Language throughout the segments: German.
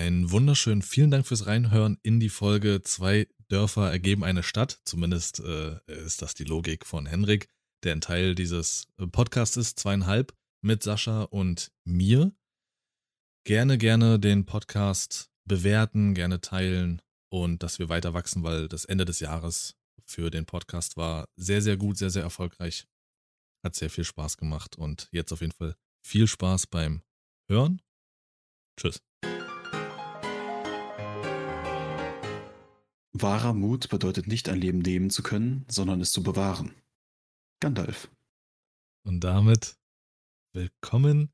Einen wunderschönen vielen Dank fürs Reinhören in die Folge Zwei Dörfer ergeben eine Stadt. Zumindest äh, ist das die Logik von Henrik, der ein Teil dieses äh, Podcasts ist, zweieinhalb, mit Sascha und mir. Gerne, gerne den Podcast bewerten, gerne teilen und dass wir weiter wachsen, weil das Ende des Jahres für den Podcast war sehr, sehr gut, sehr, sehr erfolgreich. Hat sehr viel Spaß gemacht und jetzt auf jeden Fall viel Spaß beim Hören. Tschüss. Wahrer Mut bedeutet nicht ein Leben nehmen zu können, sondern es zu bewahren. Gandalf. Und damit willkommen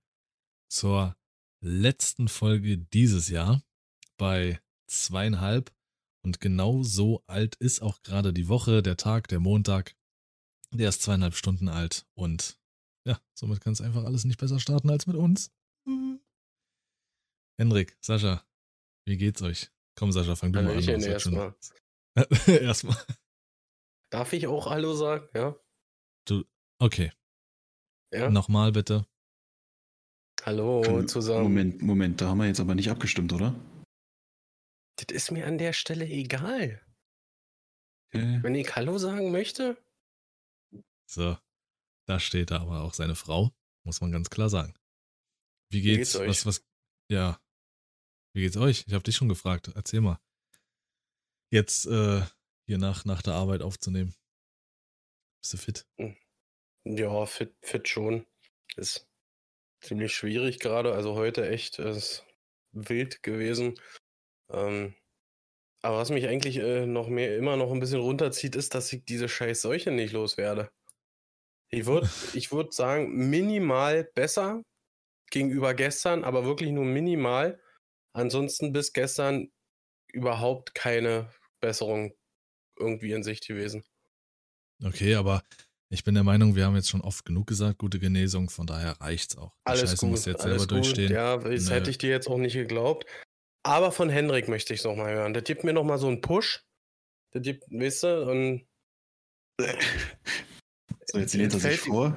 zur letzten Folge dieses Jahr bei zweieinhalb. Und genau so alt ist auch gerade die Woche, der Tag, der Montag. Der ist zweieinhalb Stunden alt. Und ja, somit kann es einfach alles nicht besser starten als mit uns. Hendrik, Sascha, wie geht's euch? Komm, Sascha, fang du mal an. Erstmal. erstmal. Darf ich auch Hallo sagen? Ja. Du, okay. Ja. Nochmal bitte. Hallo Können- zusammen. Moment, Moment, da haben wir jetzt aber nicht abgestimmt, oder? Das ist mir an der Stelle egal. Okay. Wenn ich Hallo sagen möchte, So, da steht da aber auch seine Frau, muss man ganz klar sagen. Wie geht's? geht's euch? Was, was, ja. Wie geht's euch? Ich habe dich schon gefragt. Erzähl mal. Jetzt äh, hier nach, nach der Arbeit aufzunehmen. Bist du fit? ja, fit, fit schon. Ist ziemlich schwierig gerade. Also heute echt ist wild gewesen. Ähm, aber was mich eigentlich äh, noch mehr immer noch ein bisschen runterzieht, ist, dass ich diese scheiß Seuche nicht loswerde. Ich würde ich würd sagen, minimal besser gegenüber gestern, aber wirklich nur minimal. Ansonsten bis gestern überhaupt keine Besserung irgendwie in Sicht gewesen. Okay, aber ich bin der Meinung, wir haben jetzt schon oft genug gesagt, gute Genesung, von daher reicht's auch. Die Alles Scheiße gut, musst jetzt alles selber gut. durchstehen. Ja, das hätte ich dir jetzt auch nicht geglaubt. Aber von Henrik möchte ich es nochmal hören. Das gibt mir nochmal so einen Push. Das gibt, weißt du, und So, jetzt lehnt er sich vor.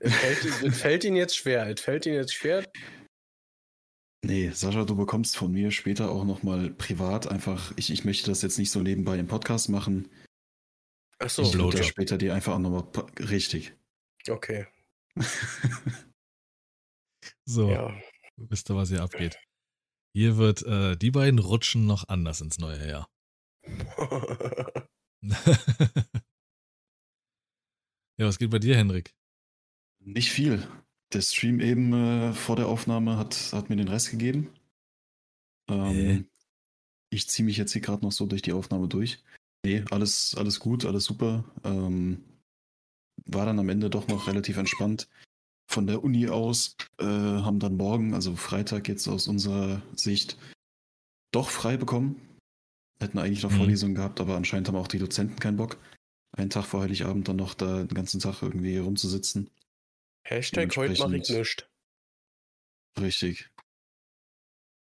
es fällt, es fällt ihm jetzt schwer. Es fällt ihm jetzt schwer. Nee, Sascha, du bekommst von mir später auch nochmal privat einfach, ich, ich möchte das jetzt nicht so nebenbei im Podcast machen. Achso, ich würde später dir einfach auch nochmal, richtig. okay. So, Ja. wisst ihr, was hier abgeht? Hier wird, äh, die beiden rutschen noch anders ins neue Jahr. ja, was geht bei dir, Henrik? Nicht viel. Der Stream eben äh, vor der Aufnahme hat, hat mir den Rest gegeben. Ähm, Ich ziehe mich jetzt hier gerade noch so durch die Aufnahme durch. Nee, alles, alles gut, alles super. Ähm, war dann am Ende doch noch relativ entspannt. Von der Uni aus äh, haben dann morgen, also Freitag jetzt aus unserer Sicht, doch frei bekommen. Hätten eigentlich noch Mhm. Vorlesungen gehabt, aber anscheinend haben auch die Dozenten keinen Bock, einen Tag vor Heiligabend dann noch da den ganzen Tag irgendwie rumzusitzen. Hashtag heute mache ich nichts. Richtig.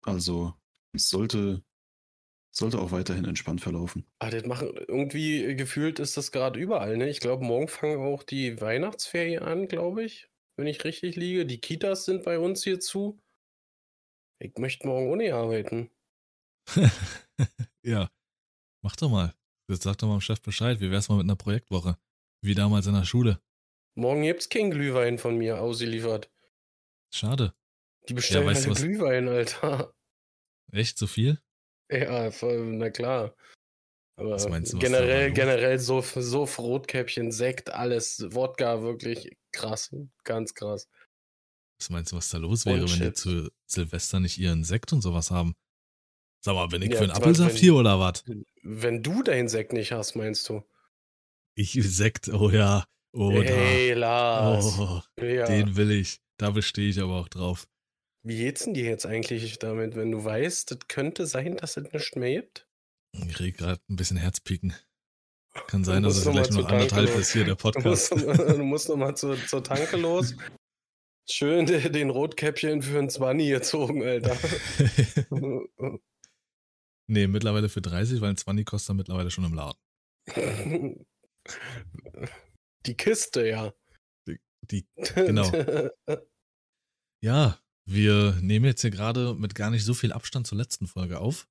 Also, es sollte, sollte auch weiterhin entspannt verlaufen. Ah, das machen, irgendwie gefühlt ist das gerade überall, ne? Ich glaube, morgen fangen auch die Weihnachtsferien an, glaube ich. Wenn ich richtig liege. Die Kitas sind bei uns hier zu. Ich möchte morgen ohne arbeiten. ja, mach doch mal. Jetzt sag doch mal dem Chef Bescheid. Wie wär's mal mit einer Projektwoche? Wie damals in der Schule. Morgen gibt's keinen Glühwein von mir ausgeliefert. Schade. Die bestellen weißt du alle was- Glühwein, Alter. Echt so viel? Ja, voll, na klar. Aber Was meinst du, was generell, generell so, so Rotkäppchen, Sekt, alles, Wodka, wirklich krass. Ganz krass. Was meinst du, was da los Und wäre, wenn die Chips. zu Silvester nicht ihren Sekt und sowas haben? Sag mal, bin ich Ja, für einen wenn- hier oder was? Wenn du deinen Sekt nicht hast, meinst du? Ich Sekt, oh ja. Oh, hey. Lars. Oh, ja. den will ich. Da bestehe ich aber auch drauf. Wie geht's denn dir jetzt eigentlich damit, wenn du weißt, es könnte sein, dass es nichts mehr gibt? Ich krieg gerade ein bisschen Herzpieken. Kann sein, dass es noch vielleicht nur anderthalb ist hier der Du musst, Podcast. du musst noch mal zur, Tanke los. Schön de- den Rotkäppchen für ein 20 gezogen, Alter. nee, mittlerweile für 30, weil ein 20 kostet er mittlerweile schon im Laden. Die Kiste, ja. Die, genau. Ja, Wir nehmen jetzt hier gerade mit gar nicht so viel Abstand zur letzten Folge auf.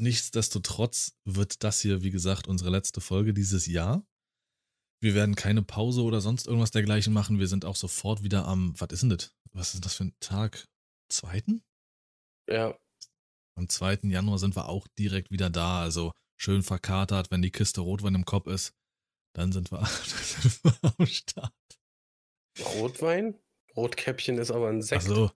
Nichtsdestotrotz wird das hier, wie gesagt, unsere letzte Folge dieses Jahr. Wir werden keine Pause oder sonst irgendwas dergleichen machen. Wir sind auch sofort wieder am, was ist denn das? Was ist das für ein Tag? Zweiten? Ja. Am 2. Januar sind wir auch direkt wieder da. Also schön verkatert, wenn die Kiste Rotwein im Kopf ist. Dann sind wir, dann sind wir am Start. Rotwein? Rotkäppchen ist aber ein Ach Sekt. so.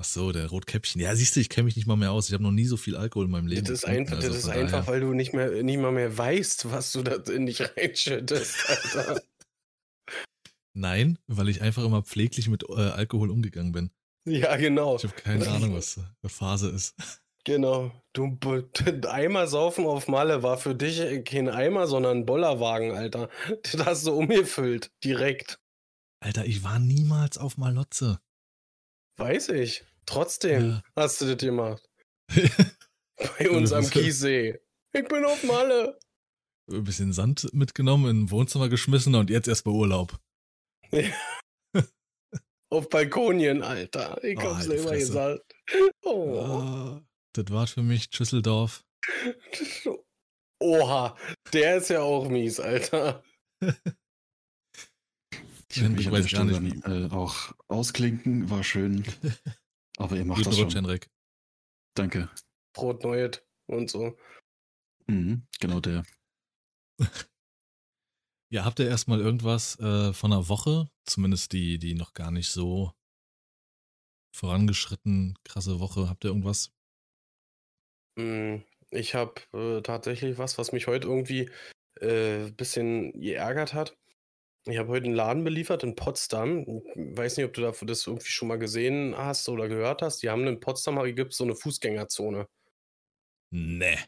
Ach so, der Rotkäppchen. Ja, siehst du, ich kenne mich nicht mal mehr aus. Ich habe noch nie so viel Alkohol in meinem Leben. Das ist einfach, also das ist einfach, weil du nicht mehr nicht mal mehr weißt, was du da in dich reinschüttest, Alter. Nein, weil ich einfach immer pfleglich mit äh, Alkohol umgegangen bin. ja, genau. Ich habe keine Ahnung, was eine Phase ist. Genau. Du Eimer saufen auf Malle war für dich kein Eimer, sondern ein Bollerwagen, Alter. Das hast du umgefüllt, direkt. Alter, ich war niemals auf Malotze. Weiß ich. Trotzdem Ja. hast du das gemacht. Bei uns am Kiessee. Ich bin auf Malle. Ein bisschen Sand mitgenommen, in ein Wohnzimmer geschmissen und jetzt erst bei Urlaub. Auf Balkonien, Alter. Ich Oh, hab's selber gesagt. Oh. Ah, das war für mich Schüsseldorf. Oha, der ist ja auch mies, Alter. Ich will mich weiß gar nicht. dann, äh, auch ausklinken, war schön. Aber ihr macht Guten das Rutsch, schon. Henrik. Danke. Brot Neuet und so. Mhm, genau der. Ja, habt ihr erstmal irgendwas äh, von einer Woche, zumindest die, die noch gar nicht so vorangeschritten, krasse Woche, habt ihr irgendwas? Mm, Ich habe äh, tatsächlich was, was mich heute irgendwie ein äh, bisschen geärgert hat. Ich habe heute einen Laden beliefert in Potsdam. Ich weiß nicht, ob du das irgendwie schon mal gesehen hast oder gehört hast. Die haben in Potsdam gibt so eine Fußgängerzone. Nee.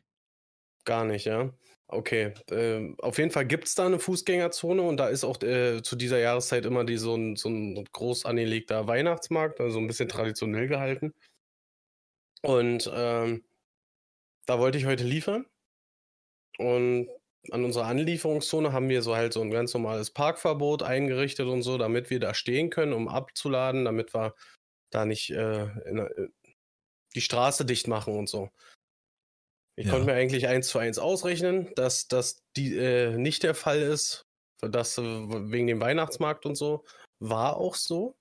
Gar nicht, ja. Okay. ähm, auf jeden Fall gibt es da eine Fußgängerzone und da ist auch äh, zu dieser Jahreszeit immer die, so, ein, so ein groß angelegter Weihnachtsmarkt, also ein bisschen traditionell gehalten. Und ähm, da wollte ich heute liefern. Und an unserer Anlieferungszone haben wir so halt so ein ganz normales Parkverbot eingerichtet und so, damit wir da stehen können, um abzuladen, damit wir da nicht äh, in, äh, die Straße dicht machen und so. Ich Ja. konnte mir eigentlich eins zu eins ausrechnen, dass das die, äh, nicht der Fall ist, dass äh, wegen dem Weihnachtsmarkt und so. War auch so.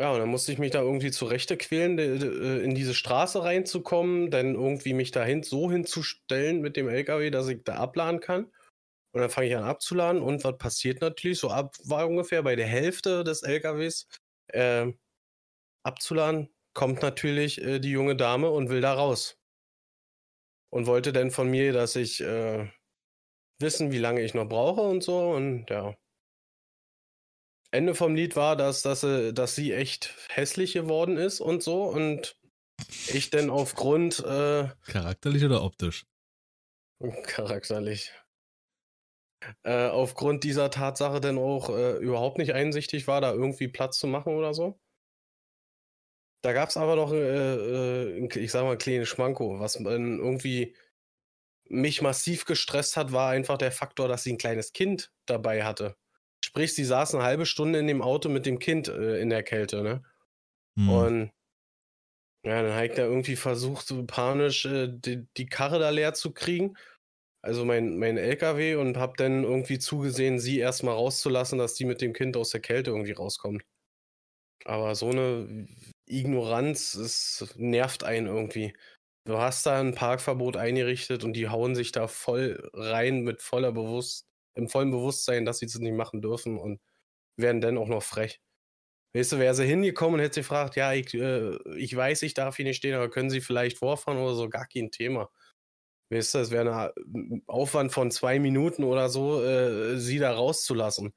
Ja, und dann musste ich mich da irgendwie zurechte quälen, äh, in diese Straße reinzukommen, dann irgendwie mich dahin so hinzustellen mit dem LKW, dass ich da abladen kann. Und dann fange ich an abzuladen und was passiert natürlich? So ab war ungefähr bei der Hälfte des LKWs äh, abzuladen, kommt natürlich äh, die junge Dame und will da raus. Und wollte dann von mir, dass ich äh, wissen, wie lange ich noch brauche und so. Und ja. Ende vom Lied war, dass, dass, sie, dass sie echt hässlich geworden ist und so. Und ich dann aufgrund äh, Charakterlich oder optisch? charakterlich. Äh, aufgrund dieser Tatsache dann auch äh, überhaupt nicht einsichtig war, da irgendwie Platz zu machen oder so. Da gab es aber noch, äh, äh, ich sag mal, ein kleines Schmanko. Was man irgendwie mich massiv gestresst hat, war einfach der Faktor, dass sie ein kleines Kind dabei hatte. Sprich, sie saß eine halbe Stunde in dem Auto mit dem Kind äh, in der Kälte, ne? Hm. Und ja, dann habe ich da irgendwie versucht, so panisch äh, die, die Karre da leer zu kriegen. Also mein, mein LKW und habe dann irgendwie zugesehen, sie erstmal rauszulassen, dass die mit dem Kind aus der Kälte irgendwie rauskommt. Aber so eine Ignoranz, es nervt einen irgendwie. Du hast da ein Parkverbot eingerichtet und die hauen sich da voll rein mit voller Bewusst, im vollen Bewusstsein, dass sie das nicht machen dürfen und werden dann auch noch frech. Weißt du, wäre sie hingekommen und hätte sie gefragt, ja, ich, äh, ich weiß, ich darf hier nicht stehen, aber können Sie vielleicht vorfahren oder so, gar kein Thema. Weißt du, es wäre ein Aufwand von zwei Minuten oder so, äh, sie da rauszulassen.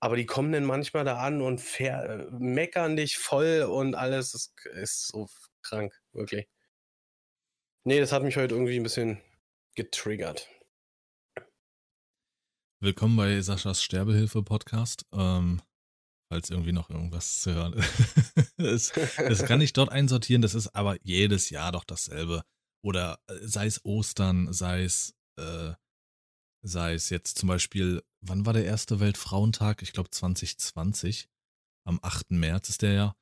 Aber die kommen dann manchmal da an und äh, meckern dich voll und alles ist, ist so krank, wirklich. Nee, das hat mich heute irgendwie ein bisschen getriggert. Willkommen bei Saschas Sterbehilfe-Podcast. Ähm, falls irgendwie noch irgendwas zu hören ist. das, kann ich dort einsortieren, das ist aber jedes Jahr doch dasselbe. Oder äh, sei es Ostern, sei es, äh, sei es jetzt zum Beispiel, wann war der erste Weltfrauentag? Ich glaube 2020. am 8. März ist der ja.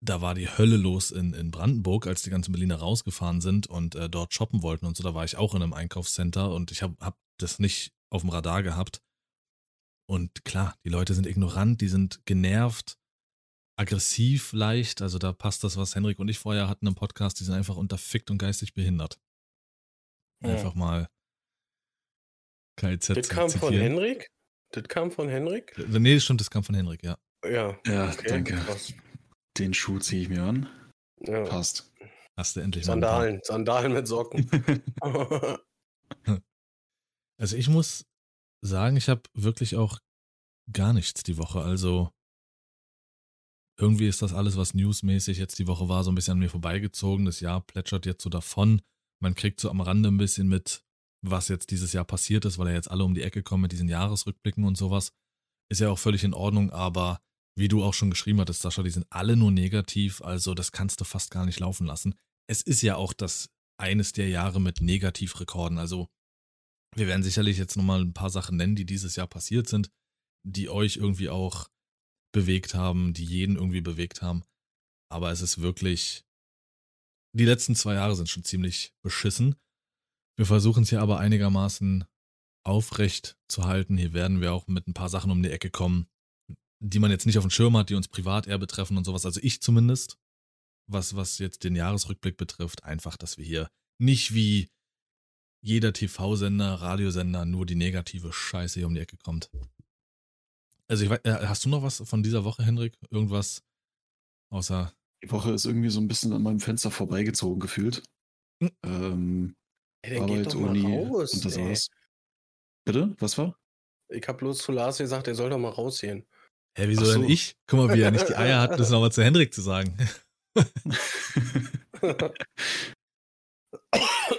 Da war die Hölle los in, in Brandenburg, als die ganzen Berliner rausgefahren sind und äh, dort shoppen wollten und so. Da war ich auch in einem Einkaufscenter und ich habe hab das nicht auf dem Radar gehabt. Und klar, die Leute sind ignorant, die sind genervt, aggressiv leicht. Also da passt das, was Henrik und ich vorher hatten im Podcast. Die sind einfach unterfickt und geistig behindert. Ja. Einfach mal KIZ Das kam von zitieren. Henrik? Das kam von Henrik? Äh, Nee, stimmt, das kam von Henrik, ja. Ja. Ja, okay, danke. krass. Den Schuh ziehe ich mir an. Ja. Passt. Hast du endlich mal. Sandalen, Sandalen mit Socken. Also ich muss sagen, ich habe wirklich auch gar nichts die Woche. Also irgendwie ist das alles, was newsmäßig jetzt die Woche war, so ein bisschen an mir vorbeigezogen. Das Jahr plätschert jetzt so davon. Man kriegt so am Rande ein bisschen mit, was jetzt dieses Jahr passiert ist, weil ja jetzt alle um die Ecke kommen mit diesen Jahresrückblicken und sowas. Ist ja auch völlig in Ordnung, aber wie du auch schon geschrieben hattest, Sascha, die sind alle nur negativ, also das kannst du fast gar nicht laufen lassen. Es ist ja auch das eines der Jahre mit Negativrekorden. Also wir werden sicherlich jetzt nochmal ein paar Sachen nennen, die dieses Jahr passiert sind, die euch irgendwie auch bewegt haben, die jeden irgendwie bewegt haben. Aber es ist wirklich, die letzten zwei Jahre sind schon ziemlich beschissen. Wir versuchen es hier aber einigermaßen aufrecht zu halten. Hier werden wir auch mit ein paar Sachen um die Ecke kommen, die man jetzt nicht auf dem Schirm hat, die uns privat eher betreffen und sowas. Also ich zumindest, was, was jetzt den Jahresrückblick betrifft, einfach, dass wir hier nicht wie jeder TV-Sender, Radiosender nur die negative Scheiße hier um die Ecke kommt. Also ich weiß, äh, hast du noch was von dieser Woche, Henrik? Irgendwas außer Die Woche ist irgendwie so ein bisschen an meinem Fenster vorbeigezogen gefühlt. Hm. Ähm, Ey, dann geht Arbeit, doch mal Uni raus. und das ey. war's. Bitte? Was war? Ich hab bloß zu Lars gesagt, er soll doch mal rausgehen. Hä, wieso so. denn ich? Guck mal, wie er nicht die Eier hat, das nochmal zu Hendrik zu sagen.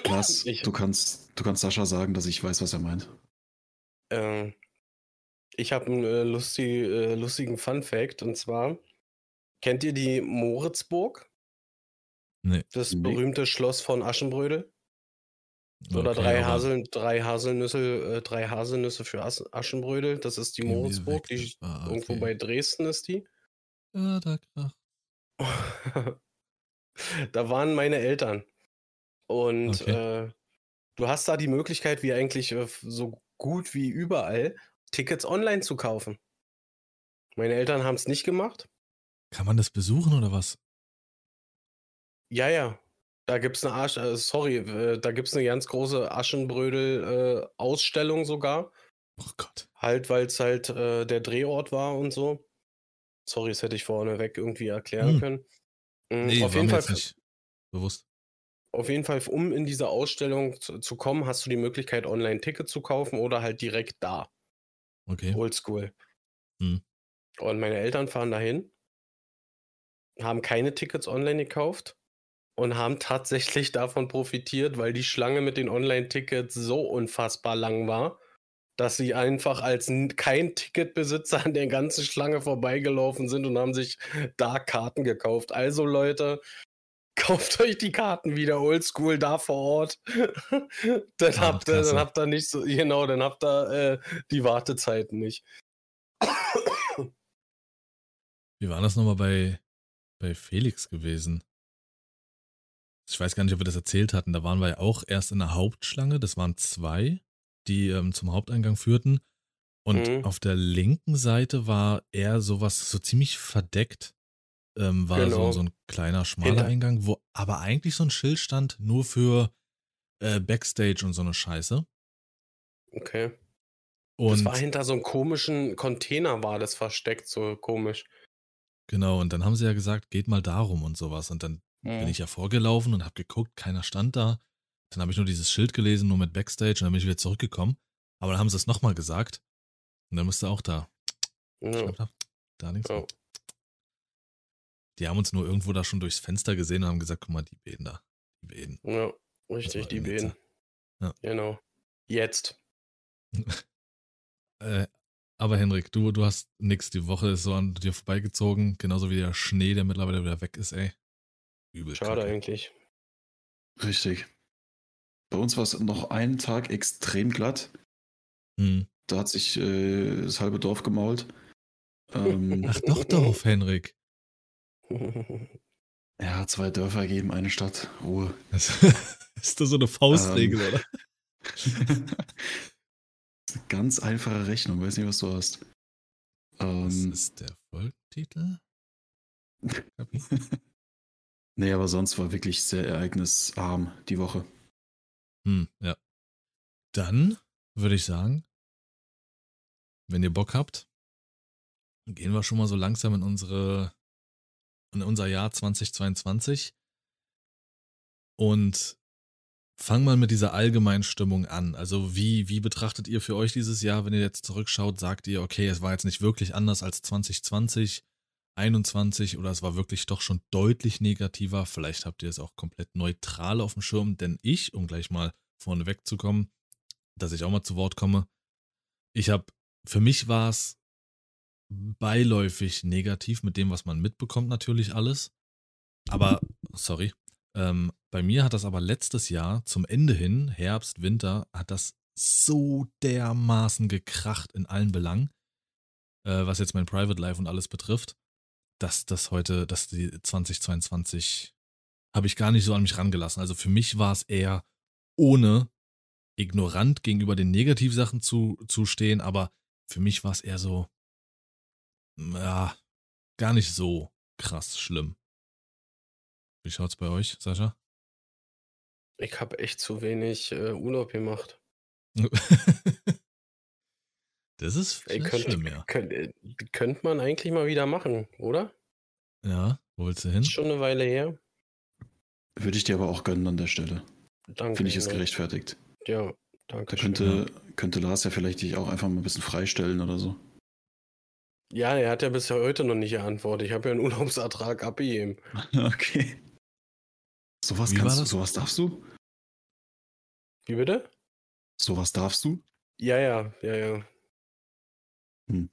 Lars, Ich- du kannst, du kannst Sascha sagen, dass ich weiß, was er meint. Ähm, ich habe einen äh, lustig, äh, lustigen Fun Fact und zwar kennt ihr die Moritzburg? Nee. Das Nee. berühmte Schloss von Aschenbrödel? Oder Okay, drei, aber Hasel, drei Haselnüsse, äh, drei Haselnüsse für As Aschenbrödel. Das ist die Moritzburg. weg, Die, das war Irgendwo okay. bei Dresden ist die. Ja, da da waren meine Eltern. Und Okay. äh, du hast da die Möglichkeit, wie eigentlich äh, so gut wie überall, Tickets online zu kaufen. Meine Eltern haben es nicht gemacht. Kann man das besuchen oder was? Ja, ja. Da gibt es eine Arsch, äh, sorry, äh, da gibt es eine ganz große Aschenbrödel-Ausstellung sogar. Oh Gott. Halt, weil es halt äh, der Drehort war und so. Sorry, das hätte ich vorneweg irgendwie erklären Hm. können. Mm, Nee, auf jeden mir Fall bewusst. Auf jeden Fall, um in diese Ausstellung zu, zu kommen, hast du die Möglichkeit, online Ticket zu kaufen oder halt direkt da. Okay. Oldschool. Hm. Und meine Eltern fahren dahin, haben keine Tickets online gekauft und haben tatsächlich davon profitiert, weil die Schlange mit den Online-Tickets so unfassbar lang war, dass sie einfach als kein Ticketbesitzer an der ganzen Schlange vorbeigelaufen sind und haben sich da Karten gekauft. Also Leute, kauft euch die Karten wieder oldschool da vor Ort. dann, Ah, habt ihr, dann habt ihr nicht so, genau, dann habt ihr äh, die Wartezeiten nicht. Wie war das nochmal bei, bei Felix gewesen? Ich weiß gar nicht, ob wir das erzählt hatten. Da waren wir ja auch erst in der Hauptschlange. Das waren zwei, die ähm, zum Haupteingang führten. Und Mhm. auf der linken Seite war eher sowas so ziemlich verdeckt. Ähm, war Genau. so, so ein kleiner, schmaler Hinter- Eingang, wo aber eigentlich so ein Schild stand, nur für äh, Backstage und so eine Scheiße. Okay. Und das war hinter so einem komischen Container, war das versteckt, so komisch. genau, und dann haben sie ja gesagt, geht mal darum und sowas. Und dann bin ich ja vorgelaufen und habe geguckt, keiner stand da. Dann habe ich nur dieses Schild gelesen, nur mit Backstage, und dann bin ich wieder zurückgekommen. Aber dann haben sie es nochmal gesagt. Und dann müsste auch da. Ja. Da, da links. Ja. Die haben uns nur irgendwo da schon durchs Fenster gesehen und haben gesagt, guck mal, die beten da. Die beten. ja, richtig, die. Bäden. Ja. Genau. Jetzt. Äh, aber Henrik, du, du hast nix. Die Woche ist so an dir vorbeigezogen, genauso wie der Schnee, der mittlerweile wieder weg ist, ey. Übel. Schade kacke. eigentlich. Richtig. Bei uns war es noch einen Tag extrem glatt. Hm. Da hat sich äh, das halbe Dorf gemault. Ähm, Ach doch, doch, Henrik. Ja, zwei Dörfer geben eine Stadt. Ruhe. Das ist das so eine Faustregel, Ähm. oder? Das eine ganz einfache Rechnung, weiß nicht, was du hast. Was Ähm, ist der Folgentitel? Nee, aber sonst war wirklich sehr ereignisarm die Woche. Hm, ja. Dann würde ich sagen, wenn ihr Bock habt, gehen wir schon mal so langsam in unsere in unser Jahr 2022 und fang mal mit dieser allgemeinen Stimmung an. Also wie wie betrachtet ihr für euch dieses Jahr, wenn ihr jetzt zurückschaut, sagt ihr, okay, es war jetzt nicht wirklich anders als 2020, 21 oder es war wirklich doch schon deutlich negativer. Vielleicht habt ihr es auch komplett neutral auf dem Schirm, denn ich, um gleich mal vorne wegzukommen, dass ich auch mal zu Wort komme. Ich habe, für mich war es beiläufig negativ mit dem, was man mitbekommt, natürlich alles. Aber, sorry, ähm, bei mir hat das aber letztes Jahr zum Ende hin, Herbst, Winter, hat das so dermaßen gekracht in allen Belangen, äh, was jetzt mein Private Life und alles betrifft, dass das heute, dass die 2022 habe ich gar nicht so an mich rangelassen. Also für mich war es eher ohne ignorant gegenüber den Negativsachen zu, zu stehen, aber für mich war es eher so, ja, gar nicht so krass schlimm. Wie schaut's bei euch, Sascha? Ich habe echt zu wenig äh, Urlaub gemacht. das ist Ey, könnt, schlimm, ja. könnt, äh, könnte man eigentlich mal wieder machen, oder? Ja, wo willst du hin? Ist schon eine Weile her. Würde ich dir aber auch gönnen an der Stelle. Danke. Finde ich es Ingo. gerechtfertigt. Ja, danke. Da schön. könnte, könnte Lars ja vielleicht dich auch einfach mal ein bisschen freistellen oder so. Ja, er hat ja bis heute noch nicht geantwortet. Ich habe ja einen Urlaubsantrag abgegeben. okay. Sowas kannst du, sowas darfst du? Wie bitte? Sowas darfst du? Ja, ja, ja, ja. Hm.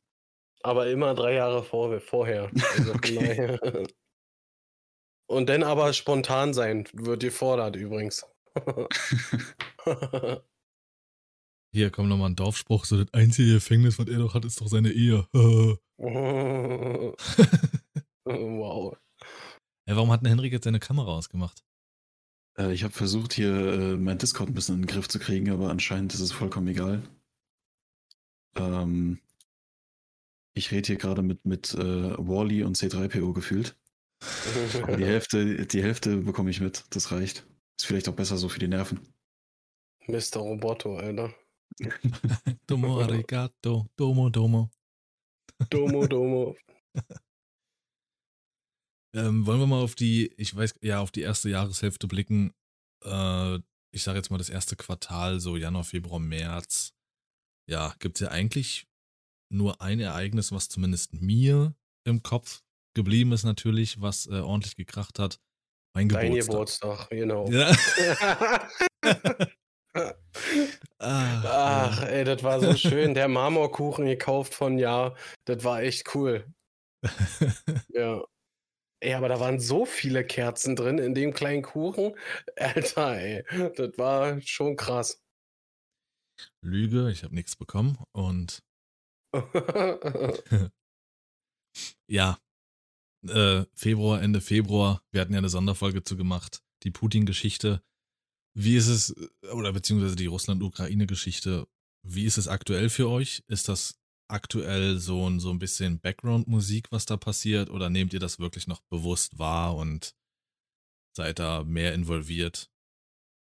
Aber immer drei Jahre vor, vorher. Also Okay. Und dann aber spontan sein, wird gefordert übrigens. Hier kommt nochmal ein Dorfspruch, so das einzige Gefängnis, was er doch hat, ist doch seine Ehe. wow. Ey, warum hat denn Henrik jetzt seine Kamera ausgemacht? Äh, ich habe versucht, hier äh, mein Discord ein bisschen in den Griff zu kriegen, aber anscheinend ist es vollkommen egal. Ähm, ich rede hier gerade mit, mit äh, Wally und C3PO gefühlt. Die Hälfte, die Hälfte bekomme ich mit. Das reicht. Ist vielleicht auch besser so für die Nerven. Mr. Roboto, Alter. Domo arigato, domo domo. Domo, Domo. Ähm, wollen wir mal auf die, ich weiß, ja, auf die erste Jahreshälfte blicken. Äh, ich sage jetzt mal das erste Quartal, so Januar, Februar, März. Ja, gibt es ja eigentlich nur ein Ereignis, was zumindest mir im Kopf geblieben ist, natürlich, was äh, ordentlich gekracht hat. Mein Dein Geburtstag. Geburtstag, genau. Ja. Ach, ey, das war so schön. Der Marmorkuchen gekauft von Ja, das war echt cool. Ja. Ey, aber da waren so viele Kerzen drin in dem kleinen Kuchen. Alter, ey, das war schon krass. Lüge, ich habe nichts bekommen. Und ja, äh, Februar, Ende Februar, wir hatten ja eine Sonderfolge zu gemacht, die Putin-Geschichte. Wie ist es, äh, oder beziehungsweise die Russland-Ukraine-Geschichte, wie ist es aktuell für euch? Ist das aktuell so ein, so ein bisschen Background-Musik, was da passiert, oder nehmt ihr das wirklich noch bewusst wahr und seid da mehr involviert?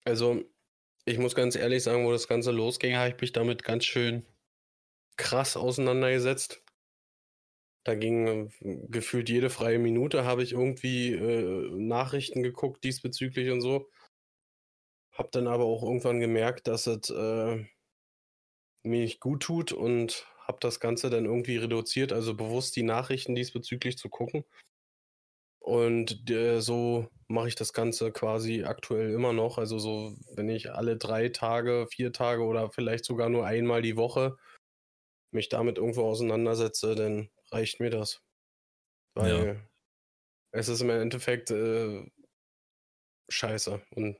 Also, ich muss ganz ehrlich sagen, wo das Ganze losging, habe ich mich damit ganz schön krass auseinandergesetzt. Da ging äh, gefühlt jede freie Minute, habe ich irgendwie äh, Nachrichten geguckt diesbezüglich und so. Hab dann aber auch irgendwann gemerkt, dass es äh, mir nicht gut tut und habe das Ganze dann irgendwie reduziert, also bewusst die Nachrichten diesbezüglich zu gucken. Und äh, so mache ich das Ganze quasi aktuell immer noch. Also so, wenn ich alle drei Tage, vier Tage oder vielleicht sogar nur einmal die Woche mich damit irgendwo auseinandersetze, dann reicht mir das. Weil es ist im Endeffekt äh, scheiße. Und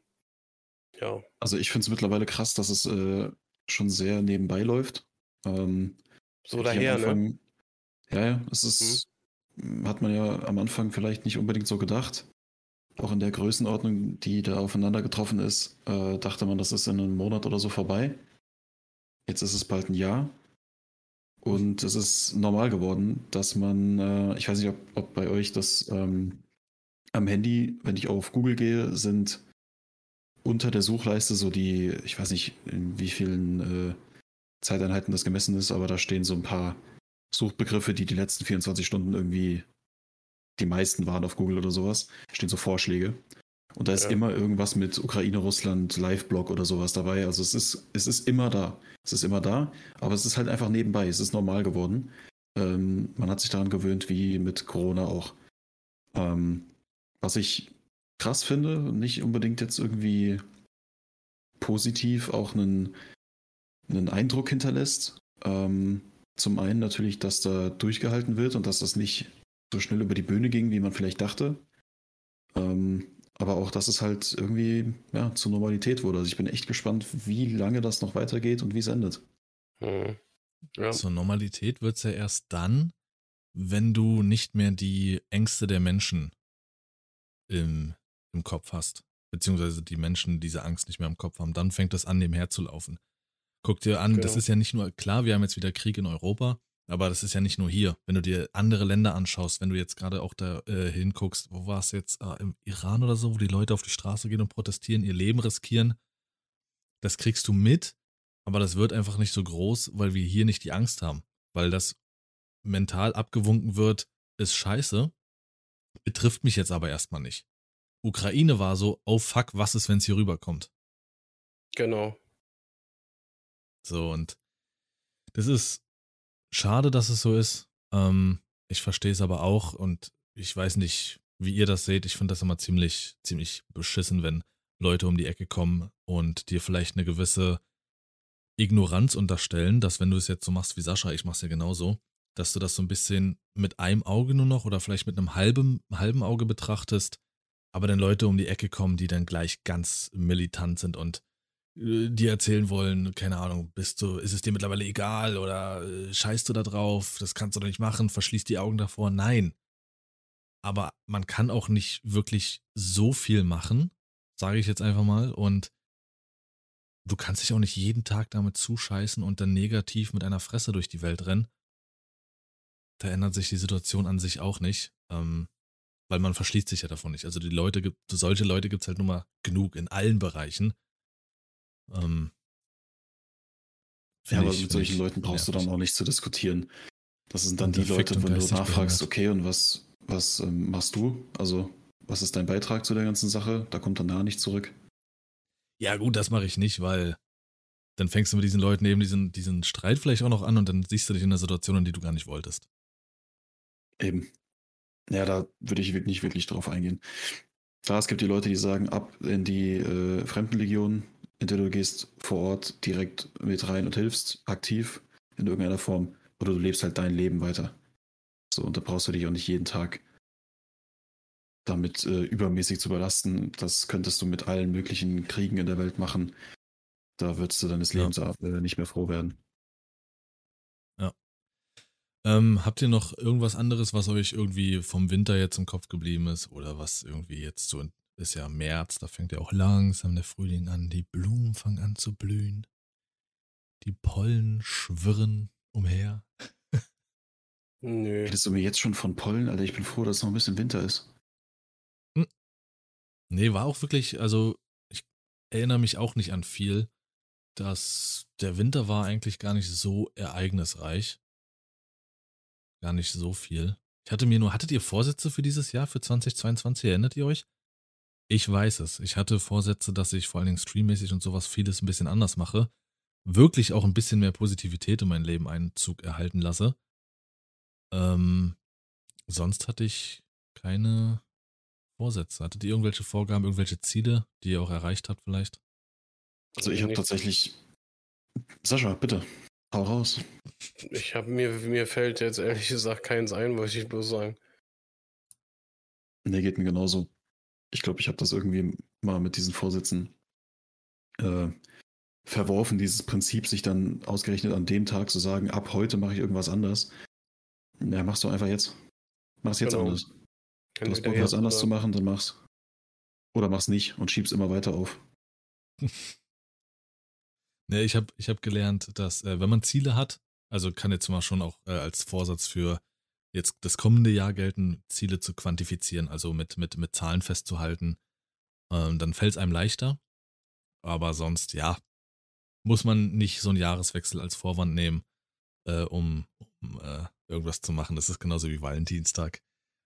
ja. Also ich finde es mittlerweile krass, dass es äh, schon sehr nebenbei läuft. Ähm, So daher, ne? Anfang- Ja, ja, es ist, mhm. hat man ja am Anfang vielleicht nicht unbedingt so gedacht. Auch in der Größenordnung, die da aufeinander getroffen ist, äh, dachte man, das ist in einem Monat oder so vorbei. Jetzt ist es bald ein Jahr. Und es ist normal geworden, dass man, äh, ich weiß nicht, ob, ob, bei euch das ähm, am Handy, wenn ich auf Google gehe, sind unter der Suchleiste so die, ich weiß nicht, in wie vielen äh, Zeiteinheiten das gemessen ist, aber da stehen so ein paar Suchbegriffe, die die letzten 24 Stunden irgendwie die meisten waren auf Google oder sowas. Stehen so Vorschläge. Und da ist ja. immer irgendwas mit Ukraine, Russland, Live-Blog oder sowas dabei. Also es ist, es ist immer da. Es ist immer da, aber es ist halt einfach nebenbei. Es ist normal geworden. Ähm, man hat sich daran gewöhnt, wie mit Corona auch. Ähm, was ich krass finde, nicht unbedingt jetzt irgendwie positiv auch einen, einen Eindruck hinterlässt. Ähm, zum einen natürlich, dass da durchgehalten wird und dass das nicht so schnell über die Bühne ging, wie man vielleicht dachte. Ähm, aber auch, dass es halt irgendwie ja, zur Normalität wurde. Also ich bin echt gespannt, wie lange das noch weitergeht und wie es endet. Mhm. Ja. Zur Normalität wird es ja erst dann, wenn du nicht mehr die Ängste der Menschen im, im Kopf hast. Beziehungsweise die Menschen diese Angst nicht mehr im Kopf haben. Dann fängt das an, nebenher zu laufen. Guck dir an, genau. das ist ja nicht nur, klar, wir haben jetzt wieder Krieg in Europa, aber das ist ja nicht nur hier. Wenn du dir andere Länder anschaust, wenn du jetzt gerade auch da äh, hinguckst, wo war es jetzt, äh, im Iran oder so, wo die Leute auf die Straße gehen und protestieren, ihr Leben riskieren, das kriegst du mit, aber das wird einfach nicht so groß, weil wir hier nicht die Angst haben. Weil das mental abgewunken wird, ist scheiße, betrifft mich jetzt aber erstmal nicht. Ukraine war so, oh fuck, was ist, wenn es hier rüberkommt? Genau. So, und das ist schade, dass es so ist. Ähm, ich verstehe es aber auch und ich weiß nicht, wie ihr das seht. Ich finde das immer ziemlich, ziemlich beschissen, wenn Leute um die Ecke kommen und dir vielleicht eine gewisse Ignoranz unterstellen, dass wenn du es jetzt so machst wie Sascha, ich mach's ja genauso, dass du das so ein bisschen mit einem Auge nur noch oder vielleicht mit einem halben, halben Auge betrachtest, aber dann Leute um die Ecke kommen, die dann gleich ganz militant sind und äh, dir erzählen wollen, keine Ahnung, bist du, ist es dir mittlerweile egal oder äh, scheißt du da drauf, das kannst du doch nicht machen, verschließt die Augen davor. Nein. Aber man kann auch nicht wirklich so viel machen, sage ich jetzt einfach mal. Und du kannst dich auch nicht jeden Tag damit zuscheißen und dann negativ mit einer Fresse durch die Welt rennen. Da ändert sich die Situation an sich auch nicht. Ähm, weil man verschließt sich ja davon nicht. Also die Leute gibt, solche Leute gibt es halt nur mal genug in allen Bereichen. Ähm, ja, aber mit solchen Leuten brauchst du dann auch nicht zu diskutieren. Das sind dann die Leute, wenn du nachfragst, okay, und was, was ähm, machst du? Also, was ist dein Beitrag zu der ganzen Sache? Da kommt dann da nicht zurück. Ja, gut, das mache ich nicht, weil dann fängst du mit diesen Leuten eben diesen, diesen Streit vielleicht auch noch an und dann siehst du dich in einer Situation, in die du gar nicht wolltest. Eben. Ja, da würde ich nicht wirklich drauf eingehen. Klar, es gibt die Leute, die sagen, ab in die äh, Fremdenlegion, Entweder du gehst vor Ort direkt mit rein und hilfst aktiv in irgendeiner Form oder du lebst halt dein Leben weiter. So, und da brauchst du dich auch nicht jeden Tag damit äh, übermäßig zu belasten. Das könntest du mit allen möglichen Kriegen in der Welt machen. Da würdest du deines Lebens ja. äh, nicht mehr froh werden. Ähm, habt ihr noch irgendwas anderes, was euch irgendwie vom Winter jetzt im Kopf geblieben ist oder was irgendwie jetzt so ist ja März, da fängt ja auch langsam der Frühling an, die Blumen fangen an zu blühen, die Pollen schwirren umher. Nö. Redest du mir jetzt schon von Pollen? Alter, ich bin froh, dass es noch ein bisschen Winter ist. Hm. Nee, war auch wirklich, also ich erinnere mich auch nicht an viel. dass der Winter war eigentlich gar nicht so ereignisreich. Gar nicht so viel. Ich hatte mir nur, hattet ihr Vorsätze für dieses Jahr, für 2022? Erinnert ihr euch? Ich weiß es. Ich hatte Vorsätze, dass ich vor allen Dingen streammäßig und sowas vieles ein bisschen anders mache. Wirklich auch ein bisschen mehr Positivität in mein Leben Einzug erhalten lasse. Ähm, sonst hatte ich keine Vorsätze. Hattet ihr irgendwelche Vorgaben, irgendwelche Ziele, die ihr auch erreicht habt vielleicht? Also ich habe tatsächlich. Sascha, bitte. Hau raus. Ich habe mir, mir fällt jetzt ehrlich gesagt keins ein, wollte ich bloß sagen. Nee, geht mir genauso ich glaube, ich habe das irgendwie mal mit diesen Vorsätzen äh, verworfen, dieses Prinzip, sich dann ausgerechnet an dem Tag zu sagen, ab heute mache ich irgendwas anders. Ja, machst du einfach jetzt. Mach's jetzt Genau. anders. Du hast Bock, was anders oder- zu machen, dann mach's. Oder mach's nicht und schieb's immer weiter auf. Ne, ich habe ich hab gelernt, dass äh, wenn man Ziele hat, also kann jetzt mal schon auch äh, als Vorsatz für jetzt das kommende Jahr gelten, Ziele zu quantifizieren, also mit, mit, mit Zahlen festzuhalten, ähm, dann fällt es einem leichter. Aber sonst, ja, muss man nicht so einen Jahreswechsel als Vorwand nehmen, äh, um, um äh, irgendwas zu machen. Das ist genauso wie Valentinstag.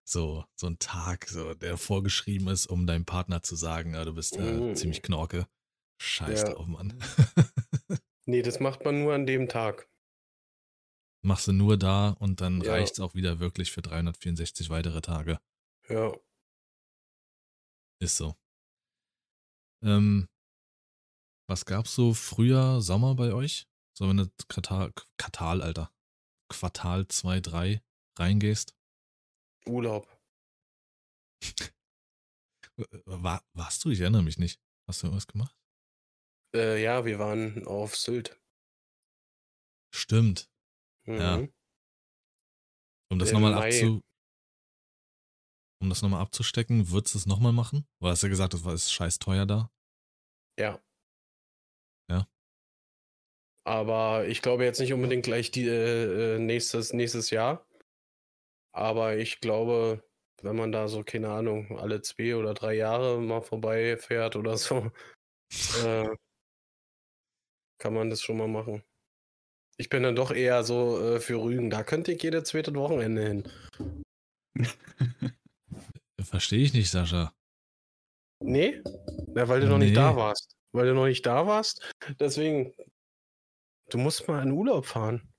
So, so ein Tag, so, der vorgeschrieben ist, um deinem Partner zu sagen, äh, du bist äh, Mm. ziemlich knorke. Scheiß Ja. drauf, Mann. Nee, das macht man nur an dem Tag. machst du nur da und dann Ja. reicht's auch wieder wirklich für 364 weitere Tage. Ja. Ist so. Ähm, was gab's so Frühjahr, Sommer bei euch? So, wenn du Quartal, Quartal, Alter. Quartal 2, 3 reingehst. Urlaub. War, warst du? Ich erinnere mich nicht. Hast du irgendwas gemacht? Äh, ja, wir waren auf Sylt. Stimmt. Mhm. Ja. Um das Im nochmal abzu. Um das nochmal abzustecken, würdest du es nochmal machen? Oder hast du ja gesagt, das war ist scheiß teuer da? Ja. Ja. Aber ich glaube jetzt nicht unbedingt gleich die, äh, äh, nächstes, nächstes Jahr. Aber ich glaube, wenn man da so, keine Ahnung, alle zwei oder drei Jahre mal vorbeifährt oder so, äh, kann man das schon mal machen. Ich bin dann doch eher so äh, für Rügen. Da könnte ich jedes zweite Wochenende hin. Verstehe ich nicht, Sascha. Nee? Ja, weil du noch nicht da Nee. warst. Weil du noch nicht da warst. Deswegen, du musst mal in Urlaub fahren.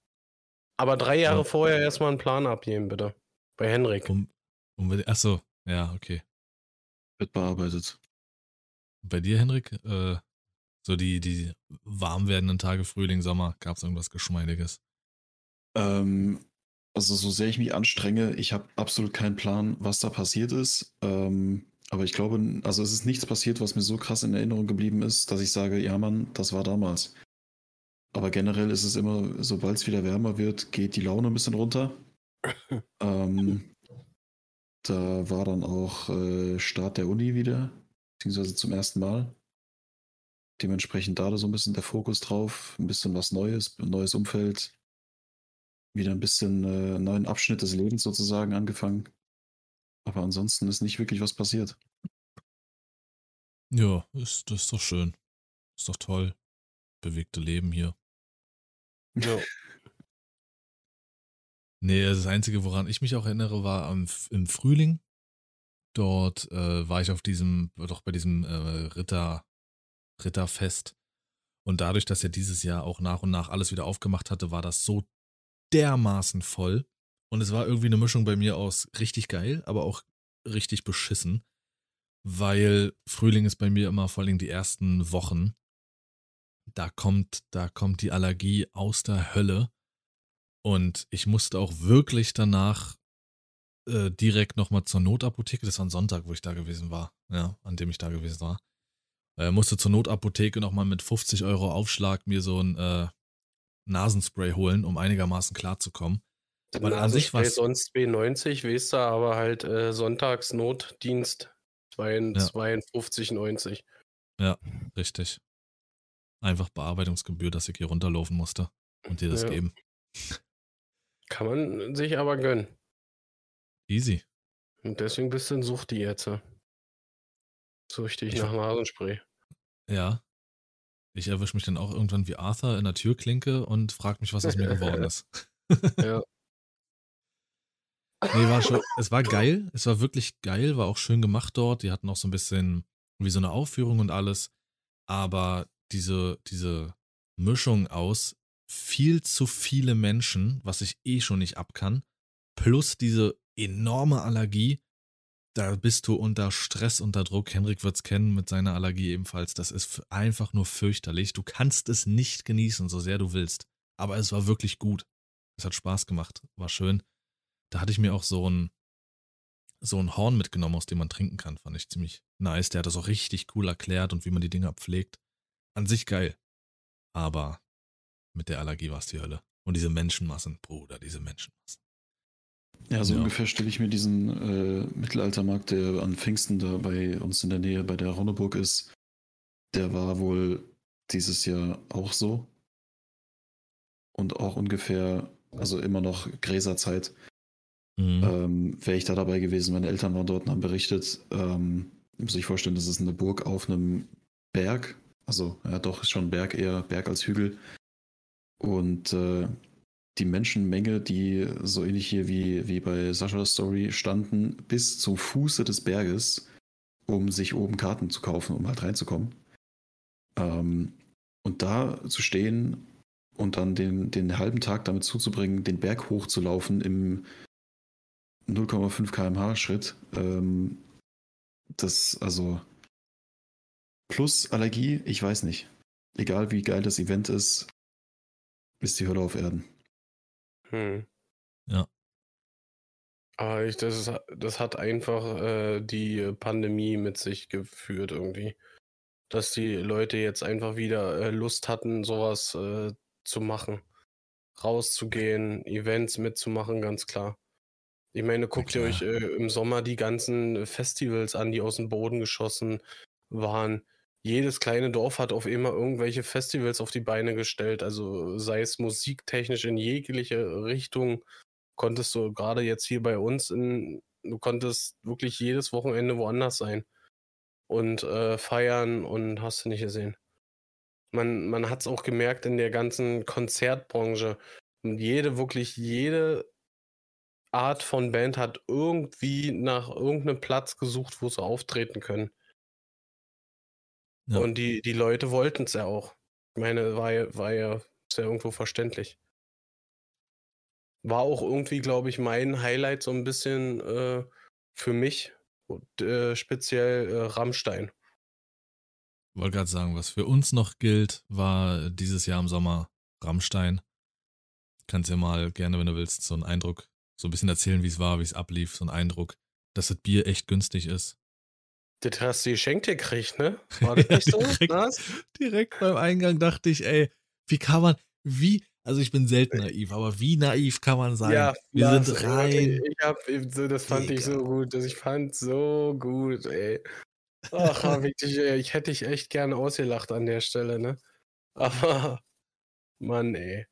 Aber drei Jahre Ja. vorher erstmal einen Plan abgeben, bitte. Bei Henrik. Um, um, achso, ja, okay. Wird bearbeitet. Bei dir, Henrik, äh, so die, die warm werdenden Tage Frühling, Sommer, gab es irgendwas Geschmeidiges? Ähm, also so sehr ich mich anstrenge, ich habe absolut keinen Plan, was da passiert ist. Ähm, aber ich glaube, also es ist nichts passiert, was mir so krass in Erinnerung geblieben ist, dass ich sage, ja Mann, das war damals. Aber generell ist es immer, sobald es wieder wärmer wird, geht die Laune ein bisschen runter. ähm, da war dann auch äh, Start der Uni wieder, beziehungsweise zum ersten Mal. Dementsprechend da so ein bisschen der Fokus drauf, ein bisschen was Neues, ein neues Umfeld, wieder ein bisschen äh, neuen Abschnitt des Lebens sozusagen angefangen. Aber ansonsten ist nicht wirklich was passiert. Ja, ist, das ist doch schön. Ist doch toll. Bewegte Leben hier. Ja. Nee, das Einzige, woran ich mich auch erinnere, war am, im Frühling. Dort äh, war ich auf diesem, doch bei diesem äh, Ritter, Ritterfest. Und dadurch, dass er dieses Jahr auch nach und nach alles wieder aufgemacht hatte, war das so dermaßen voll. Und es war irgendwie eine Mischung bei mir aus richtig geil, aber auch richtig beschissen. Weil Frühling ist bei mir immer vor allem die ersten Wochen. Da kommt, da kommt die Allergie aus der Hölle. Und ich musste auch wirklich danach äh, direkt nochmal zur Notapotheke. Das war ein Sonntag, wo ich da gewesen war. Ja, an dem ich da gewesen war. Äh, musste zur Notapotheke nochmal mit 50 Euro Aufschlag mir so ein äh, Nasenspray holen, um einigermaßen klarzukommen. Weil an sich was- sonst B90, weißt du, aber halt äh, sonntags Notdienst 52,90. Richtig. Einfach Bearbeitungsgebühr, dass ich hier runterlaufen musste und dir das Ja. geben. Kann man sich aber gönnen. Easy. Und deswegen bist du in Sucht die jetzt. Süchtig Ich- nach Nasenspray. Ja. Ich erwische mich dann auch irgendwann wie Arthur in der Türklinke und frag mich, was aus mir geworden ist. Ja. Nee, war schon, es war geil. Es war wirklich geil, war auch schön gemacht dort. Die hatten auch so ein bisschen wie so eine Aufführung und alles. Aber diese, diese Mischung aus viel zu viele Menschen, was ich eh schon nicht ab kann, plus diese enorme Allergie, da bist du unter Stress, unter Druck. Henrik wird's kennen mit seiner Allergie ebenfalls. Das ist einfach nur fürchterlich. Du kannst es nicht genießen, so sehr du willst. Aber es war wirklich gut. Es hat Spaß gemacht. War schön. Da hatte ich mir auch so ein, so ein Horn mitgenommen, aus dem man trinken kann. Fand ich ziemlich nice. Der hat das auch richtig cool erklärt und wie man die Dinger pflegt. An sich geil. Aber mit der Allergie war es die Hölle. Und diese Menschenmassen, Bruder, diese Menschenmassen. Ja, so Ja. ungefähr stelle ich mir diesen äh, Mittelaltermarkt, der an Pfingsten da bei uns in der Nähe bei der Ronneburg ist. Der war wohl dieses Jahr auch so. Und auch ungefähr, also immer noch Gräserzeit. Mhm. Ähm, Wäre ich da dabei gewesen, meine Eltern waren dort und haben berichtet. Ähm, muss ich vorstellen, das ist eine Burg auf einem Berg. Also, ja, doch, ist schon Berg, eher Berg als Hügel. Und äh, die Menschenmenge, die so ähnlich hier wie, wie bei Sascha's Story standen, bis zum Fuße des Berges, um sich oben Karten zu kaufen, um halt reinzukommen. Ähm, und da zu stehen und dann den, den halben Tag damit zuzubringen, den Berg hochzulaufen im 0,5 km/h Schritt, ähm, das, also, plus Allergie, ich weiß nicht. Egal wie geil das Event ist, ist die Hölle auf Erden. Hm. Ja. Aber ich, das, ist, das hat einfach äh, die Pandemie mit sich geführt irgendwie. Dass die Leute jetzt einfach wieder äh, Lust hatten, sowas äh, zu machen. Rauszugehen, Events mitzumachen, ganz klar. Ich meine, guckt ihr klar. euch äh, im Sommer die ganzen Festivals an, die aus dem Boden geschossen waren. Jedes kleine Dorf hat auf immer irgendwelche Festivals auf die Beine gestellt. Also sei es musiktechnisch in jegliche Richtung, konntest du gerade jetzt hier bei uns in, du konntest wirklich jedes Wochenende woanders sein und äh, feiern und hast du nicht gesehen. Man, man hat es auch gemerkt in der ganzen Konzertbranche. Und jede, wirklich jede Art von Band hat irgendwie nach irgendeinem Platz gesucht, wo sie auftreten können. Ja. Und die, die Leute wollten es ja auch. Ich meine, war ja, war ja, ist ja irgendwo verständlich. War auch irgendwie, glaube ich, mein Highlight so ein bisschen äh, für mich. Und, äh, speziell äh, Rammstein. Wollte gerade sagen, was für uns noch gilt, war dieses Jahr im Sommer Rammstein. Kannst ja mal gerne, wenn du willst, so einen Eindruck, so ein bisschen erzählen, wie es war, wie es ablief, so einen Eindruck, dass das Bier echt günstig ist. Das hast du geschenkt gekriegt, ne? War das Ja, nicht so? direkt. Direkt beim Eingang dachte ich, ey, wie kann man, wie, also ich bin selten naiv, aber wie naiv kann man sein? Ja, Wir Lars, sind rein. Ich hab, so, das fand ich so Digga. gut. Das, ich fand so gut, ey. Ach, hab ich, dich, ey, ich hätte dich echt gerne ausgelacht an der Stelle, ne? Aber, Mann, ey.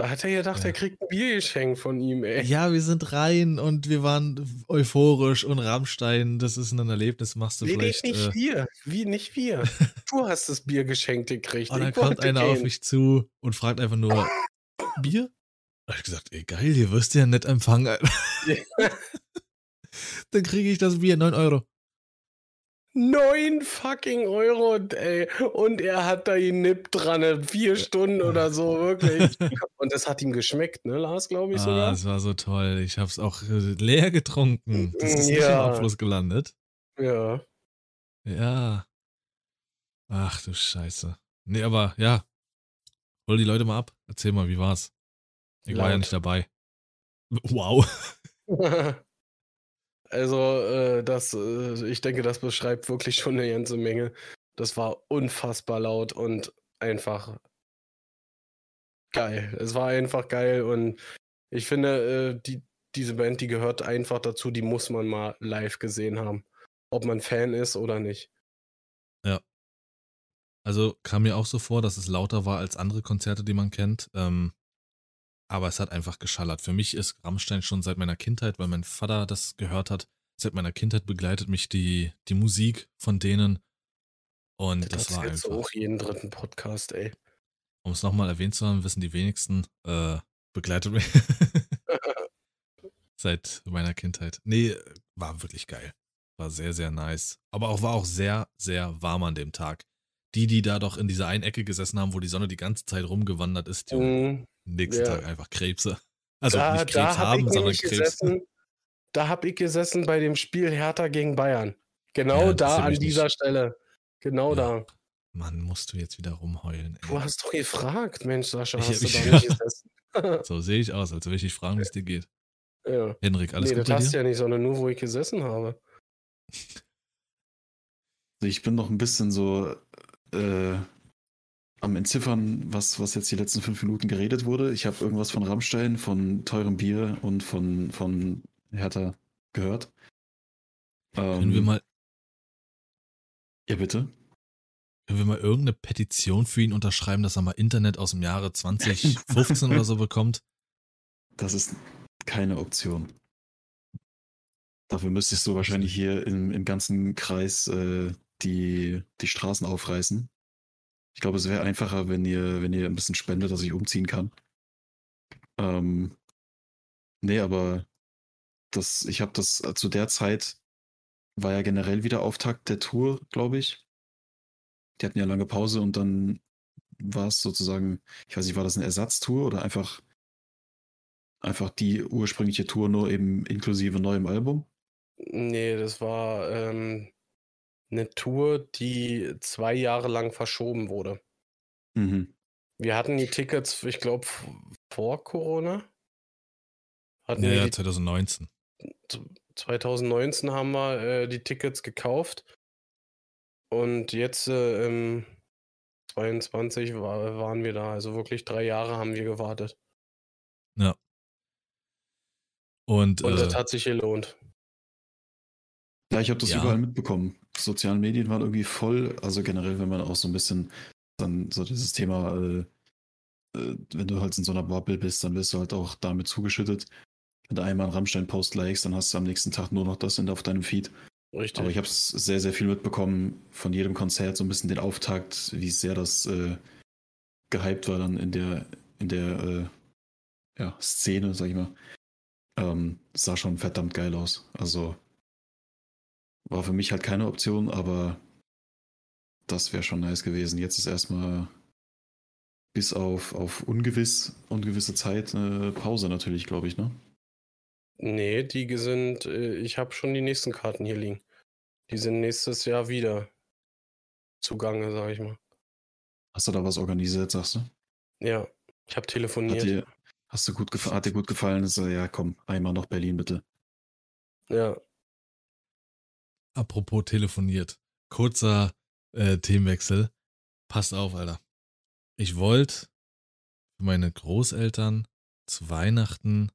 Da hat er gedacht, Ja. er kriegt ein Biergeschenk von ihm, ey. Ja, wir sind rein und wir waren euphorisch und Rammstein, das ist ein Erlebnis, machst du Nee, vielleicht. nicht äh, wir. Wie, nicht wir. Du hast das Bier geschenkt gekriegt. Und dann kommt einer auf gehen. mich zu und fragt einfach nur, Bier? Da hab ich gesagt, ey, geil, hier wirst du ja nett empfangen. Dann kriege ich das Bier, 9 Euro. Neun fucking Euro, ey. Und er hat da genippt dran, ne? vier Stunden oder so, wirklich. Und das hat ihm geschmeckt, ne, Lars, glaube ich ah, sogar. es war so toll. Ich hab's auch äh, leer getrunken. Das ist nicht im Ja. Abfluss gelandet. Ja. Ja. Ach du Scheiße. Nee, aber ja. Hol die Leute mal ab. Erzähl mal, wie war's? Ich war ja nicht dabei. Wow. Also, äh, das, äh, ich denke, das beschreibt wirklich schon eine ganze Menge. Das war unfassbar laut und einfach geil. Es war einfach geil und ich finde, äh, die, diese Band, die gehört einfach dazu, die muss man mal live gesehen haben. Ob man Fan ist oder nicht. Also kam mir auch so vor, dass es lauter war als andere Konzerte, die man kennt. Ähm, aber es hat einfach geschallert. Für mich ist Rammstein schon seit meiner Kindheit, weil mein Vater das gehört hat. Seit meiner Kindheit begleitet mich die, die Musik von denen. Und das, war erzählst du einfach, auch jeden dritten Podcast, ey. um es nochmal erwähnt zu haben, wissen die wenigsten, äh, begleitet mich seit meiner Kindheit. Nee, war wirklich geil. War sehr, sehr nice. Aber auch war auch sehr, sehr warm an dem Tag. Die, die da doch in dieser einen Ecke gesessen haben, wo die Sonne die ganze Zeit rumgewandert ist, die Mhm. Nächsten Ja. Tag einfach Krebse. Also da, nicht Krebs hab haben, ich sondern Krebs. gesessen. Da habe ich gesessen bei dem Spiel Hertha gegen Bayern. Genau Ja, da an dieser nicht. Stelle. Genau Ja. da. Mann, musst du jetzt wieder rumheulen. Ey. Du hast doch gefragt, Mensch, Sascha, Ich- hast du ich- da nicht gesessen? So sehe ich aus, als würde ich dich fragen, wie es dir geht. ja. Henrik, alles nee, gut das bei hast du ja nicht, sondern nur, wo ich gesessen habe. Ich bin noch ein bisschen so, äh, am Entziffern, was, was jetzt die letzten fünf Minuten geredet wurde. Ich habe irgendwas von Rammstein, von teurem Bier und von, von Hertha gehört. Können wir Ähm, mal, Ja, bitte. können wir mal irgendeine Petition für ihn unterschreiben, dass er mal Internet aus dem Jahre 2015 oder so bekommt? Das ist keine Option. Dafür müsstest du wahrscheinlich hier im, im ganzen Kreis äh, die, die Straßen aufreißen. Ich glaube, es wäre einfacher, wenn ihr, wenn ihr ein bisschen spendet, dass ich umziehen kann. Ähm, nee, aber das, ich habe das äh, zu der Zeit war ja generell wieder Auftakt der Tour, glaube ich. Die hatten ja lange Pause und dann war es sozusagen, ich weiß nicht, war das eine Ersatztour oder einfach einfach die ursprüngliche Tour nur eben inklusive neuem Album? Nee, das war ähm, eine Tour, die zwei Jahre lang verschoben wurde. Mhm. Wir hatten die Tickets, ich glaube, vor Corona. Hatten Ja, wir ja, die 2019. 2019 haben wir äh, die Tickets gekauft. Und jetzt äh, im 22 war, waren wir da. Also wirklich drei Jahre haben wir gewartet. Und, Und äh, das hat sich gelohnt. Ja, ich habe das Ja. überall mitbekommen. Sozialen Medien waren irgendwie voll, also generell, wenn man auch so ein bisschen dann so dieses Thema, äh, äh, wenn du halt in so einer Bubble bist, dann wirst du halt auch damit zugeschüttet. Wenn du einmal einen Rammstein-Post likest, dann hast du am nächsten Tag nur noch das in, auf deinem Feed. Richtig. Aber ich habe es sehr, sehr viel mitbekommen von jedem Konzert, so ein bisschen den Auftakt, wie sehr das äh, gehypt war dann in der, in der äh, ja, Szene, sag ich mal. Ähm, sah schon verdammt geil aus. Also war für mich halt keine Option, aber das wäre schon nice gewesen. Jetzt ist erstmal bis auf, auf ungewiss, ungewisse Zeit eine Pause natürlich, glaube ich, ne? Nee, die sind, äh, ich habe schon die nächsten Karten hier liegen. Die sind nächstes Jahr wieder zugange, sag ich mal. Hast du da was organisiert, sagst du? Ja, ich habe Hat telefoniert. dir, hast du gut hat dir gut gefallen? So, ja, komm, einmal noch Berlin bitte. Ja, apropos telefoniert. Kurzer äh, Themenwechsel. Passt auf, Alter. Ich wollte für meine Großeltern zu Weihnachten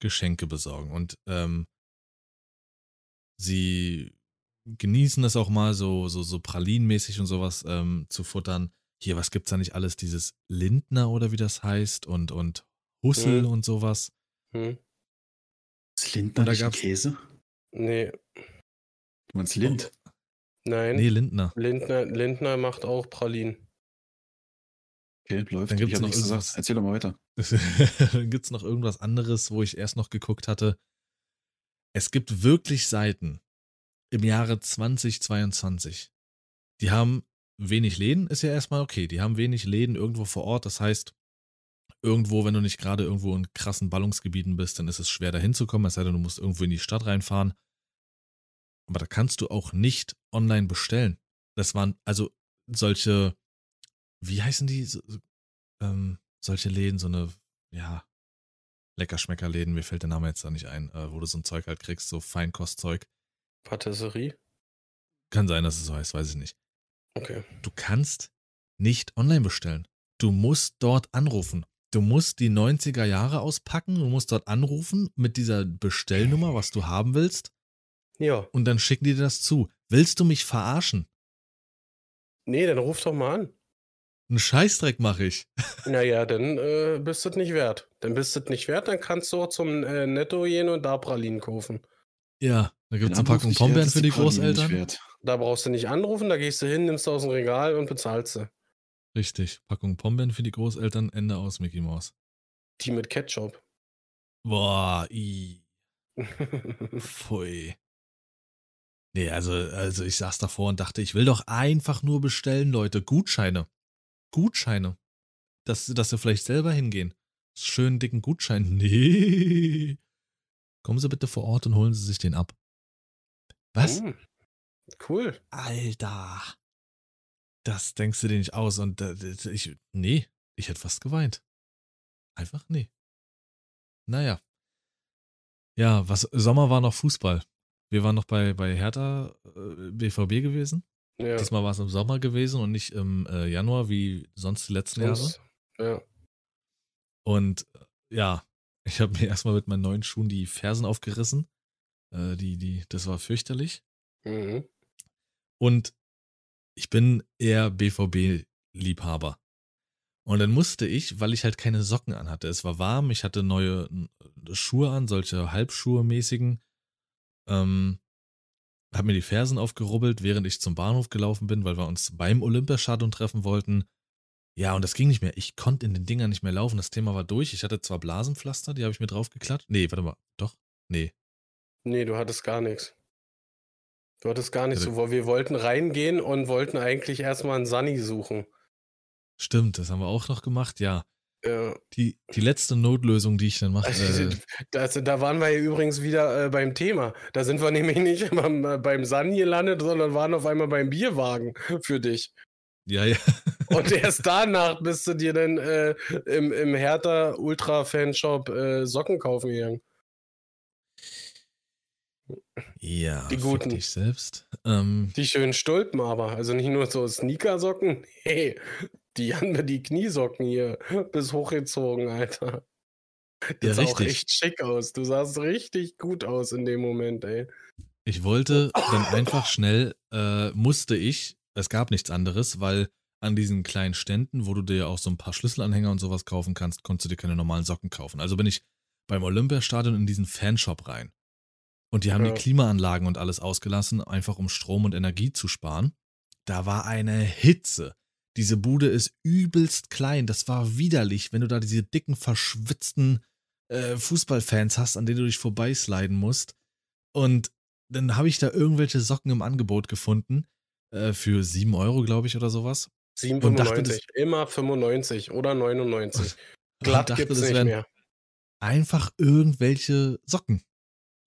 Geschenke besorgen. Und ähm, sie genießen das auch mal so, so, so pralinenmäßig und sowas ähm, zu futtern. Hier, was gibt's da nicht alles? Dieses Lindner oder wie das heißt und, und Hussel Mhm. und sowas. hm. Ist Lindner Und da gab's- Käse? Nee, Du meinst Lind? nein. Nee, Lindner. Lindner, Lindner macht auch Pralinen. Okay, läuft. Dann ich gibt's hab noch nichts gesagt. Erzähl doch mal weiter. Dann gibt es noch irgendwas anderes, wo ich erst noch geguckt hatte. Es gibt wirklich Seiten im Jahre 2022. Die haben wenig Läden, ist ja erstmal okay. Die haben wenig Läden irgendwo vor Ort. Das heißt, irgendwo, wenn du nicht gerade irgendwo in krassen Ballungsgebieten bist, dann ist es schwer, da hinzukommen. Es sei denn, du musst irgendwo in die Stadt reinfahren. Aber da kannst du auch nicht online bestellen. Das waren also solche, wie heißen die? So, ähm, solche Läden, so eine, ja, Leckerschmeckerläden, mir fällt der Name jetzt da nicht ein, äh, wo du so ein Zeug halt kriegst, so Feinkostzeug. Patisserie? Kann sein, dass es so heißt, weiß ich nicht. Okay. Du kannst nicht online bestellen. Du musst dort anrufen. Du musst die 90er Jahre auspacken, du musst dort anrufen mit dieser Bestellnummer, was du haben willst, Ja. und dann schicken die dir das zu. Willst du mich verarschen? Nee, dann ruf doch mal an. Einen Scheißdreck mache ich. Naja, dann äh, bist du es nicht wert. Dann bist du es nicht wert, dann kannst du auch zum äh, Netto gehen und da Pralinen kaufen. Ja, da gibt es eine Packung Pombeeren für die Großeltern. Da brauchst du nicht anrufen, da gehst du hin, nimmst du aus dem Regal und bezahlst sie. Richtig, Packung Pombeeren für die Großeltern, Ende aus Mickey Mouse. Die mit Ketchup. Boah, i, pfui. Nee, also, also ich saß davor und dachte, ich will doch einfach nur bestellen, Leute. Gutscheine. Gutscheine. Dass, dass sie vielleicht selber hingehen. Schönen dicken Gutschein. Nee. Kommen Sie bitte vor Ort und holen Sie sich den ab. Was? Hm. Cool. Alter. Das denkst du dir nicht aus. Und äh, ich, nee, ich hätte fast geweint. Einfach nee. Naja. Ja, was, Sommer war noch Fußball. Wir waren noch bei, bei Hertha äh, BVB gewesen. Ja. Diesmal war es im Sommer gewesen und nicht im äh, Januar wie sonst die letzten Sonst- Ja. Jahre. Und äh, ja, ich habe mir erstmal mit meinen neuen Schuhen die Fersen aufgerissen. Äh, die, die, das war fürchterlich. Mhm. Und ich bin eher BVB-Liebhaber. Und dann musste ich, weil ich halt keine Socken anhatte, es war warm, ich hatte neue Schuhe an, solche Halbschuhe mäßigen, ähm, hab mir die Fersen aufgerubbelt, während ich zum Bahnhof gelaufen bin, weil wir uns beim Olympiastadion treffen wollten. Ja, und das ging nicht mehr. Ich konnte in den Dingern nicht mehr laufen. Das Thema war durch. Ich hatte zwar Blasenpflaster, die habe ich mir draufgeklatscht. Nee, warte mal. Doch? Nee. Nee, du hattest gar nichts. Du hattest gar nichts. So, wir wollten reingehen und wollten eigentlich erstmal einen Sunny suchen. Stimmt, das haben wir auch noch gemacht. Ja. Die, die letzte Notlösung, die ich dann mache. Also, Äh, das, da waren wir ja übrigens wieder äh, beim Thema. Da sind wir nämlich nicht beim, äh, beim Sunny gelandet, sondern waren auf einmal beim Bierwagen für dich. ja, ja. Und erst danach bist du dir dann äh, im, im Hertha Ultra Fanshop äh, Socken kaufen gegangen. Ja, Die guten. dich selbst. Ähm, Die schönen Stulpen aber. Also nicht nur so Sneakersocken. Nee, die haben mir die Kniesocken hier bis hochgezogen, Alter. Das Ja, sah auch echt schick aus. Du sahst richtig gut aus in dem Moment, ey. ich wollte dann einfach schnell, äh, musste ich, es gab nichts anderes, weil an diesen kleinen Ständen, wo du dir auch so ein paar Schlüsselanhänger und sowas kaufen kannst, konntest du dir keine normalen Socken kaufen. Also bin ich beim Olympiastadion in diesen Fanshop rein. Und die haben Ja. die Klimaanlagen und alles ausgelassen, einfach um Strom und Energie zu sparen. Da war eine Hitze. Diese Bude ist übelst klein. Das war widerlich, wenn du da diese dicken, verschwitzten äh, Fußballfans hast, an denen du dich vorbeisliden musst. Und dann habe ich da irgendwelche Socken im Angebot gefunden. Äh, für 7 Euro, glaube ich, oder sowas. Und dachte, 7,95. Immer 95 oder 99. Glatt dachte, gibt's das nicht mehr. Einfach irgendwelche Socken.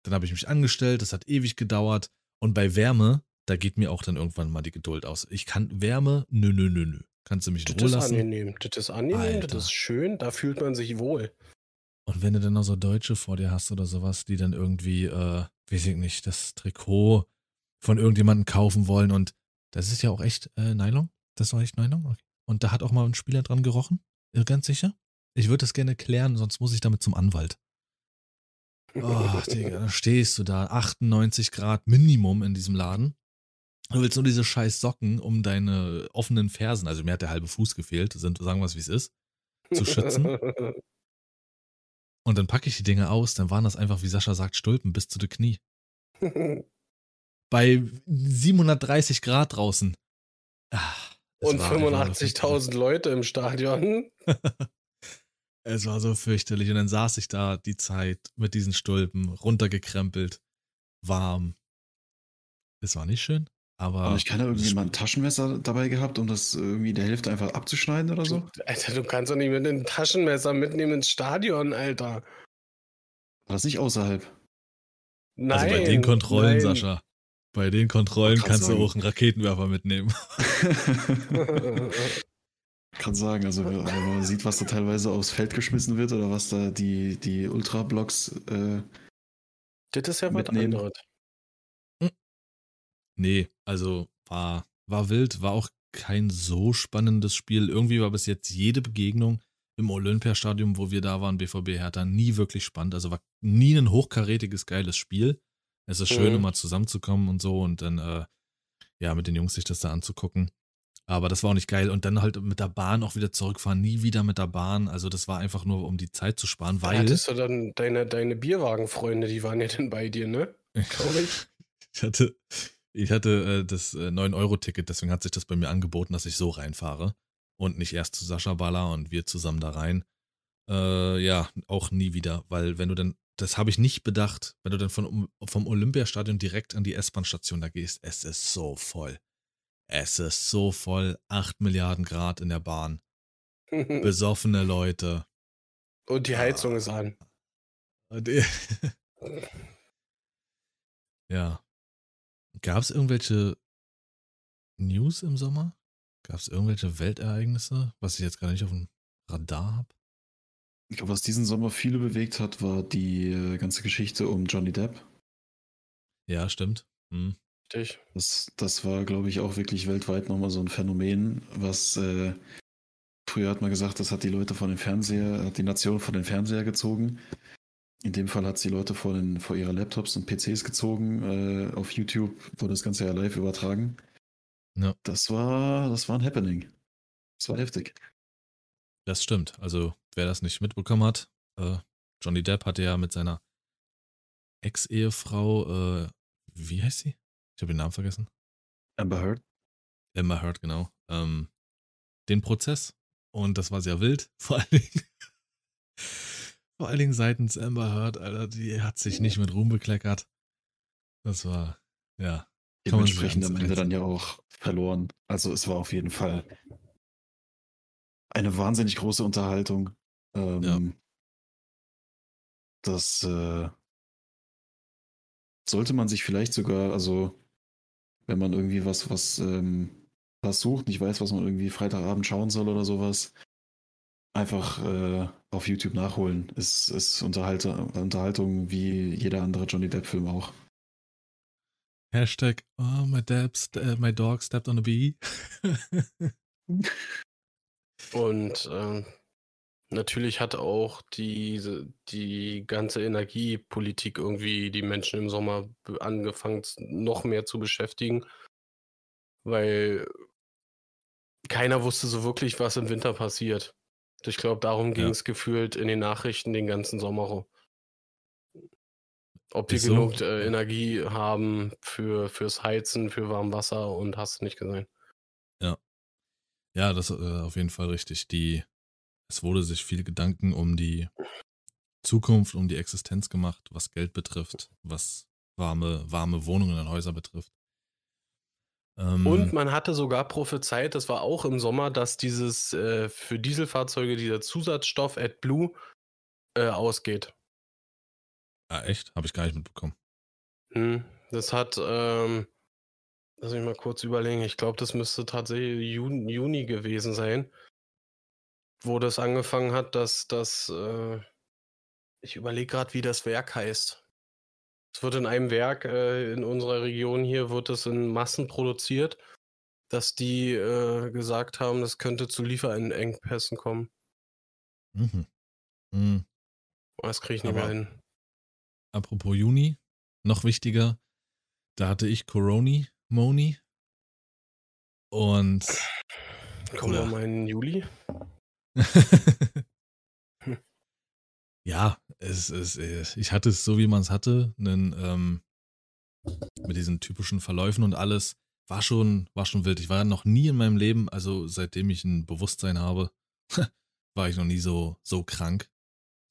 Dann habe ich mich angestellt, das hat ewig gedauert. Und bei Wärme, da geht mir auch dann irgendwann mal die Geduld aus. Ich kann Wärme, nö, nö, nö, nö. Kannst du mich in Das Ruhe ist lassen. angenehm. Das ist angenehm, Alter. das ist schön, da fühlt man sich wohl. Und wenn du dann noch so Deutsche vor dir hast oder sowas, die dann irgendwie, äh, weiß ich nicht, das Trikot von irgendjemandem kaufen wollen und das ist ja auch echt äh, Nylon? Das war echt Nylon? Okay. Und da hat auch mal ein Spieler dran gerochen? Äh, Ganz sicher? Ich würde das gerne klären, sonst muss ich damit zum Anwalt. Oh, Digga, dann stehst du da, 98 Grad Minimum in diesem Laden. Du willst nur diese scheiß Socken um deine offenen Fersen, also mir hat der halbe Fuß gefehlt, sind, sagen wir es wie es ist, zu schützen. Und dann packe ich die Dinge aus, dann waren das einfach, wie Sascha sagt, Stulpen bis zu den Knie. Bei 730 Grad draußen. Es Und war einfach so 85.000 Leute im Stadion. Es war so fürchterlich. Und dann saß ich da die Zeit mit diesen Stulpen, runtergekrempelt, warm. Es war nicht schön, aber. Ich kann da irgendwie mal ein Taschenmesser dabei gehabt, um das irgendwie der Hälfte einfach abzuschneiden oder so. Du, Alter, du kannst doch nicht mit einem Taschenmesser mitnehmen ins Stadion, Alter. War das nicht außerhalb? Nein. also bei den Kontrollen, nein. Sascha. Bei den Kontrollen Kann kannst du auch einen Raketenwerfer mitnehmen. Kann sagen, also wenn man sieht, was da teilweise aufs Feld geschmissen wird oder was da die, die Ultra-Blocks äh, das ist ja was Mitnehmen. anderes. Nee, also war, war wild, war auch kein so spannendes Spiel. Irgendwie war bis jetzt jede Begegnung im Olympiastadion, wo wir da waren, BVB Hertha, nie wirklich spannend. Also war nie ein hochkarätiges, geiles Spiel. Es ist schön, Mhm. um mal zusammenzukommen und so und dann, äh, ja, mit den Jungs sich das da anzugucken. Aber das war auch nicht geil. Und dann halt mit der Bahn auch wieder zurückfahren, nie wieder mit der Bahn. Also das war einfach nur, um die Zeit zu sparen, weil Hattest du dann deine, deine Bierwagenfreunde, die waren ja dann bei dir, ne? Glaube ich. Ich hatte, ich hatte äh, das äh, 9-Euro-Ticket, deswegen hat sich das bei mir angeboten, dass ich so reinfahre und nicht erst zu Sascha Baller und wir zusammen da rein. Äh, ja, auch nie wieder, weil wenn du dann, das habe ich nicht bedacht, wenn du dann von, vom Olympiastadion direkt an die S-Bahn-Station da gehst, es ist so voll. Es ist so voll, 8 Milliarden Grad in der Bahn, besoffene Leute. Und die Heizung ist an. Ja. Gab es irgendwelche News im Sommer? Gab es irgendwelche Weltereignisse, was ich jetzt gar nicht auf dem Radar habe? Ich glaube, was diesen Sommer viele bewegt hat, war die äh, ganze Geschichte um Johnny Depp. Ja, stimmt. Hm. Richtig. Das, das war, glaube ich, auch wirklich weltweit nochmal so ein Phänomen, was äh, früher hat man gesagt, das hat die Leute von den Fernseher, hat die Nation von den Fernseher gezogen. In dem Fall hat sie Leute vor, den, vor ihre Laptops und PCs gezogen. Äh, auf YouTube wurde das Ganze ja live übertragen. Ja. Das war, das war ein Happening. Das war heftig. Das stimmt. Also, wer das nicht mitbekommen hat, äh, Johnny Depp hatte ja mit seiner Ex-Ehefrau, äh, wie heißt sie? Ich habe den Namen vergessen. Amber Heard? Amber Heard, genau. Ähm, den Prozess. Und das war sehr wild. Vor allen Dingen, vor allen Dingen seitens Amber Heard, Alter, die hat sich nicht mit Ruhm bekleckert. Das war, ja. Dementsprechend am Ende dann ja auch verloren. Also es war auf jeden Fall eine wahnsinnig große Unterhaltung. Ähm, Ja. Das äh, sollte man sich vielleicht sogar, also wenn man irgendwie was, was, ähm, was sucht, nicht weiß, was man irgendwie Freitagabend schauen soll oder sowas, einfach äh, auf YouTube nachholen. Ist, ist Unterhalte, Unterhaltung wie jeder andere Johnny Depp-Film auch. Hashtag, oh, my, dad st äh, my dog stepped on a bee. Und ähm, natürlich hat auch diese, die ganze Energiepolitik irgendwie die Menschen im Sommer angefangen, noch mehr zu beschäftigen, weil keiner wusste so wirklich, was im Winter passiert. Ich glaube, darum ging Ja. es gefühlt in den Nachrichten den ganzen Sommer. rum. Ob wir Ist so. genug äh, Energie haben für, fürs Heizen, für Warmwasser und hast du nicht gesehen. Ja, das ist äh, auf jeden Fall richtig. Die, es wurde sich viel Gedanken um die Zukunft, um die Existenz gemacht, was Geld betrifft, was warme, warme Wohnungen und Häuser betrifft. Ähm, Und man hatte sogar prophezeit, das war auch im Sommer, dass dieses äh, für Dieselfahrzeuge dieser Zusatzstoff AdBlue äh, ausgeht. ah, echt? Habe ich gar nicht mitbekommen. Hm. Das hat, ähm, lass mich mal kurz überlegen, ich glaube, das müsste tatsächlich Juni, Juni gewesen sein, wo das angefangen hat, dass das, äh, ich überlege gerade, wie das Werk heißt. Es wird in einem Werk äh, in unserer Region hier, wird es in Massen produziert, dass die äh, gesagt haben, das könnte zu Lieferengpässen kommen. Mhm. Mhm. Das kriege ich nicht mehr Aber- hin. Apropos Juni, noch wichtiger, da hatte ich Coroni, Moni. Und Kommen wir mal in Juli. ja, es äh, ich hatte es so, wie man es hatte, einen, ähm, mit diesen typischen Verläufen und alles. War schon, war schon wild. Ich war noch nie in meinem Leben, also seitdem ich ein Bewusstsein habe, war ich noch nie so, so krank.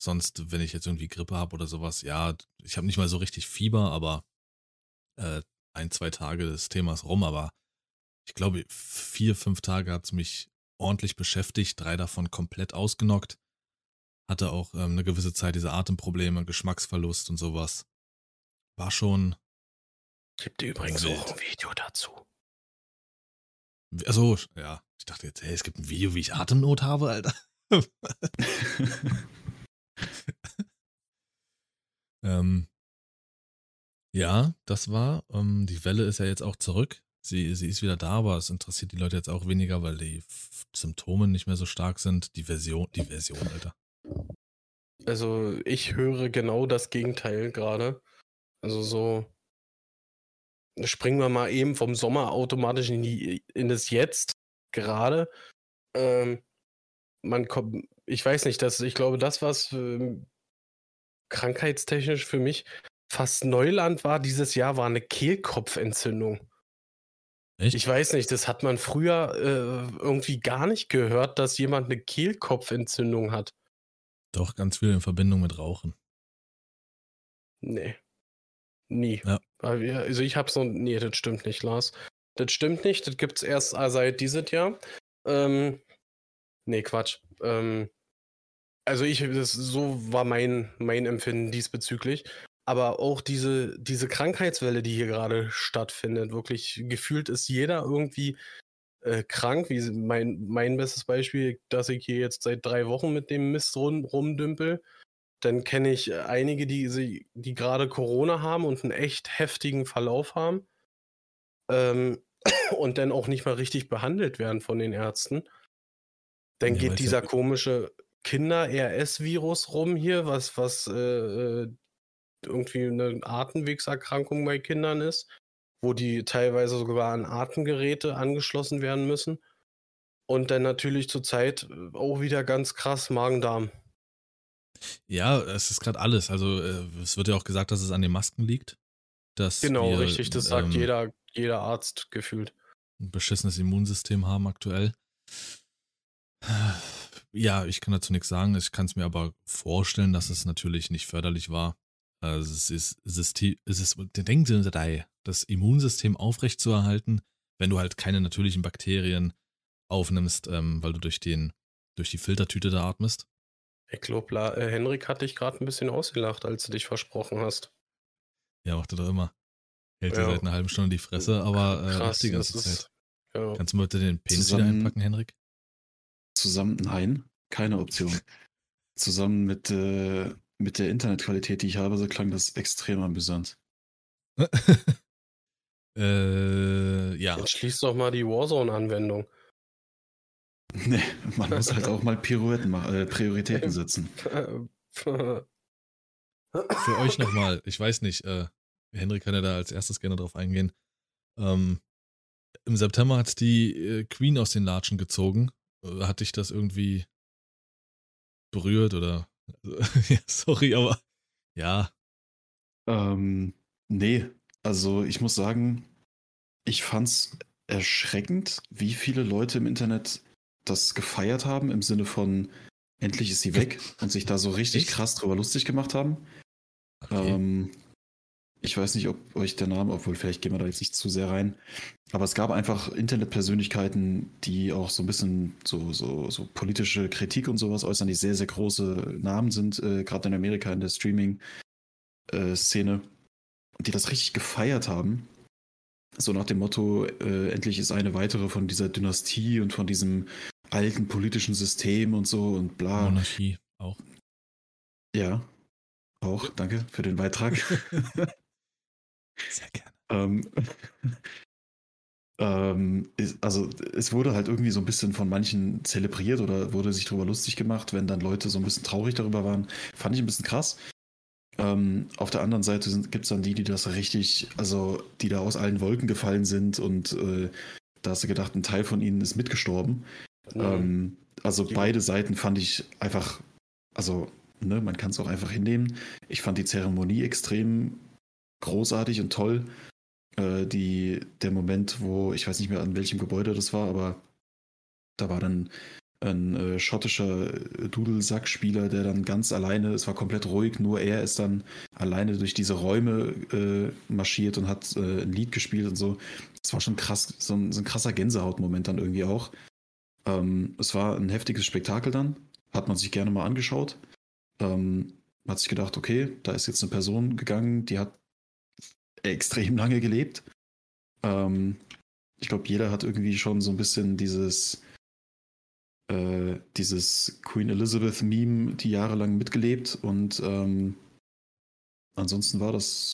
Sonst, wenn ich jetzt irgendwie Grippe habe oder sowas, ja, ich habe nicht mal so richtig Fieber, aber äh, ein, zwei Tage des Themas rum, aber ich glaube, vier, fünf Tage hat es mich ordentlich beschäftigt, drei davon komplett ausgenockt. Hatte auch ähm, eine gewisse Zeit diese Atemprobleme, Geschmacksverlust und sowas. War schon. Gibt übrigens Wild. auch ein Video dazu. Achso, ja. Ich dachte jetzt, hey, es gibt ein Video, wie ich Atemnot habe, Alter. ähm, ja, das war. Ähm, die Welle ist ja jetzt auch zurück. Sie, sie ist wieder da, aber es interessiert die Leute jetzt auch weniger, weil die Symptome nicht mehr so stark sind. Die Version, die Version, Alter. Also ich höre genau das Gegenteil gerade. Also so springen wir mal eben vom Sommer automatisch in, die, in das Jetzt gerade. Ähm, man kommt, ich weiß nicht, dass ich glaube, das, was ähm, krankheitstechnisch für mich fast Neuland war dieses Jahr, war eine Kehlkopfentzündung. Echt? Ich weiß nicht, das hat man früher äh, irgendwie gar nicht gehört, dass jemand eine Kehlkopfentzündung hat. Doch, ganz viel in Verbindung mit Rauchen. Nee. Nie. Ja. Also ich hab's noch. Nee, das stimmt nicht, Lars. Das stimmt nicht. Das gibt's erst äh, seit dieses Jahr. Ähm, nee, Quatsch. Ähm, also ich, das, so war mein, mein Empfinden diesbezüglich. Aber auch diese, diese Krankheitswelle, die hier gerade stattfindet, wirklich gefühlt ist jeder irgendwie äh, krank. Wie mein, mein bestes Beispiel, dass ich hier jetzt seit drei Wochen mit dem Mist rum, rumdümpel. Dann kenne ich äh, einige, die, sie- die gerade Corona haben und einen echt heftigen Verlauf haben. ähm, und dann auch nicht mal richtig behandelt werden von den Ärzten. Dann Ja, geht dieser ja- komische Kinder-RS-Virus rum hier, was, was äh, äh, irgendwie eine Atemwegserkrankung bei Kindern ist, wo die teilweise sogar an Atemgeräte angeschlossen werden müssen. Und dann natürlich zurzeit äh, auch wieder ganz krass Magen-Darm. Ja, es ist gerade alles. Also äh, es wird ja auch gesagt, dass es an den Masken liegt. Dass Genau, wir, richtig, das sagt ähm, jeder, jeder Arzt gefühlt. ein beschissenes Immunsystem haben aktuell. Ja, ich kann dazu nichts sagen. Ich kann es mir aber vorstellen, dass es natürlich nicht förderlich war. Also es ist System, es ist denken Sie dabei, das Immunsystem aufrechtzuerhalten, wenn du halt keine natürlichen Bakterien aufnimmst, ähm, weil du durch den durch die Filtertüte da atmest. Glaube, äh, Henrik hat dich gerade ein bisschen ausgelacht, als du dich versprochen hast. Ja, macht er doch immer. Hält dir Ja. seit einer halben Stunde die Fresse, aber äh, Krass, die ganze das Zeit. ist. Ja. Kannst du mal bitte den Penis Zusammen- wieder einpacken, Henrik? Zusammen, nein, keine Option. Zusammen mit, äh, mit der Internetqualität, die ich habe, so klang das extrem amüsant. äh, ja. Jetzt schließ doch mal die Warzone-Anwendung. Nee, man muss halt auch mal Pirouetten machen, äh, Prioritäten setzen. Für euch nochmal, ich weiß nicht, äh, Henrik kann ja da als erstes gerne drauf eingehen. Ähm, Im September hat die äh, Queen aus den Latschen gezogen. Äh, hat dich das irgendwie berührt oder? ja, sorry, aber ja, Ähm, nee, also ich muss sagen, ich fand's erschreckend, wie viele Leute im Internet das gefeiert haben, im Sinne von endlich ist sie weg und sich da so richtig Echt? krass drüber lustig gemacht haben. okay. Ähm, ich weiß nicht, ob euch der Name, obwohl vielleicht gehen wir da jetzt nicht zu sehr rein. Aber es gab einfach Internetpersönlichkeiten, die auch so ein bisschen so, so, so politische Kritik und sowas äußern, die sehr, sehr große Namen sind, äh, gerade in Amerika in der Streaming-Szene, die das richtig gefeiert haben. So nach dem Motto, äh, endlich ist eine weitere von dieser Dynastie und von diesem alten politischen System und so und bla. Monarchie auch. Ja, auch, danke für den Beitrag. Sehr gerne. Ähm, ähm, ist, also es wurde halt irgendwie so ein bisschen von manchen zelebriert oder wurde sich darüber lustig gemacht, wenn dann Leute so ein bisschen traurig darüber waren. Fand ich ein bisschen krass. Ähm, auf der anderen Seite gibt es dann die, die das richtig, also die da aus allen Wolken gefallen sind und äh, da hast du gedacht, ein Teil von ihnen ist mitgestorben. Mhm. Ähm, also Die- beide Seiten fand ich einfach, also ne, man kann es auch einfach hinnehmen. Ich fand die Zeremonie extrem großartig und toll. Äh, die, der Moment, wo, ich weiß nicht mehr an welchem Gebäude das war, aber da war dann ein äh, schottischer Dudelsackspieler, der dann ganz alleine, es war komplett ruhig, nur er ist dann alleine durch diese Räume äh, marschiert und hat äh, ein Lied gespielt und so. Das war schon krass, so ein, so ein krasser Gänsehautmoment dann irgendwie auch. Ähm, es war ein heftiges Spektakel dann, hat man sich gerne mal angeschaut. Ähm, hat sich gedacht, okay, da ist jetzt eine Person gegangen, die hat extrem lange gelebt. Ähm, ich glaube, jeder hat irgendwie schon so ein bisschen dieses, äh, dieses Queen Elizabeth Meme die jahrelang mitgelebt und ähm, ansonsten war das,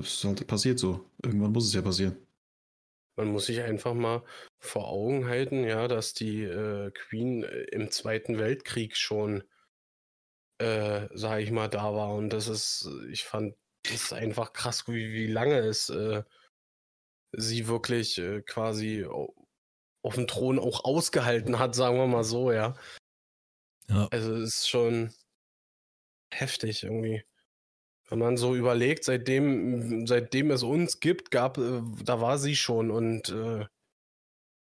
ist halt passiert so. Irgendwann muss es ja passieren. Man muss sich einfach mal vor Augen halten, ja, dass die äh, Queen äh, im Zweiten Weltkrieg schon, äh, sag ich mal, da war. Und das ist, ich fand, das ist einfach krass, wie, wie lange es äh, sie wirklich äh, quasi au- auf dem Thron auch ausgehalten hat, sagen wir mal so, ja. Ja. Also es ist schon heftig irgendwie. Wenn man so überlegt, seitdem, seitdem es uns gibt, gab, äh, da war sie schon und äh,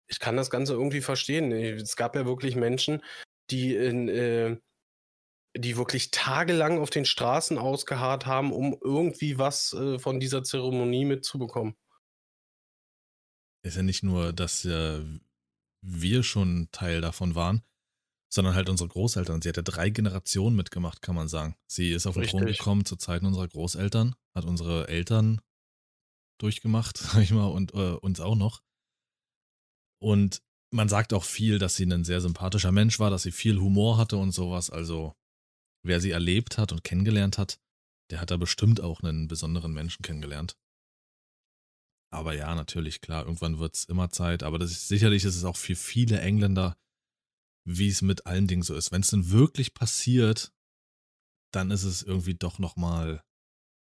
ich kann das Ganze irgendwie verstehen. Es gab ja wirklich Menschen, die in, äh, die wirklich tagelang auf den Straßen ausgeharrt haben, um irgendwie was äh, von dieser Zeremonie mitzubekommen. Ist ja nicht nur, dass äh, wir schon Teil davon waren, sondern halt unsere Großeltern. Sie hat ja drei Generationen mitgemacht, kann man sagen. Sie ist auf den Thron gekommen zu Zeiten unserer Großeltern, hat unsere Eltern durchgemacht, sag ich mal, und äh, uns auch noch. Und man sagt auch viel, dass sie ein sehr sympathischer Mensch war, dass sie viel Humor hatte und sowas. Also, wer sie erlebt hat und kennengelernt hat, der hat da bestimmt auch einen besonderen Menschen kennengelernt. Aber ja, natürlich, klar, irgendwann wird es immer Zeit. Aber das ist, sicherlich ist es auch für viele Engländer, wie es mit allen Dingen so ist. Wenn es denn wirklich passiert, dann ist es irgendwie doch nochmal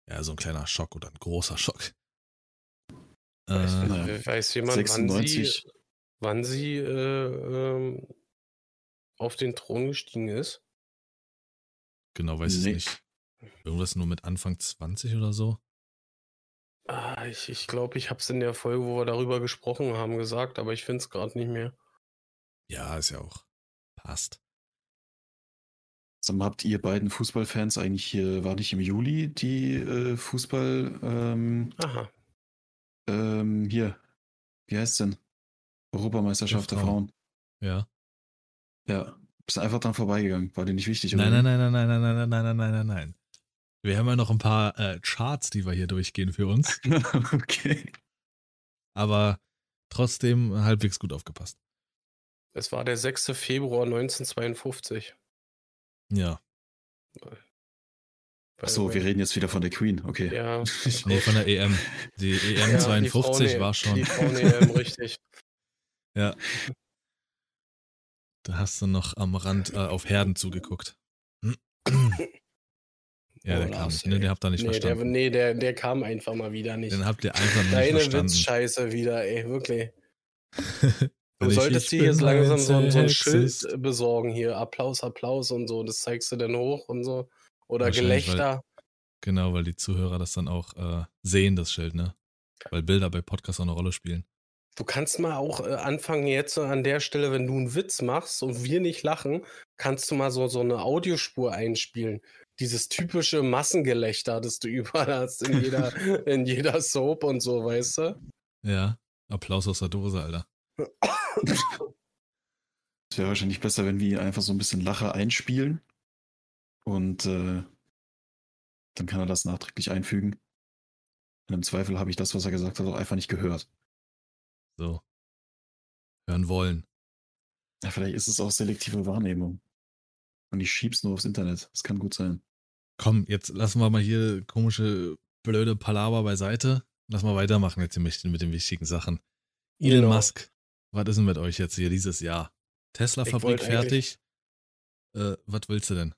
ja, so ein kleiner Schock oder ein großer Schock. Weiß, Äh, weiß jemand, 96. wann sie, wann sie äh, ähm, auf den Thron gestiegen ist? Genau, weiß Nee. ich nicht. Irgendwas nur mit Anfang 20 oder so. Ah, ich ich, glaube, ich habe es in der Folge, wo wir darüber gesprochen haben, gesagt, aber ich finde es gerade nicht mehr. Ja, ist ja auch. Passt. Sag mal, habt ihr beiden Fußballfans eigentlich hier, war nicht im Juli die äh, Fußball, ähm, Aha. ähm, hier, wie heißt denn? Europameisterschaft Der der Frauen. Frauen. Ja. Ja, bist einfach dran vorbeigegangen, war dir nicht wichtig, Nein, oder? nein, nein, nein, nein, nein, nein, nein, nein, nein, nein, nein. Wir haben ja noch ein paar äh, Charts, die wir hier durchgehen für uns. nein. okay. Aber trotzdem halbwegs gut aufgepasst. Es war der 6. Februar 1952. Ja. Achso, wir reden jetzt wieder von der Queen, okay. Ja. Nee, von der EM. Die EM Ja, 52 die Frauen- war schon. Die Frauen-EM, richtig. Ja. Da hast du noch am Rand äh, auf Herden zugeguckt. Ja, der Oh, kam Lars, nicht. Ne, den habt ihr nicht nee, der, verstanden. nee der, der kam einfach mal wieder nicht. Den habt ihr einfach nicht Deine verstanden. Witzscheiße wieder, ey, wirklich. Du solltest dir jetzt langsam so, ein- so ein. Schild besorgen hier. Applaus, Applaus und so. Das zeigst du dann hoch und so. Oder Gelächter. Genau, weil die Zuhörer das dann auch äh, sehen, das Schild, ne? Weil Bilder bei Podcasts auch eine Rolle spielen. Du kannst mal auch äh, anfangen jetzt an der Stelle, wenn du einen Witz machst und wir nicht lachen, kannst du mal so, so eine Audiospur einspielen. Dieses typische Massengelächter, das du überall hast in jeder, in jeder Soap und so, weißt du? Ja. Applaus aus der Dose, Alter. Es wäre wahrscheinlich besser, wenn wir einfach so ein bisschen Lacher einspielen und äh, dann kann er das nachträglich einfügen. Und im Zweifel habe ich das, was er gesagt hat, auch einfach nicht gehört. So. Hören wollen. Ja, vielleicht ist es auch selektive Wahrnehmung. Und ich schieb's nur aufs Internet. Das kann gut sein. Komm, jetzt lassen wir mal hier komische, blöde Palaver beiseite. Lass mal weitermachen jetzt mit, mit den wichtigen Sachen. Elon Genau. Musk, was ist denn mit euch jetzt hier dieses Jahr? Tesla-Fabrik fertig. Äh, was willst du denn?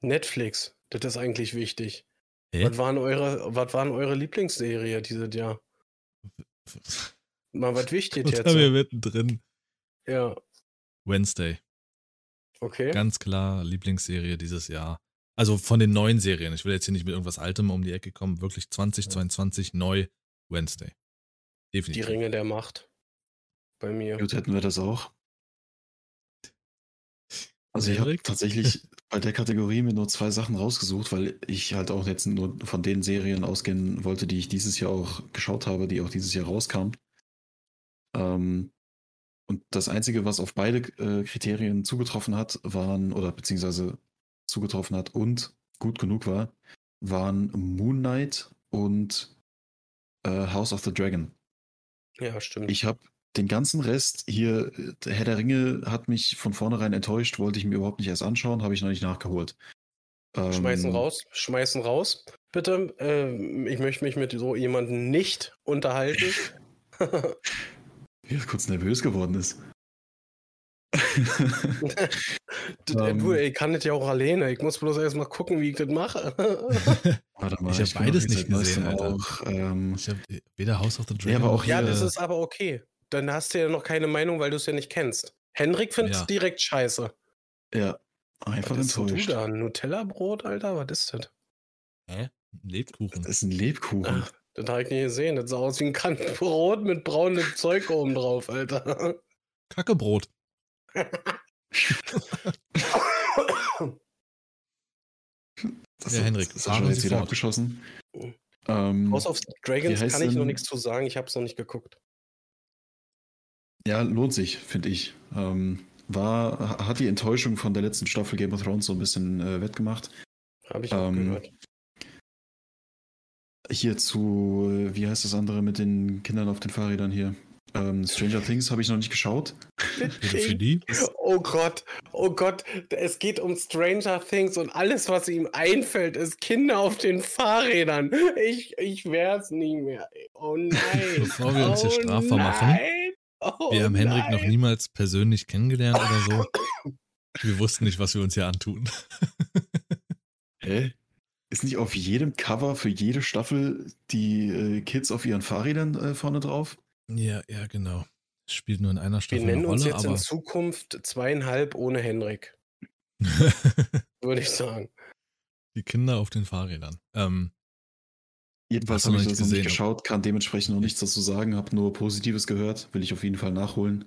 Netflix, das ist eigentlich wichtig. Hä? Was waren eure, was waren eure Lieblingsserie dieses Jahr? Mal was wichtig Was jetzt. haben wir mittendrin? Ja, Wednesday. okay. Ganz klar Lieblingsserie dieses Jahr. Also von den neuen Serien. Ich will jetzt hier nicht mit irgendwas Altem um die Ecke kommen. Wirklich 2022 neu Wednesday. Die Definitiv. Ringe der Macht. Bei mir. Gut, hätten wir das auch. Also ich habe tatsächlich bei der Kategorie mir nur zwei Sachen rausgesucht, weil ich halt auch jetzt nur von den Serien ausgehen wollte, die ich dieses Jahr auch geschaut habe, die auch dieses Jahr rauskamen. Ähm, und das Einzige, was auf beide äh, Kriterien zugetroffen hat, waren, oder beziehungsweise zugetroffen hat und gut genug war, waren Moon Knight und äh, House of the Dragon. Ja, stimmt. Ich habe den ganzen Rest hier, äh, Herr der Ringe hat mich von vornherein enttäuscht, wollte ich mir überhaupt nicht erst anschauen, habe ich noch nicht nachgeholt. Ähm, Schmeißen raus, schmeißen raus. Bitte, äh, ich möchte mich mit so jemandem nicht unterhalten. Wie er kurz nervös geworden ist. D- äh, Ähm. du, ey, ich kann das ja auch alleine. Ich muss bloß erstmal gucken, wie ich das mache. Warte mal, Ich hab bin beides jetzt nicht gesehen, Alter. Auch, ähm, Ich habe weder House of the Dragon. Ja, aber auch ja, hier- das ist aber okay. Dann hast du ja noch keine Meinung, weil du es ja nicht kennst. Henrik findet es Ja. direkt scheiße. ja, einfach Was ist denn du enttäuscht. da? Nutella-Brot, Alter? Was ist das? Hä? Lebkuchen. Das ist ein Lebkuchen. Ach, das habe ich nicht gesehen. Das sah aus wie ein Kantenbrot mit braunem Zeug oben drauf, Alter. Kackebrot. Das Ja, Henrik, das ist schon jetzt wieder fort. abgeschossen. Mhm. Ähm, House of Dragons Wie heißt kann ich noch nichts zu sagen. Ich habe es noch nicht geguckt. ja, lohnt sich, finde ich. Ähm, war, hat die Enttäuschung von der letzten Staffel Game of Thrones so ein bisschen äh, wettgemacht. Habe ich auch Ähm, gehört. Hier zu, äh, wie heißt das andere mit den Kindern auf den Fahrrädern hier? Ähm, Stranger Things habe ich noch nicht geschaut. Oh Gott, oh Gott, es geht um Stranger Things und alles, was ihm einfällt, ist Kinder auf den Fahrrädern. Ich, ich werd's nie mehr. Oh nein. Bevor wir uns hier oh strafbar machen, nein. Oh wir haben Henrik noch nein. niemals persönlich kennengelernt oder so. Wir wussten nicht, was wir uns hier antun. Hä? Ist nicht auf jedem Cover für jede Staffel die äh, Kids auf ihren Fahrrädern äh, vorne drauf? Ja, ja, genau. Es spielt nur in einer Wir Staffel eine nennen uns Rolle, jetzt in. Zukunft zweieinhalb ohne Henrik, würde ich sagen. die Kinder auf den Fahrrädern. Ähm, Jedenfalls habe ich das noch nicht gesehen, geschaut, kann dementsprechend noch nichts dazu sagen, habe nur Positives gehört, will ich auf jeden Fall nachholen.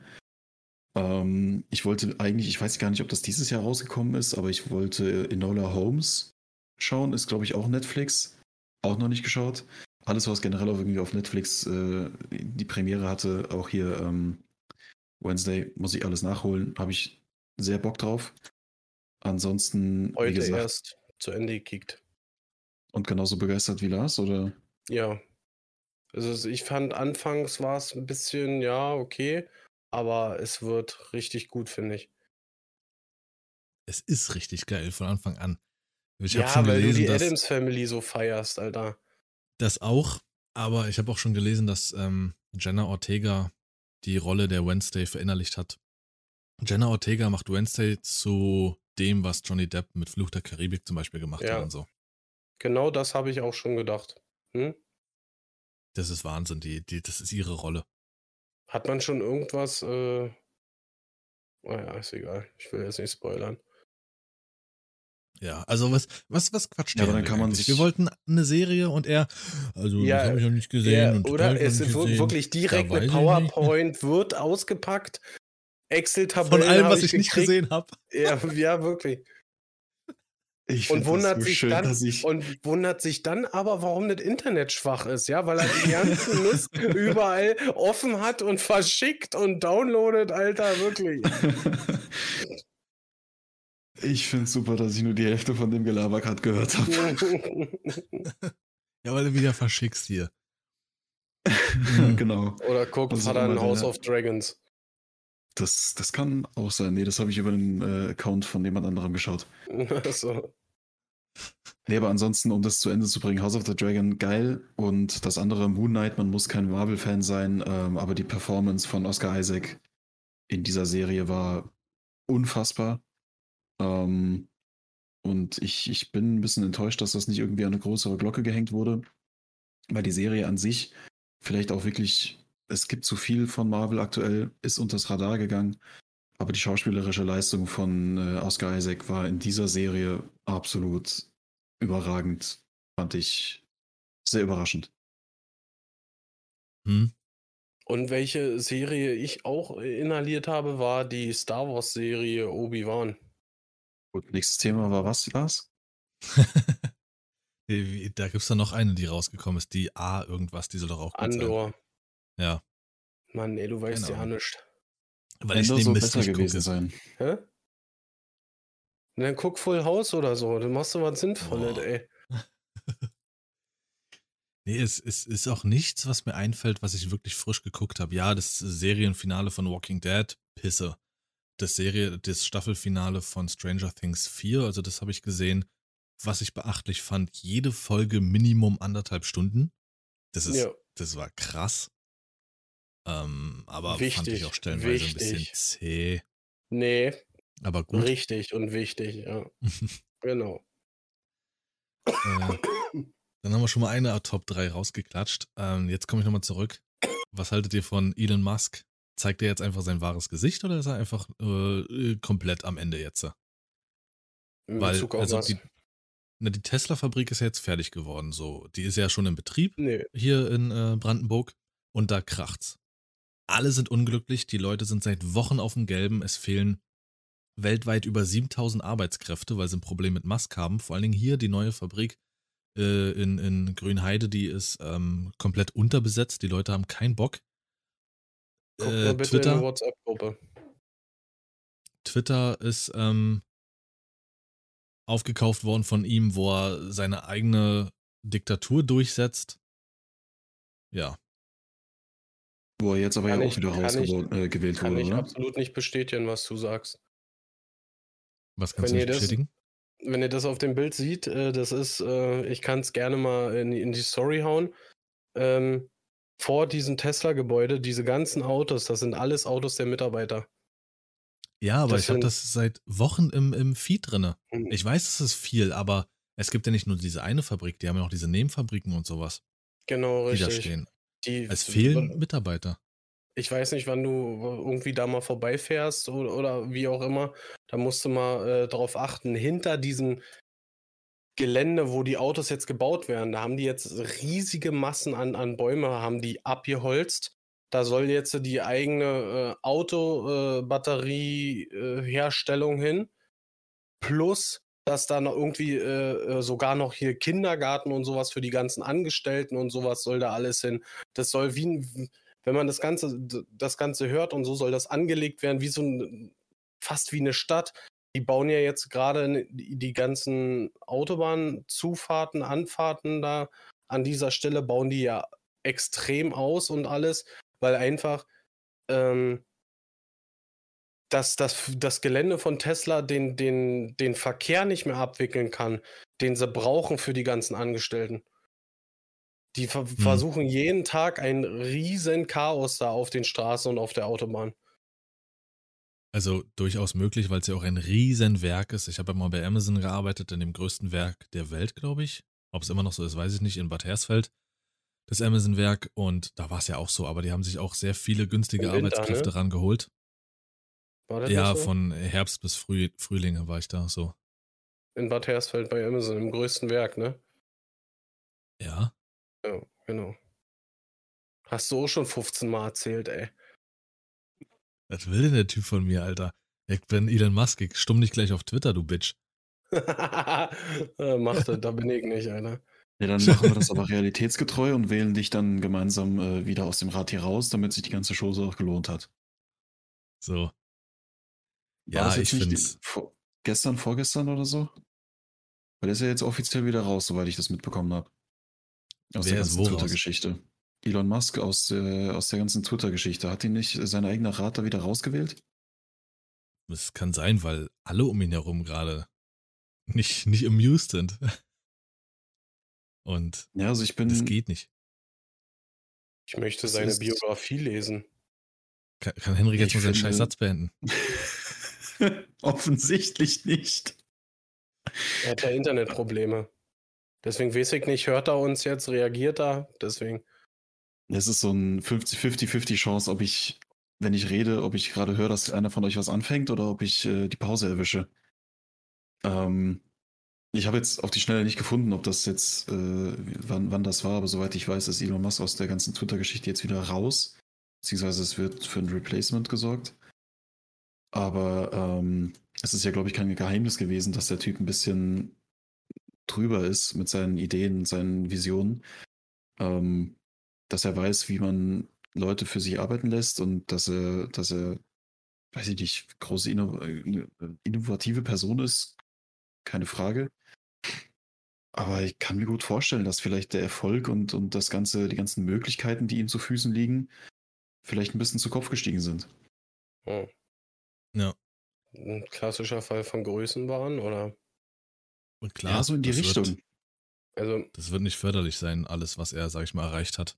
Ähm, ich wollte eigentlich, ich weiß gar nicht, ob das dieses Jahr rausgekommen ist, aber ich wollte Enola Holmes schauen, ist glaube ich auch Netflix, auch noch nicht geschaut. Alles, was generell auch irgendwie auf Netflix äh, die Premiere hatte, auch hier ähm, Wednesday, muss ich alles nachholen, habe ich sehr Bock drauf. Ansonsten, wie Heute gesagt, erst zu Ende gekickt. und genauso begeistert wie Lars, oder? Ja. Also ich fand anfangs war es ein bisschen, ja, okay, aber es wird richtig gut, finde ich. es ist richtig geil von Anfang an. Ich ja, weil gelesen, du die Adams Family so feierst, Alter. das auch, aber ich habe auch schon gelesen, dass ähm, Jenna Ortega die Rolle der Wednesday verinnerlicht hat. Jenna Ortega macht Wednesday zu dem, was Johnny Depp mit Fluch der Karibik zum Beispiel gemacht Ja. hat und so. Genau das habe ich auch schon gedacht. Hm? Das ist Wahnsinn, die, die, das ist ihre Rolle. Hat man schon irgendwas, äh... Naja, ist egal. Ich will jetzt nicht spoilern. Ja, also was, was, was quatscht Ja, der dann kann man sich- Wir wollten eine Serie und er, also Ja, das habe ich noch nicht gesehen. Ja, und oder? Es nicht wird wirklich direkt Ja, eine PowerPoint wird ausgepackt. Excel-Tabellen Von allem, was ich, nicht gekriegt. gesehen habe. Ja, ja, wirklich. Ich Und wundert so sich schön, dann dass ich und wundert sich dann aber, warum das Internet schwach ist, ja, weil er die ganzen Mist überall offen hat und verschickt und downloadet, Alter, wirklich. Ich finde es super, dass ich nur die Hälfte von dem Gelaber gerade gehört habe. Ja, weil du wieder verschickst hier. Mhm. genau. Oder guckt Also Vater in immer House der- of Dragons. Das, das kann auch sein. Nee, das habe ich über den äh, Account von jemand anderem geschaut. so. Nee, aber ansonsten, um das zu Ende zu bringen, House of the Dragon geil. Und das andere Moon Knight, man muss kein Marvel-Fan sein, ähm, aber die Performance von Oscar Isaac in dieser Serie war unfassbar. Ähm, und ich, ich bin ein bisschen enttäuscht, dass das nicht irgendwie an eine größere Glocke gehängt wurde. Weil die Serie an sich vielleicht auch wirklich, es gibt zu viel von Marvel aktuell, ist unters Radar gegangen. Aber die schauspielerische Leistung von äh, Oscar Isaac war in dieser Serie absolut überragend. Fand ich sehr überraschend. Hm? Und welche Serie ich auch inhaliert habe, war die Star Wars-Serie Obi-Wan. Gut, nächstes Thema war was, Lars? Wie- da gibt es dann noch eine, die rausgekommen ist, die A irgendwas, die soll doch auch gut sein. Andor. Ja, Mann, ey, du weißt Keine ja nicht. weil ich Ender den Mist nicht gewesen gucke. sein. Hä? Dann guck Full House oder so, dann machst du was Sinnvolles, Boah. ey. Nee, es, es ist auch nichts, was mir einfällt, was ich wirklich frisch geguckt habe. Ja, das Serienfinale von Walking Dead, Pisse. Das Serie, das Staffelfinale von Stranger Things 4, also das habe ich gesehen. Was ich beachtlich fand, jede Folge Minimum anderthalb Stunden. Das ist, Ja. das war krass. Ähm, aber fand Wichtig, ich auch stellenweise ein bisschen wichtig. zäh. Nee, Aber gut. richtig und wichtig, ja. Genau. Äh, dann haben wir schon mal eine Top 3 rausgeklatscht. Ähm, jetzt komme ich nochmal zurück. Was haltet ihr von Elon Musk? Zeigt er jetzt einfach sein wahres Gesicht oder ist er einfach äh, komplett am Ende jetzt? In Weil, Bezug auf also was? die, na, die Tesla-Fabrik ist ja jetzt fertig geworden. So, die ist ja schon in Betrieb Nee, hier in äh, Brandenburg und da kracht's. Alle sind unglücklich, die Leute sind seit Wochen auf dem Gelben. Es fehlen weltweit über 7000 Arbeitskräfte, weil sie ein Problem mit Musk haben. Vor allen Dingen hier die neue Fabrik äh, in, in Grünheide, die ist ähm, komplett unterbesetzt. Die Leute haben keinen Bock. Guck Äh, mal bitte in Twitter, eine WhatsApp-Gruppe. Twitter ist ähm, aufgekauft worden von ihm, wo er seine eigene Diktatur durchsetzt. Ja, Wo er jetzt aber Kann ja ich- auch wieder kann ich- rausgewählt Kann wurde, ich oder? absolut nicht bestätigen, was du sagst. Was kannst Wenn du nicht das- bestätigen? Wenn ihr das auf dem Bild seht, äh, das ist, äh, ich kann es gerne mal in, in die Story hauen. Ähm, vor diesem Tesla-Gebäude, diese ganzen Autos, das sind alles Autos der Mitarbeiter. Ja, aber das ich habe das seit Wochen im, im Feed drinne. Hm, Ich weiß, es ist viel, aber es gibt ja nicht nur diese eine Fabrik, die haben ja auch diese Nebenfabriken und sowas, Genau, die da richtig. stehen. Die, Es fehlen Mitarbeiter. Ich weiß nicht, wann du irgendwie da mal vorbeifährst oder, oder wie auch immer. Da musst du mal äh, darauf achten. Hinter diesem Gelände, wo die Autos jetzt gebaut werden, da haben die jetzt riesige Massen an, an Bäume, haben die abgeholzt. Da soll jetzt die eigene äh, Autobatterieherstellung hin. Plus, dass da noch irgendwie äh, äh, sogar noch hier Kindergarten und sowas für die ganzen Angestellten und sowas soll da alles hin. Das soll wie ein, wenn man das Ganze, das Ganze hört und so soll das angelegt werden, wie so ein, fast wie eine Stadt. Die bauen ja jetzt gerade die ganzen Autobahnzufahrten, Anfahrten da an dieser Stelle bauen die ja extrem aus und alles, weil einfach ähm, dass das, das Gelände von Tesla den, den, den Verkehr nicht mehr abwickeln kann, den sie brauchen für die ganzen Angestellten. Die ver versuchen jeden Tag ein riesen Chaos da auf den Straßen und auf der Autobahn. Also durchaus möglich, weil es ja auch ein Riesenwerk ist. Ich habe ja mal bei Amazon gearbeitet, in dem größten Werk der Welt, glaube ich. Ob es immer noch so ist, weiß ich nicht, in Bad Hersfeld. Das Amazon-Werk. Und da war es ja auch so, aber die haben sich auch sehr viele günstige Winter, Arbeitskräfte ne? rangeholt. War das Ja, so? von Herbst bis Früh, Frühling war ich da so. In Bad Hersfeld bei Amazon, im größten Werk, ne? Ja. Ja, genau. Hast du auch schon 15 Mal erzählt, ey. Was will denn der Typ von mir, Alter? Ich bin Elon Musk, ich stumm dich gleich auf Twitter, du Bitch. Macht das, da bin ich nicht, Alter. Ja, dann machen wir das aber realitätsgetreu und wählen dich dann gemeinsam äh, wieder aus dem Rad hier raus, damit sich die ganze Show so auch gelohnt hat. So. War Ja, das jetzt ich find's. vor, gestern, vorgestern oder so? Weil der ist ja jetzt offiziell wieder raus, soweit ich das mitbekommen habe. Aus Wer der ist ganzen? Twitter-Geschichte. Elon Musk aus, äh, aus der ganzen Twitter-Geschichte. Hat ihn nicht sein eigener Rat da wieder rausgewählt? Es kann sein, weil alle um ihn herum gerade nicht, nicht amused sind. Und Ja, also ich bin. das geht nicht. Ich möchte seine ist- Biografie lesen. Kann, kann Henrik jetzt ich mal seinen scheiß Satz beenden? Offensichtlich nicht. Er hat ja Internetprobleme. Deswegen weiß ich nicht, hört er uns jetzt, reagiert er? Deswegen. Es ist so ein 50-50-50 Chance, ob ich, wenn ich rede, ob ich gerade höre, dass einer von euch was anfängt oder ob ich äh, die Pause erwische. Ähm, ich habe jetzt auf die Schnelle nicht gefunden, ob das jetzt, äh, wann, wann das war, aber soweit ich weiß, ist Elon Musk aus der ganzen Twitter-Geschichte jetzt wieder raus. Beziehungsweise es wird für ein Replacement gesorgt. Aber ähm, es ist ja, glaube ich, kein Geheimnis gewesen, dass der Typ ein bisschen drüber ist mit seinen Ideen, seinen Visionen. Ähm, dass er weiß, wie man Leute für sich arbeiten lässt und dass er, dass er, weiß ich nicht, große inno äh, innovative Person ist, keine Frage. Aber ich kann mir gut vorstellen, dass vielleicht der Erfolg und, und das ganze, die ganzen Möglichkeiten, die ihm zu Füßen liegen, vielleicht ein bisschen zu Kopf gestiegen sind. Hm. Ja. Ein klassischer Fall von Größenwahn, oder? Und klar, ja, so in die Richtung. Wird, Also, das wird nicht förderlich sein, alles, was er, sag ich mal, erreicht hat.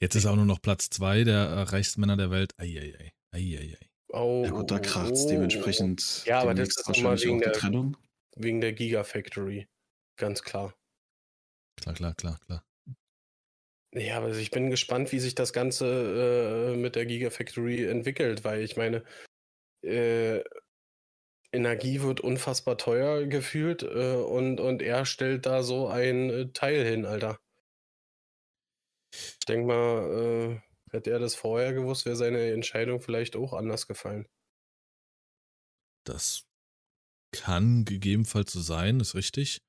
Jetzt ist er auch nur noch Platz zwei der äh, reichsten Männer der Welt. Eieiei. Eieiei. oh, Ja gut, da kracht's oh, dementsprechend. Ja, aber das ist nochmal wahrscheinlich wegen auch die der- Trennung. Wegen der Gigafactory. Ganz klar. Klar, klar, klar, klar. Ja, aber ich bin gespannt, wie sich das Ganze äh, mit der Gigafactory entwickelt, weil ich meine, äh, Energie wird unfassbar teuer gefühlt äh, und, und er stellt da so ein äh, Teil hin, Alter. Ich denke mal, äh, hätte er das vorher gewusst, wäre seine Entscheidung vielleicht auch anders gefallen. Das kann gegebenenfalls so sein, ist richtig.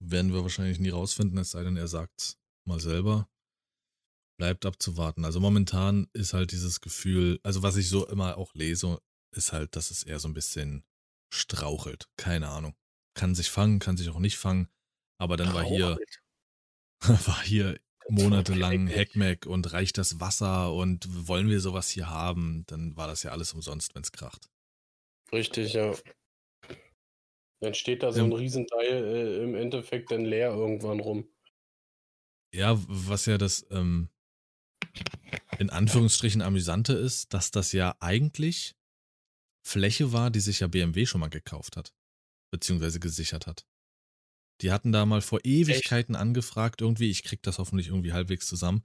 Werden wir wahrscheinlich nie rausfinden, es sei denn, er sagt mal selber. Bleibt abzuwarten. Also momentan ist halt dieses Gefühl, also was ich so immer auch lese, ist halt, dass es eher so ein bisschen strauchelt. Keine Ahnung. Kann sich fangen, kann sich auch nicht fangen. Aber dann war hier, war hier monatelang Hackmack und reicht das Wasser und wollen wir sowas hier haben, dann war das ja alles umsonst, wenn es kracht. Richtig, ja. Dann steht da so ein Riesenteil äh, im Endeffekt dann leer irgendwann rum. Ja, was ja das ähm, in Anführungsstrichen amüsante ist, dass das ja eigentlich Fläche war, die sich ja BMW schon mal gekauft hat, beziehungsweise gesichert hat. Die hatten da mal vor Ewigkeiten Echt? angefragt, irgendwie, ich krieg das hoffentlich irgendwie halbwegs zusammen.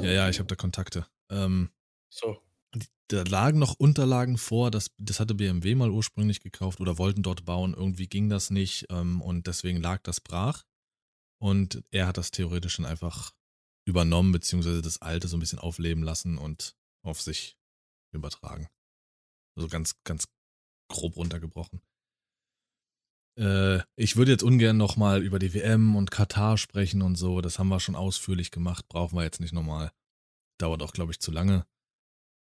Ja, ja, ich habe da Kontakte. Ähm, so. Da lagen noch Unterlagen vor, das, das hatte BMW mal ursprünglich gekauft oder wollten dort bauen. Irgendwie ging das nicht ähm, und deswegen lag das brach. Und er hat das theoretisch dann einfach übernommen, beziehungsweise das Alte so ein bisschen aufleben lassen und auf sich übertragen. Also ganz, ganz grob runtergebrochen. Äh, ich würde jetzt ungern nochmal über die WM und Katar sprechen und so. Das haben wir schon ausführlich gemacht. Brauchen wir jetzt nicht nochmal. Dauert auch, glaube ich, zu lange.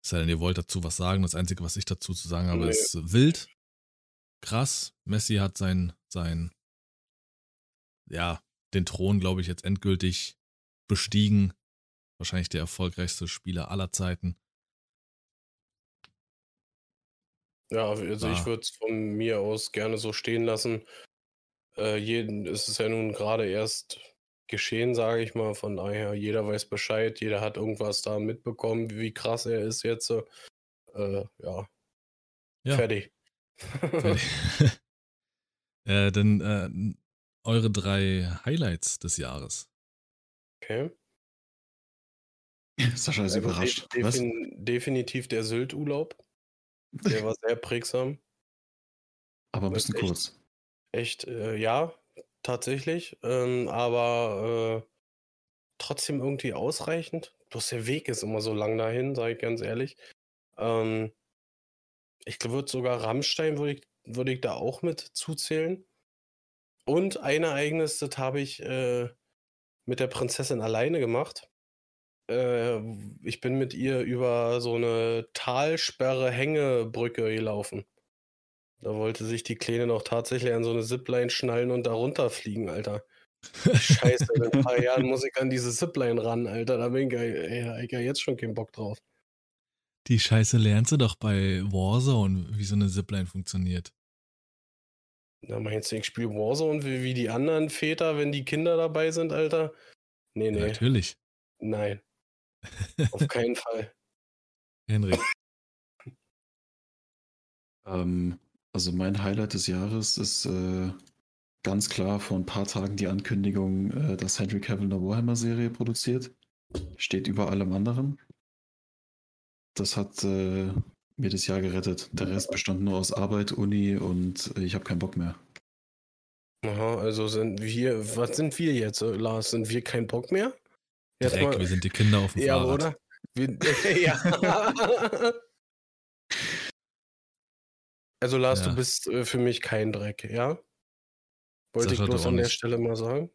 Es sei denn, ihr wollt dazu was sagen. Das Einzige, was ich dazu zu sagen habe, nee. ist wild. Krass. Messi hat sein, sein, ja, den Thron, glaube ich, jetzt endgültig bestiegen. Wahrscheinlich der erfolgreichste Spieler aller Zeiten. Ja, also ich würde es von mir aus gerne so stehen lassen. Äh, jeden, es ist ja nun gerade erst geschehen, sage ich mal. Von daher, jeder weiß Bescheid, jeder hat irgendwas da mitbekommen, wie krass er ist jetzt. Äh, ja. ja. Fertig. Fertig. äh, dann äh, eure drei Highlights des Jahres. Okay. Sascha ist also überrascht. De defin definitiv der Sylt-Urlaub. Der war sehr prägsam. Aber ein bisschen echt, kurz. Echt, äh, ja, tatsächlich. Ähm, aber äh, trotzdem irgendwie ausreichend. Bloß der Weg ist immer so lang dahin, sage ich ganz ehrlich. Ähm, ich würde sogar Rammstein würde ich, würd ich da auch mit zuzählen. Und ein Ereignis, das habe ich äh, mit der Prinzessin alleine gemacht. Äh, ich bin mit ihr über so eine Talsperre Hängebrücke gelaufen. Da wollte sich die Kleine noch tatsächlich an so eine Zipline schnallen und da runterfliegen, Alter. Scheiße, in ein paar Jahren muss ich an diese Zipline ran, Alter. Da bin ich, ey, ich ja jetzt schon keinen Bock drauf. Die Scheiße lernst du doch bei Warzone, wie so eine Zipline funktioniert. Na, meinst du, ich spiele Warzone wie, wie die anderen Väter, wenn die Kinder dabei sind, Alter? Nee, nee. Ja, natürlich. Nein. Auf keinen Fall. Henrik. ähm, also mein Highlight des Jahres ist äh, ganz klar vor ein paar Tagen die Ankündigung, äh, dass Henry Cavill eine Warhammer-Serie produziert. Steht über allem anderen. Das hat äh, mir das Jahr gerettet. Der Rest bestand nur aus Arbeit, Uni und äh, ich habe keinen Bock mehr. Aha, also sind wir, was sind wir jetzt, äh, Lars? Sind wir kein Bock mehr? Dreck, mal, wir sind die Kinder auf dem ja, Fahrrad. Oder? Wir, ja. also Lars, ja. du bist äh, für mich kein Dreck, ja? Wollte Sascha, ich bloß an der Stelle mal sagen.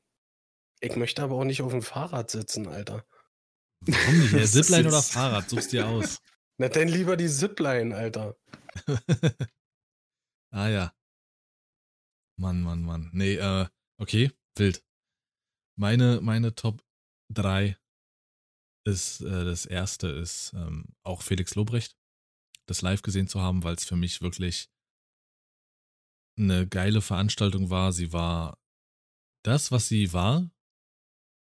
Ich möchte aber auch nicht auf dem Fahrrad sitzen, Alter. Warum nicht? Ja, Zipline oder Fahrrad? Suchst dir aus. Na dann lieber die Zipline, Alter. ah ja. Mann, Mann, Mann. Nee, äh, okay, wild. Meine, meine Top 3 ist, äh, das erste ist ähm, auch Felix Lobrecht, das live gesehen zu haben, weil es für mich wirklich eine geile Veranstaltung war. Sie war das, was sie war,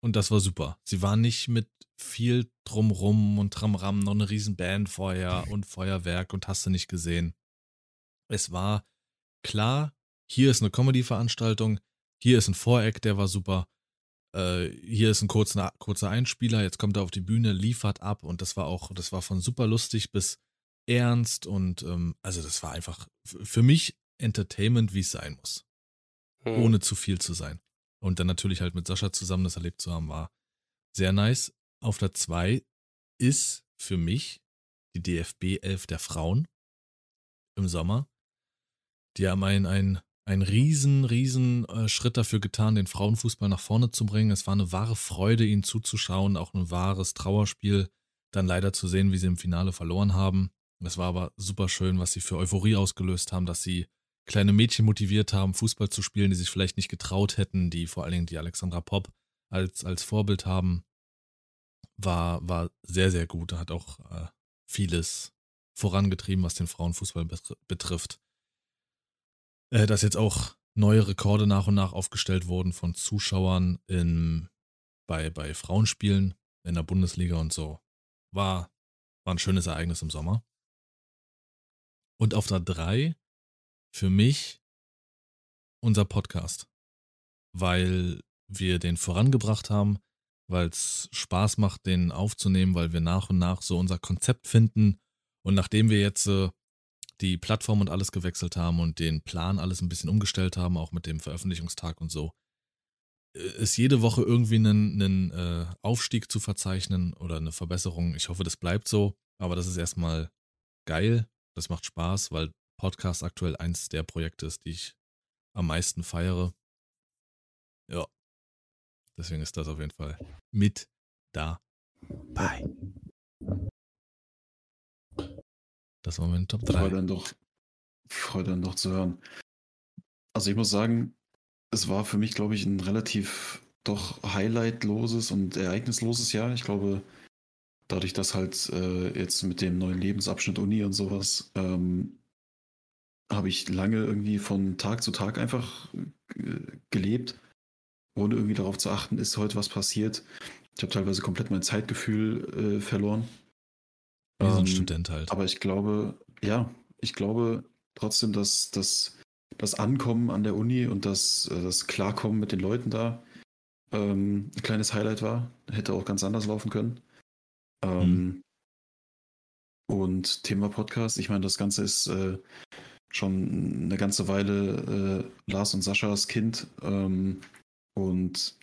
und das war super. Sie war nicht mit viel drumrum und tramram, noch eine riesen Band vorher und Feuerwerk und hast du nicht gesehen. Es war klar, hier ist eine Comedy-Veranstaltung, hier ist ein Voreck, der war super, äh, hier ist ein kurzer, kurzer Einspieler, jetzt kommt er auf die Bühne, liefert ab und das war auch, das war von super lustig bis ernst und ähm, also das war einfach für mich Entertainment, wie es sein muss. Hm. Ohne zu viel zu sein. Und dann natürlich halt mit Sascha zusammen das erlebt zu haben, war sehr nice. Auf der 2 ist für mich die DFB 11 der Frauen im Sommer. Die haben einen, einen, einen riesen, riesen äh, Schritt dafür getan, den Frauenfußball nach vorne zu bringen. Es war eine wahre Freude, ihnen zuzuschauen, auch ein wahres Trauerspiel, dann leider zu sehen, wie sie im Finale verloren haben. Es war aber super schön, was sie für Euphorie ausgelöst haben, dass sie kleine Mädchen motiviert haben, Fußball zu spielen, die sich vielleicht nicht getraut hätten, die vor allen Dingen die Alexandra Popp als, als Vorbild haben. war, war sehr, sehr gut. Hat auch äh, vieles vorangetrieben, was den Frauenfußball betrifft. Äh, dass jetzt auch neue Rekorde nach und nach aufgestellt wurden von Zuschauern in, bei, bei Frauenspielen in der Bundesliga und so. War, war ein schönes Ereignis im Sommer. Und auf der 3 für mich unser Podcast, weil wir den vorangebracht haben, weil es Spaß macht, den aufzunehmen, weil wir nach und nach so unser Konzept finden. Und nachdem wir jetzt äh, die Plattform und alles gewechselt haben und den Plan alles ein bisschen umgestellt haben, auch mit dem Veröffentlichungstag und so, äh, ist jede Woche irgendwie einen, einen äh, Aufstieg zu verzeichnen oder eine Verbesserung. Ich hoffe, das bleibt so, aber das ist erstmal geil. Das macht Spaß, weil Podcast aktuell eins der Projekte ist, die ich am meisten feiere. Ja. Deswegen ist das auf jeden Fall mit dabei. Das war mein Top 3. Freude dann doch, Freude dann doch zu hören. Also ich muss sagen, es war für mich, glaube ich, ein relativ doch highlightloses und ereignisloses Jahr. Ich glaube, dadurch, dass halt äh, jetzt mit dem neuen Lebensabschnitt Uni und sowas, ähm, habe ich lange irgendwie von Tag zu Tag einfach äh, gelebt, ohne irgendwie darauf zu achten, ist heute was passiert. Ich habe teilweise komplett mein Zeitgefühl äh, verloren. Wie so ein ähm, Student halt. Aber ich glaube, ja, ich glaube trotzdem, dass, dass das Ankommen an der Uni und das, äh, das Klarkommen mit den Leuten da ähm, ein kleines Highlight war. Hätte auch ganz anders laufen können. Ähm, mhm. Und Thema Podcast, ich meine, das Ganze ist äh, schon eine ganze Weile äh, Lars und Saschas Kind. Ähm, und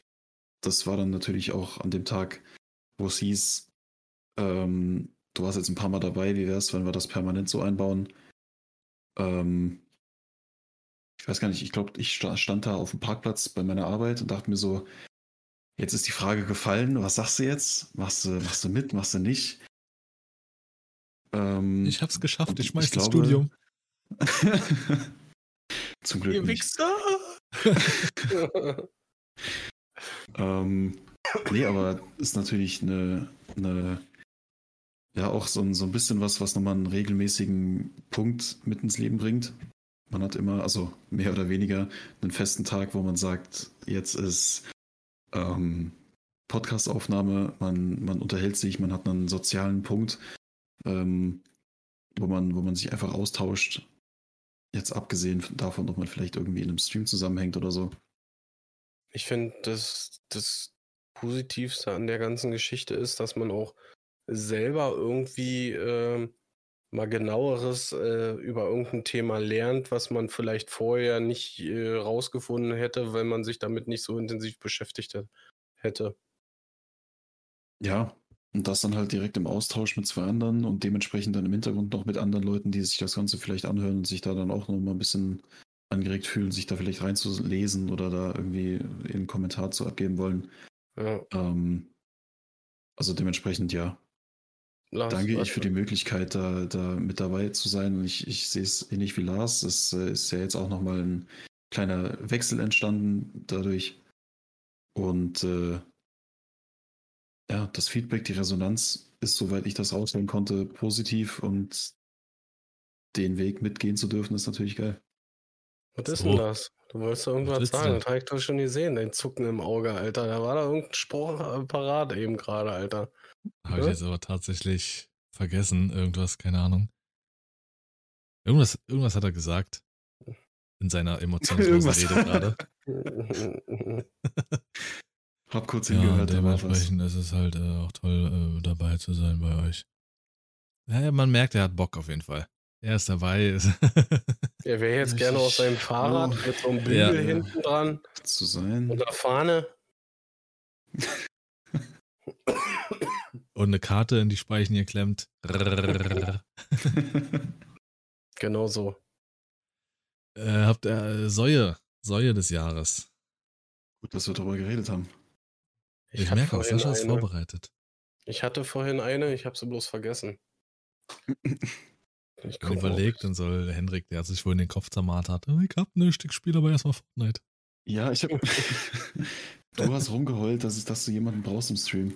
das war dann natürlich auch an dem Tag, wo es hieß, ähm, du warst jetzt ein paar Mal dabei, wie wäre es, wenn wir das permanent so einbauen? Ähm, ich weiß gar nicht, ich glaube, ich stand da auf dem Parkplatz bei meiner Arbeit und dachte mir so, jetzt ist die Frage gefallen, was sagst du jetzt? Machst du, machst du mit, machst du nicht? Ähm, ich hab's geschafft, ich schmeiß ich das glaube, Studium. Zum Glück. Ihr Wichser! ähm, nee, aber ist natürlich eine, eine ja auch so ein, so ein bisschen was, was nochmal einen regelmäßigen Punkt mit ins Leben bringt. Man hat immer, also mehr oder weniger, einen festen Tag, wo man sagt, jetzt ist ähm, Podcastaufnahme, man, man unterhält sich, man hat einen sozialen Punkt, ähm, wo, man, wo man sich einfach austauscht. Jetzt abgesehen davon, ob man vielleicht irgendwie in einem Stream zusammenhängt oder so. Ich finde, das, das Positivste an der ganzen Geschichte ist, dass man auch selber irgendwie äh, mal genaueres äh, über irgendein Thema lernt, was man vielleicht vorher nicht äh, rausgefunden hätte, weil man sich damit nicht so intensiv beschäftigt hätte. Ja, und das dann halt direkt im Austausch mit zwei anderen und dementsprechend dann im Hintergrund noch mit anderen Leuten, die sich das Ganze vielleicht anhören und sich da dann auch noch mal ein bisschen angeregt fühlen, sich da vielleicht reinzulesen oder da irgendwie einen Kommentar zu abgeben wollen. Ja. Ähm, also dementsprechend ja, Lars, danke ich für die Möglichkeit, da, da mit dabei zu sein. Und ich, ich sehe es ähnlich wie Lars. Es äh, ist ja jetzt auch nochmal ein kleiner Wechsel entstanden dadurch. Und äh, ja, das Feedback, die Resonanz ist, soweit ich das raushören konnte, positiv und den Weg mitgehen zu dürfen, ist natürlich geil. Was ist denn das? Du wolltest doch irgendwas sagen, das habe ich doch schon gesehen, dein Zucken im Auge, Alter. Da war da irgendein Spruch parat eben gerade, Alter. Habe ich jetzt aber tatsächlich vergessen. Irgendwas, keine Ahnung. Irgendwas, irgendwas hat er gesagt. In seiner emotionslosen Rede gerade. Hab kurz hingehört. Ja, dementsprechend ist es halt äh, auch toll, äh, dabei zu sein bei euch. Ja, man merkt, er hat Bock auf jeden Fall. Er ist dabei. er wäre jetzt gerne auf seinem Fahrrad mit so einem Bügel ja. hinten dran. Zu sein. Und der Fahne. Und eine Karte in die Speichen geklemmt. genau so. Äh, habt ihr äh, Säue, Säue des Jahres. Gut, dass wir darüber geredet haben. Ich, ich merke auch, Sascha ist vorbereitet. Ich hatte vorhin eine, ich habe sie bloß vergessen. Ich bin überlegt, dann soll Hendrik, der sich wohl in den Kopf zermarrt hat, ich hab ne Stück Spiel, aber erstmal Fortnite. Ja, ich hab. du hast rumgeheult, dass, dass du jemanden brauchst im Stream.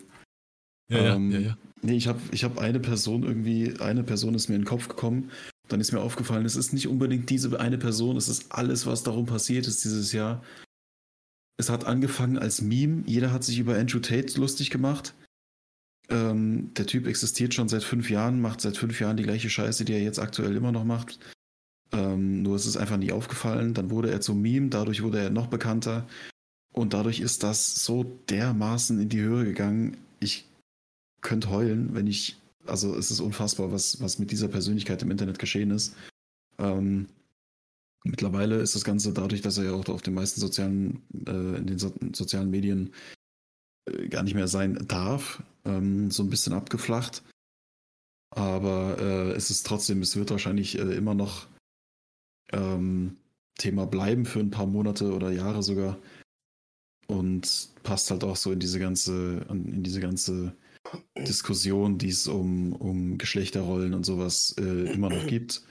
Ja, ähm, ja, ja, ja. Nee, ich habe ich hab eine Person irgendwie, eine Person ist mir in den Kopf gekommen. Dann ist mir aufgefallen, es ist nicht unbedingt diese eine Person, es ist alles, was darum passiert ist dieses Jahr. Es hat angefangen als Meme, jeder hat sich über Andrew Tate lustig gemacht. Ähm, der Typ existiert schon seit fünf Jahren, macht seit fünf Jahren die gleiche Scheiße, die er jetzt aktuell immer noch macht. Ähm, nur ist es einfach nie aufgefallen. Dann wurde er zum Meme, dadurch wurde er noch bekannter. Und dadurch ist das so dermaßen in die Höhe gegangen. Ich könnte heulen, wenn ich. Also es ist unfassbar, was, was mit dieser Persönlichkeit im Internet geschehen ist. Ähm, mittlerweile ist das Ganze dadurch, dass er ja auch auf den meisten sozialen, äh, in den so sozialen Medien gar nicht mehr sein darf, ähm, so ein bisschen abgeflacht. Aber äh, es ist trotzdem, es wird wahrscheinlich äh, immer noch ähm, Thema bleiben für ein paar Monate oder Jahre sogar. Und passt halt auch so in diese ganze, in diese ganze Diskussion, die es um, um Geschlechterrollen und sowas äh, immer noch gibt.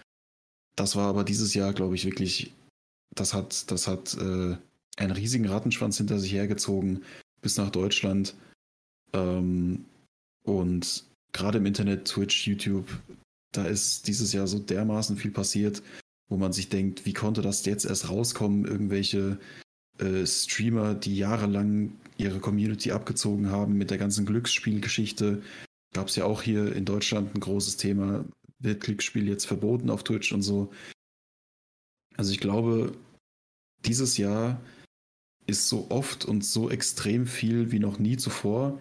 Das war aber dieses Jahr, glaube ich, wirklich, das hat, das hat äh, einen riesigen Rattenschwanz hinter sich hergezogen bis nach Deutschland. Ähm, und gerade im Internet, Twitch, YouTube, da ist dieses Jahr so dermaßen viel passiert, wo man sich denkt, wie konnte das jetzt erst rauskommen? Irgendwelche äh, Streamer, die jahrelang ihre Community abgezogen haben mit der ganzen Glücksspielgeschichte. Gab es ja auch hier in Deutschland ein großes Thema. Wird Glücksspiel jetzt verboten auf Twitch und so? Also ich glaube, dieses Jahr ist so oft und so extrem viel wie noch nie zuvor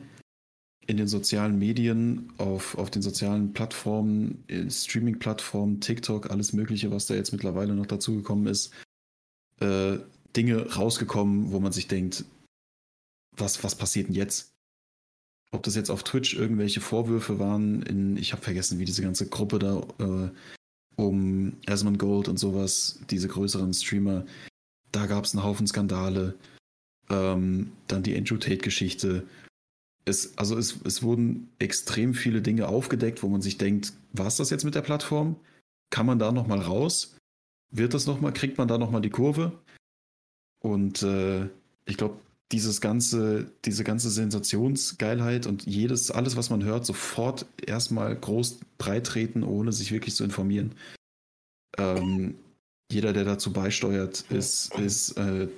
in den sozialen Medien, auf, auf den sozialen Plattformen, Streaming-Plattformen, TikTok, alles Mögliche, was da jetzt mittlerweile noch dazugekommen ist, äh, Dinge rausgekommen, wo man sich denkt, was, was passiert denn jetzt? Ob das jetzt auf Twitch irgendwelche Vorwürfe waren, in, ich habe vergessen, wie diese ganze Gruppe da äh, um Asmund Gold und sowas, diese größeren Streamer, da gab es einen Haufen Skandale. Ähm, dann die Andrew Tate-Geschichte. Es, also es, es wurden extrem viele Dinge aufgedeckt, wo man sich denkt, war es das jetzt mit der Plattform? Kann man da nochmal raus? Wird das nochmal, kriegt man da nochmal die Kurve? Und äh, ich glaube, dieses ganze, diese ganze Sensationsgeilheit und jedes, alles, was man hört, sofort erstmal groß breitreten, ohne sich wirklich zu informieren. Ähm, jeder, der dazu beisteuert, ist, ist äh,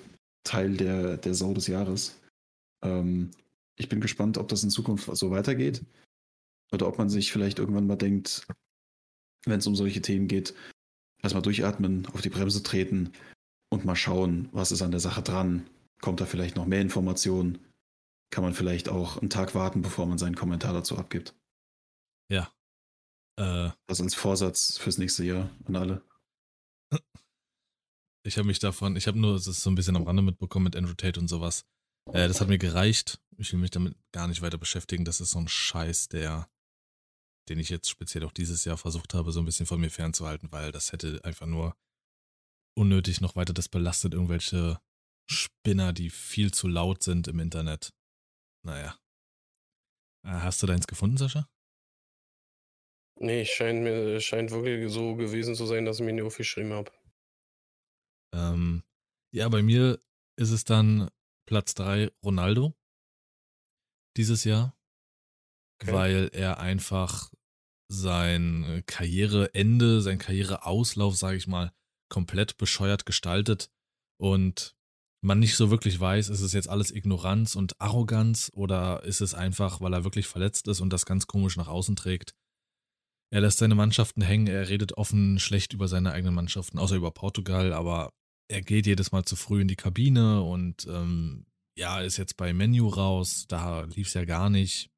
Teil der, der Sau des Jahres. Ähm, ich bin gespannt, ob das in Zukunft so weitergeht. Oder ob man sich vielleicht irgendwann mal denkt, wenn es um solche Themen geht, erstmal durchatmen, auf die Bremse treten und mal schauen, was ist an der Sache dran. Kommt da vielleicht noch mehr Informationen? Kann man vielleicht auch einen Tag warten, bevor man seinen Kommentar dazu abgibt? Ja. Äh, das als Vorsatz fürs nächste Jahr an alle. Ich habe mich davon, ich habe nur das so ein bisschen am Rande mitbekommen mit Andrew Tate und sowas. Äh, das hat mir gereicht. Ich will mich damit gar nicht weiter beschäftigen. Das ist so ein Scheiß, der, den ich jetzt speziell auch dieses Jahr versucht habe, so ein bisschen von mir fernzuhalten, weil das hätte einfach nur unnötig noch weiter das belastet, irgendwelche Spinner, die viel zu laut sind im Internet. Naja. Äh, hast du deins gefunden, Sascha? Nee, scheint mir scheint wirklich so gewesen zu sein, dass ich mir nicht aufgeschrieben habe. Ähm, ja, bei mir ist es dann Platz 3 Ronaldo dieses Jahr, okay. weil er einfach sein äh, Karriereende, sein Karriereauslauf, sage ich mal, komplett bescheuert gestaltet und man nicht so wirklich weiß, ist es jetzt alles Ignoranz und Arroganz oder ist es einfach, weil er wirklich verletzt ist und das ganz komisch nach außen trägt. Er lässt seine Mannschaften hängen, er redet offen schlecht über seine eigenen Mannschaften, außer über Portugal, aber er geht jedes Mal zu früh in die Kabine und ähm, ja, ist jetzt bei Menu raus, da lief es ja gar nicht.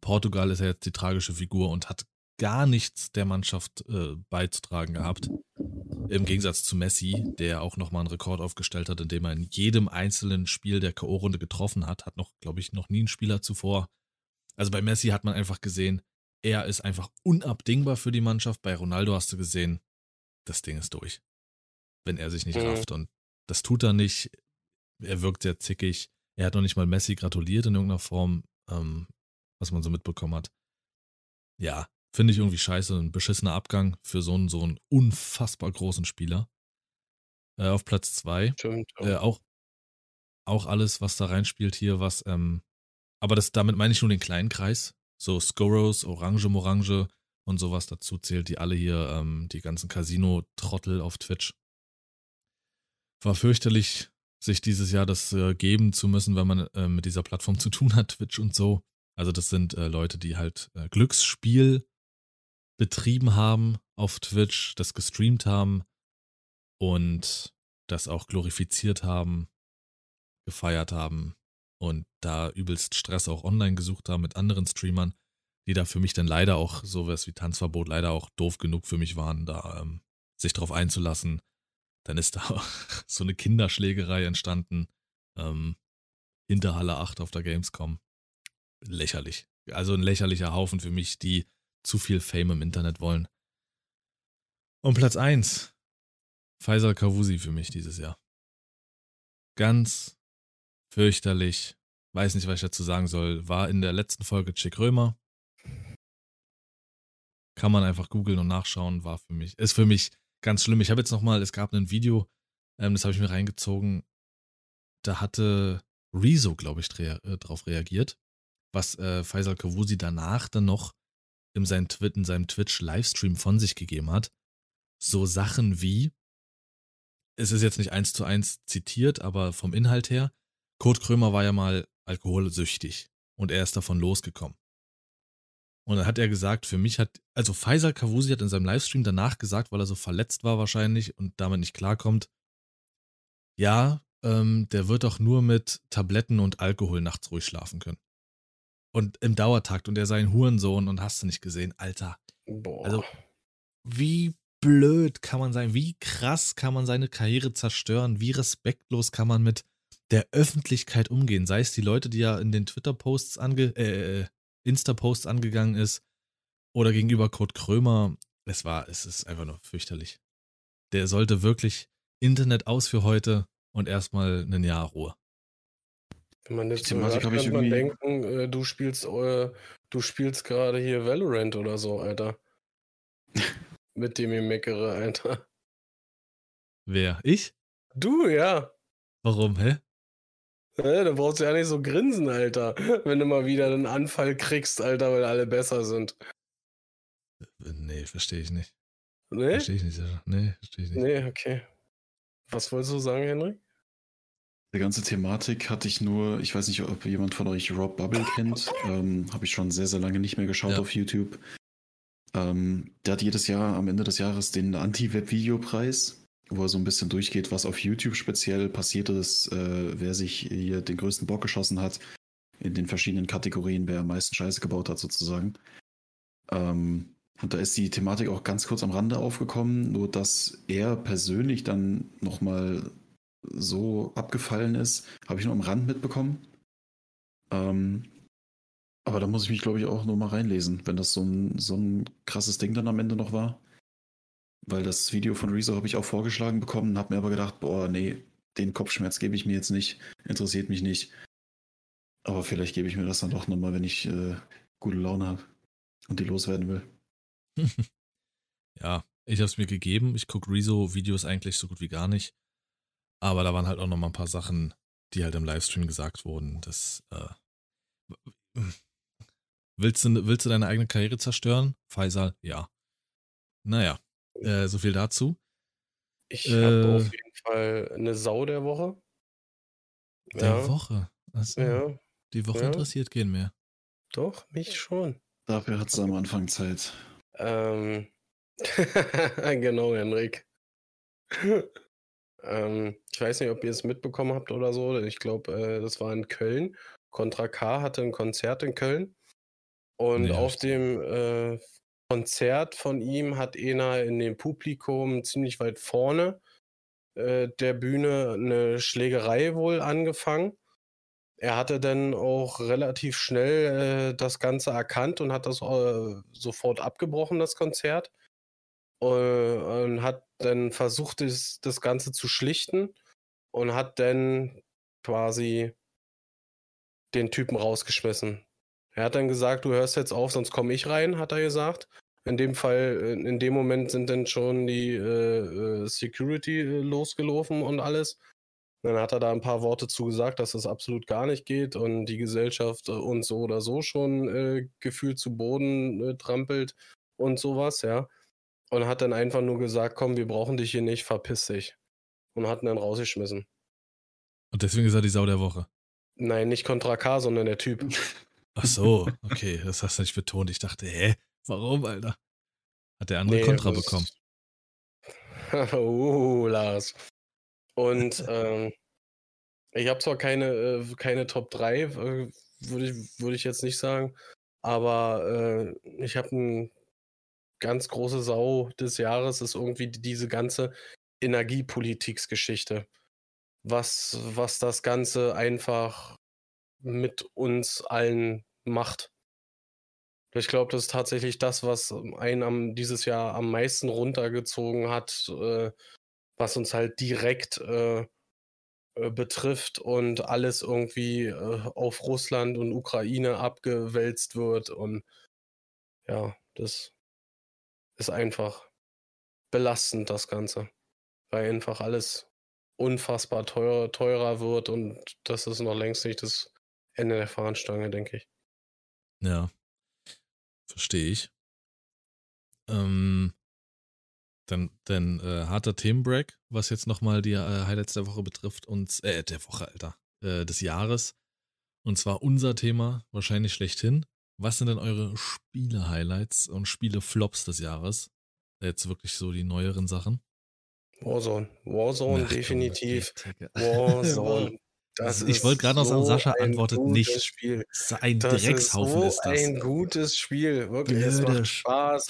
Portugal ist ja jetzt die tragische Figur und hat gar nichts der Mannschaft äh, beizutragen gehabt. Im Gegensatz zu Messi, der auch nochmal einen Rekord aufgestellt hat, indem er in jedem einzelnen Spiel der K.O.-Runde getroffen hat. Hat noch, glaube ich, noch nie ein Spieler zuvor. Also bei Messi hat man einfach gesehen, er ist einfach unabdingbar für die Mannschaft. Bei Ronaldo hast du gesehen, das Ding ist durch wenn er sich nicht mhm. rafft. Und das tut er nicht. Er wirkt sehr zickig. Er hat noch nicht mal Messi gratuliert in irgendeiner Form, ähm, was man so mitbekommen hat. Ja, finde ich irgendwie scheiße. Ein beschissener Abgang für so einen, so einen unfassbar großen Spieler. Äh, auf Platz zwei. Äh, auch, auch alles, was da reinspielt hier, was ähm, aber das, damit meine ich nur den kleinen Kreis. So Scoros, Orange, Morange und sowas dazu zählt, die alle hier, ähm, die ganzen Casino-Trottel auf Twitch. War fürchterlich, sich dieses Jahr das äh, geben zu müssen, wenn man äh, mit dieser Plattform zu tun hat, Twitch und so. Also das sind äh, Leute, die halt äh, Glücksspiel betrieben haben auf Twitch, das gestreamt haben und das auch glorifiziert haben, gefeiert haben und da übelst Stress auch online gesucht haben mit anderen Streamern, die da für mich dann leider auch sowas wie Tanzverbot leider auch doof genug für mich waren, da ähm, sich drauf einzulassen. Dann ist da so eine Kinderschlägerei entstanden. Ähm, hinter Halle 8 auf der Gamescom. Lächerlich. Also ein lächerlicher Haufen für mich, die zu viel Fame im Internet wollen. Und Platz 1. Faisal Kawusi für mich dieses Jahr. Ganz fürchterlich. Weiß nicht, was ich dazu sagen soll. War in der letzten Folge Chick Römer. Kann man einfach googeln und nachschauen. War für mich, ist für mich ganz schlimm. Ich habe jetzt nochmal, es gab ein Video, ähm, das habe ich mir reingezogen. Da hatte Rezo, glaube ich, rea äh, drauf reagiert, was äh, Faisal Kawusi danach dann noch in, seinem, in seinem Twitch-Livestream von sich gegeben hat. So Sachen wie, es ist jetzt nicht eins zu eins zitiert, aber vom Inhalt her, Kurt Krömer war ja mal alkoholsüchtig und er ist davon losgekommen. Und dann hat er gesagt, für mich hat, also Faisal Kavusi hat in seinem Livestream danach gesagt, weil er so verletzt war wahrscheinlich und damit nicht klarkommt, ja, ähm, der wird doch nur mit Tabletten und Alkohol nachts ruhig schlafen können. Und im Dauertakt und er sei ein Hurensohn und hast du nicht gesehen, Alter. Boah. Also, wie blöd kann man sein, wie krass kann man seine Karriere zerstören, wie respektlos kann man mit der Öffentlichkeit umgehen, sei es die Leute, die ja in den Twitter-Posts ange, äh, Insta-Posts angegangen ist oder gegenüber Kurt Krömer. Es war, es ist einfach nur fürchterlich. Der sollte wirklich Internet aus für heute und erstmal ein Jahr Ruhe. Wenn man jetzt so hört, könnte man denken, äh, du spielst, äh, du spielst gerade hier Valorant oder so, Alter. Mit dem ich meckere, Alter. Wer? Ich? Du, ja. Warum, hä? Ja, da brauchst du ja nicht so grinsen, Alter. Wenn du mal wieder einen Anfall kriegst, Alter, weil alle besser sind. Nee, verstehe ich nicht. Nee? Verstehe ich nicht, Nee, verstehe ich nicht. Nee, okay. Was wolltest du sagen, Henry? Die ganze Thematik hatte ich nur, ich weiß nicht, ob jemand von euch Rob Bubble kennt. Ähm, Habe ich schon sehr, sehr lange nicht mehr geschaut ja. auf YouTube. Ähm, der hat jedes Jahr am Ende des Jahres den Anti-Web-Videopreis wo er so ein bisschen durchgeht, was auf YouTube speziell passiert ist, äh, wer sich hier den größten Bock geschossen hat, in den verschiedenen Kategorien, wer am meisten Scheiße gebaut hat, sozusagen. Ähm, und da ist die Thematik auch ganz kurz am Rande aufgekommen, nur dass er persönlich dann nochmal so abgefallen ist, habe ich nur am Rand mitbekommen. Ähm, aber da muss ich mich, glaube ich, auch nur mal reinlesen, wenn das so ein, so ein krasses Ding dann am Ende noch war. Weil das Video von Rezo habe ich auch vorgeschlagen bekommen, habe mir aber gedacht, boah, nee, den Kopfschmerz gebe ich mir jetzt nicht, interessiert mich nicht. Aber vielleicht gebe ich mir das dann doch nochmal, wenn ich äh, gute Laune habe und die loswerden will. ja, ich habe es mir gegeben. Ich gucke Rezo-Videos eigentlich so gut wie gar nicht. Aber da waren halt auch nochmal ein paar Sachen, die halt im Livestream gesagt wurden. Das, äh, willst, du, willst du deine eigene Karriere zerstören? Faisal, ja. Naja, äh, so viel dazu. Ich äh, habe auf jeden Fall eine Sau der Woche. Der ja. Woche? Also, ja. Die Woche ja. interessiert gehen mehr. Doch, mich schon. Dafür hat es am Anfang Zeit. Ähm. genau, Henrik. ähm, ich weiß nicht, ob ihr es mitbekommen habt oder so. Ich glaube, äh, das war in Köln. Contra K hatte ein Konzert in Köln. Und nee, auf dem äh, Konzert von ihm hat einer in dem Publikum ziemlich weit vorne äh, der Bühne eine Schlägerei wohl angefangen. Er hatte dann auch relativ schnell äh, das Ganze erkannt und hat das äh, sofort abgebrochen, das Konzert. Äh, und hat dann versucht, das, das Ganze zu schlichten und hat dann quasi den Typen rausgeschmissen. Er hat dann gesagt, du hörst jetzt auf, sonst komme ich rein, hat er gesagt. In dem Fall, äh, in dem Moment sind dann schon die äh, äh Security äh, losgelaufen und alles. Dann hat er da ein paar Worte zugesagt, dass das absolut gar nicht geht und die Gesellschaft uns so oder so schon äh, gefühlt zu Boden äh, trampelt und sowas, ja. Und hat dann einfach nur gesagt, komm, wir brauchen dich hier nicht, verpiss dich. Und hat ihn dann rausgeschmissen. Und deswegen ist er die Sau der Woche. Nein, nicht Contra K, sondern der Typ. Ach so, okay, das hast du nicht betont. Ich dachte, hä, warum, Alter? Hat der andere Nee, Kontra bekommen? uh, Lars. Und ähm, ich habe zwar keine, äh, keine Top 3, äh, würde ich, würd ich jetzt nicht sagen, aber äh, ich habe eine ganz große Sau des Jahres, ist irgendwie diese ganze Energiepolitiksgeschichte. Was, was das Ganze einfach mit uns allen macht. Ich glaube, das ist tatsächlich das, was einen am, dieses Jahr am meisten runtergezogen hat, äh, was uns halt direkt äh, äh, betrifft und alles irgendwie äh, auf Russland und Ukraine abgewälzt wird. Und ja, das ist einfach belastend, das Ganze. Weil einfach alles unfassbar teuer, teurer wird und das ist noch längst nicht das Ende der Fahnenstange, denke ich. Ja. Verstehe ich. Ähm, dann dann äh, harter Themenbreak, was jetzt nochmal die äh, Highlights der Woche betrifft, uns, äh, der Woche, Alter, äh, des Jahres. Und zwar unser Thema, wahrscheinlich schlechthin. Was sind denn eure Spiele-Highlights und Spiele-Flops des Jahres? Jetzt wirklich so die neueren Sachen. Warzone. Warzone, Ach, definitiv. Warzone. Das Ich ist wollte gerade noch sagen, Sascha antwortet nicht. Spiel. Ein Das Dreckshaufen ist ist, so das. ein gutes Spiel. Wirklich, es Blöde, macht Spaß.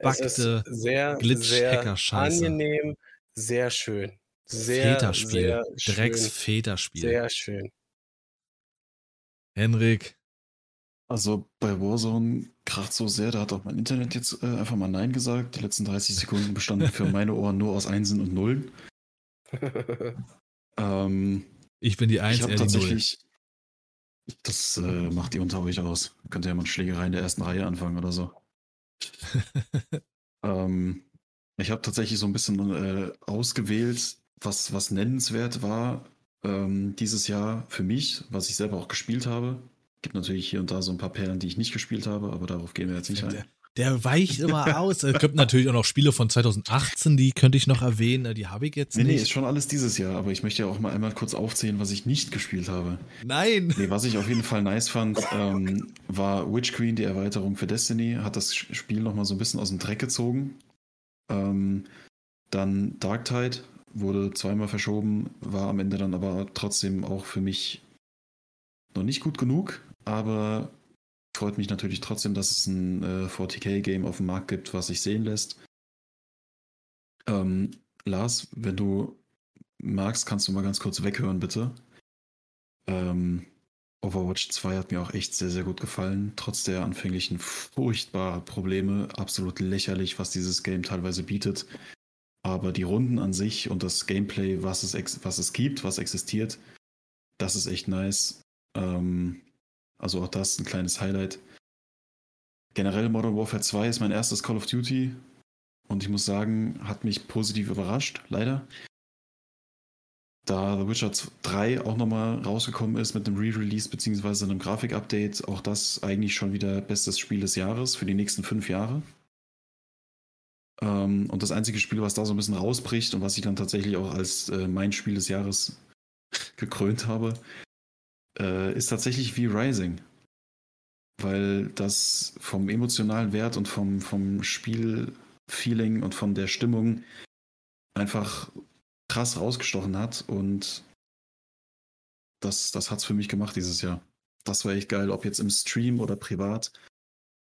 Es ist Verbackte sehr, sehr Glitch-Hacker-Scheiße. angenehm, sehr schön. Sehr, Väterspiel. sehr schön. Drecksväterspiel. Sehr schön. Henrik, Also bei Warzone kracht so sehr, da hat auch mein Internet jetzt äh, einfach mal Nein gesagt. Die letzten 30 Sekunden bestanden für meine Ohren nur aus Einsen und Nullen. Ähm, ich bin die Eins, ich er die Null. tatsächlich. Das äh, macht ihr unter euch aus. Könnt ihr ja mal Schlägerei in der ersten Reihe anfangen oder so. Ähm, ich habe tatsächlich so ein bisschen äh, ausgewählt, was, was nennenswert war ähm, dieses Jahr für mich, was ich selber auch gespielt habe. Gibt natürlich hier und da so ein paar Perlen, die ich nicht gespielt habe, aber darauf gehen wir jetzt nicht ein. Der weicht immer aus. Es gibt natürlich auch noch Spiele von 2018, die könnte ich noch erwähnen. Die habe ich jetzt Nee, nee, ist nicht. schon alles dieses Jahr, aber ich möchte ja auch mal einmal kurz aufzählen, was ich nicht gespielt habe. Nein. Nee, was ich auf jeden Fall nice fand, ähm, war Witch Queen, die Erweiterung für Destiny, hat das Spiel nochmal so ein bisschen aus dem Dreck gezogen. Ähm, dann Darktide wurde zweimal verschoben, war am Ende dann aber trotzdem auch für mich noch nicht gut genug, aber freut mich natürlich trotzdem, dass es ein äh, 40k-Game auf dem Markt gibt, was sich sehen lässt. Ähm, Lars, wenn du magst, kannst du mal ganz kurz weghören, bitte. Ähm, Overwatch 2 hat mir auch echt sehr, sehr gut gefallen. Trotz der anfänglichen furchtbaren Probleme. Absolut lächerlich, was dieses Game teilweise bietet. Aber die Runden an sich und das Gameplay, was es, was es gibt, was existiert, das ist echt nice. Ähm, also auch das ein kleines Highlight. Generell Modern Warfare 2 ist mein erstes Call of Duty. Und ich muss sagen, hat mich positiv überrascht, leider da The Witcher 3 auch nochmal rausgekommen ist mit einem Re-Release beziehungsweise einem Grafik-Update, auch das eigentlich schon wieder bestes Spiel des Jahres für die nächsten fünf Jahre. Ähm, und das einzige Spiel, was da so ein bisschen rausbricht und was ich dann tatsächlich auch als äh, mein Spiel des Jahres gekrönt habe, äh, ist tatsächlich wie Rising. Weil das vom emotionalen Wert und vom, vom Spielfeeling und von der Stimmung einfach krass rausgestochen hat und das, das hat es für mich gemacht dieses Jahr. Das war echt geil, ob jetzt im Stream oder privat.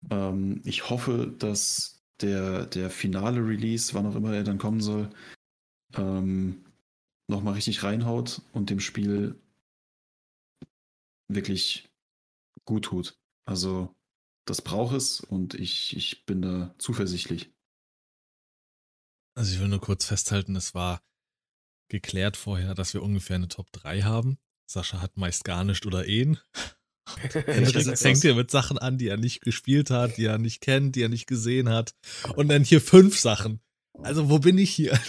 Ähm, ich hoffe, dass der, der finale Release, wann auch immer er dann kommen soll, ähm, nochmal richtig reinhaut und dem Spiel wirklich gut tut. Also, das braucht es und ich, ich bin da zuversichtlich. Also ich will nur kurz festhalten, es war geklärt vorher, dass wir ungefähr eine Top 3 haben. Sascha hat meist gar nicht oder ihn. Henrik ist fängt hier mit Sachen an, die er nicht gespielt hat, die er nicht kennt, die er nicht gesehen hat. Und dann hier fünf Sachen. Also wo bin ich hier?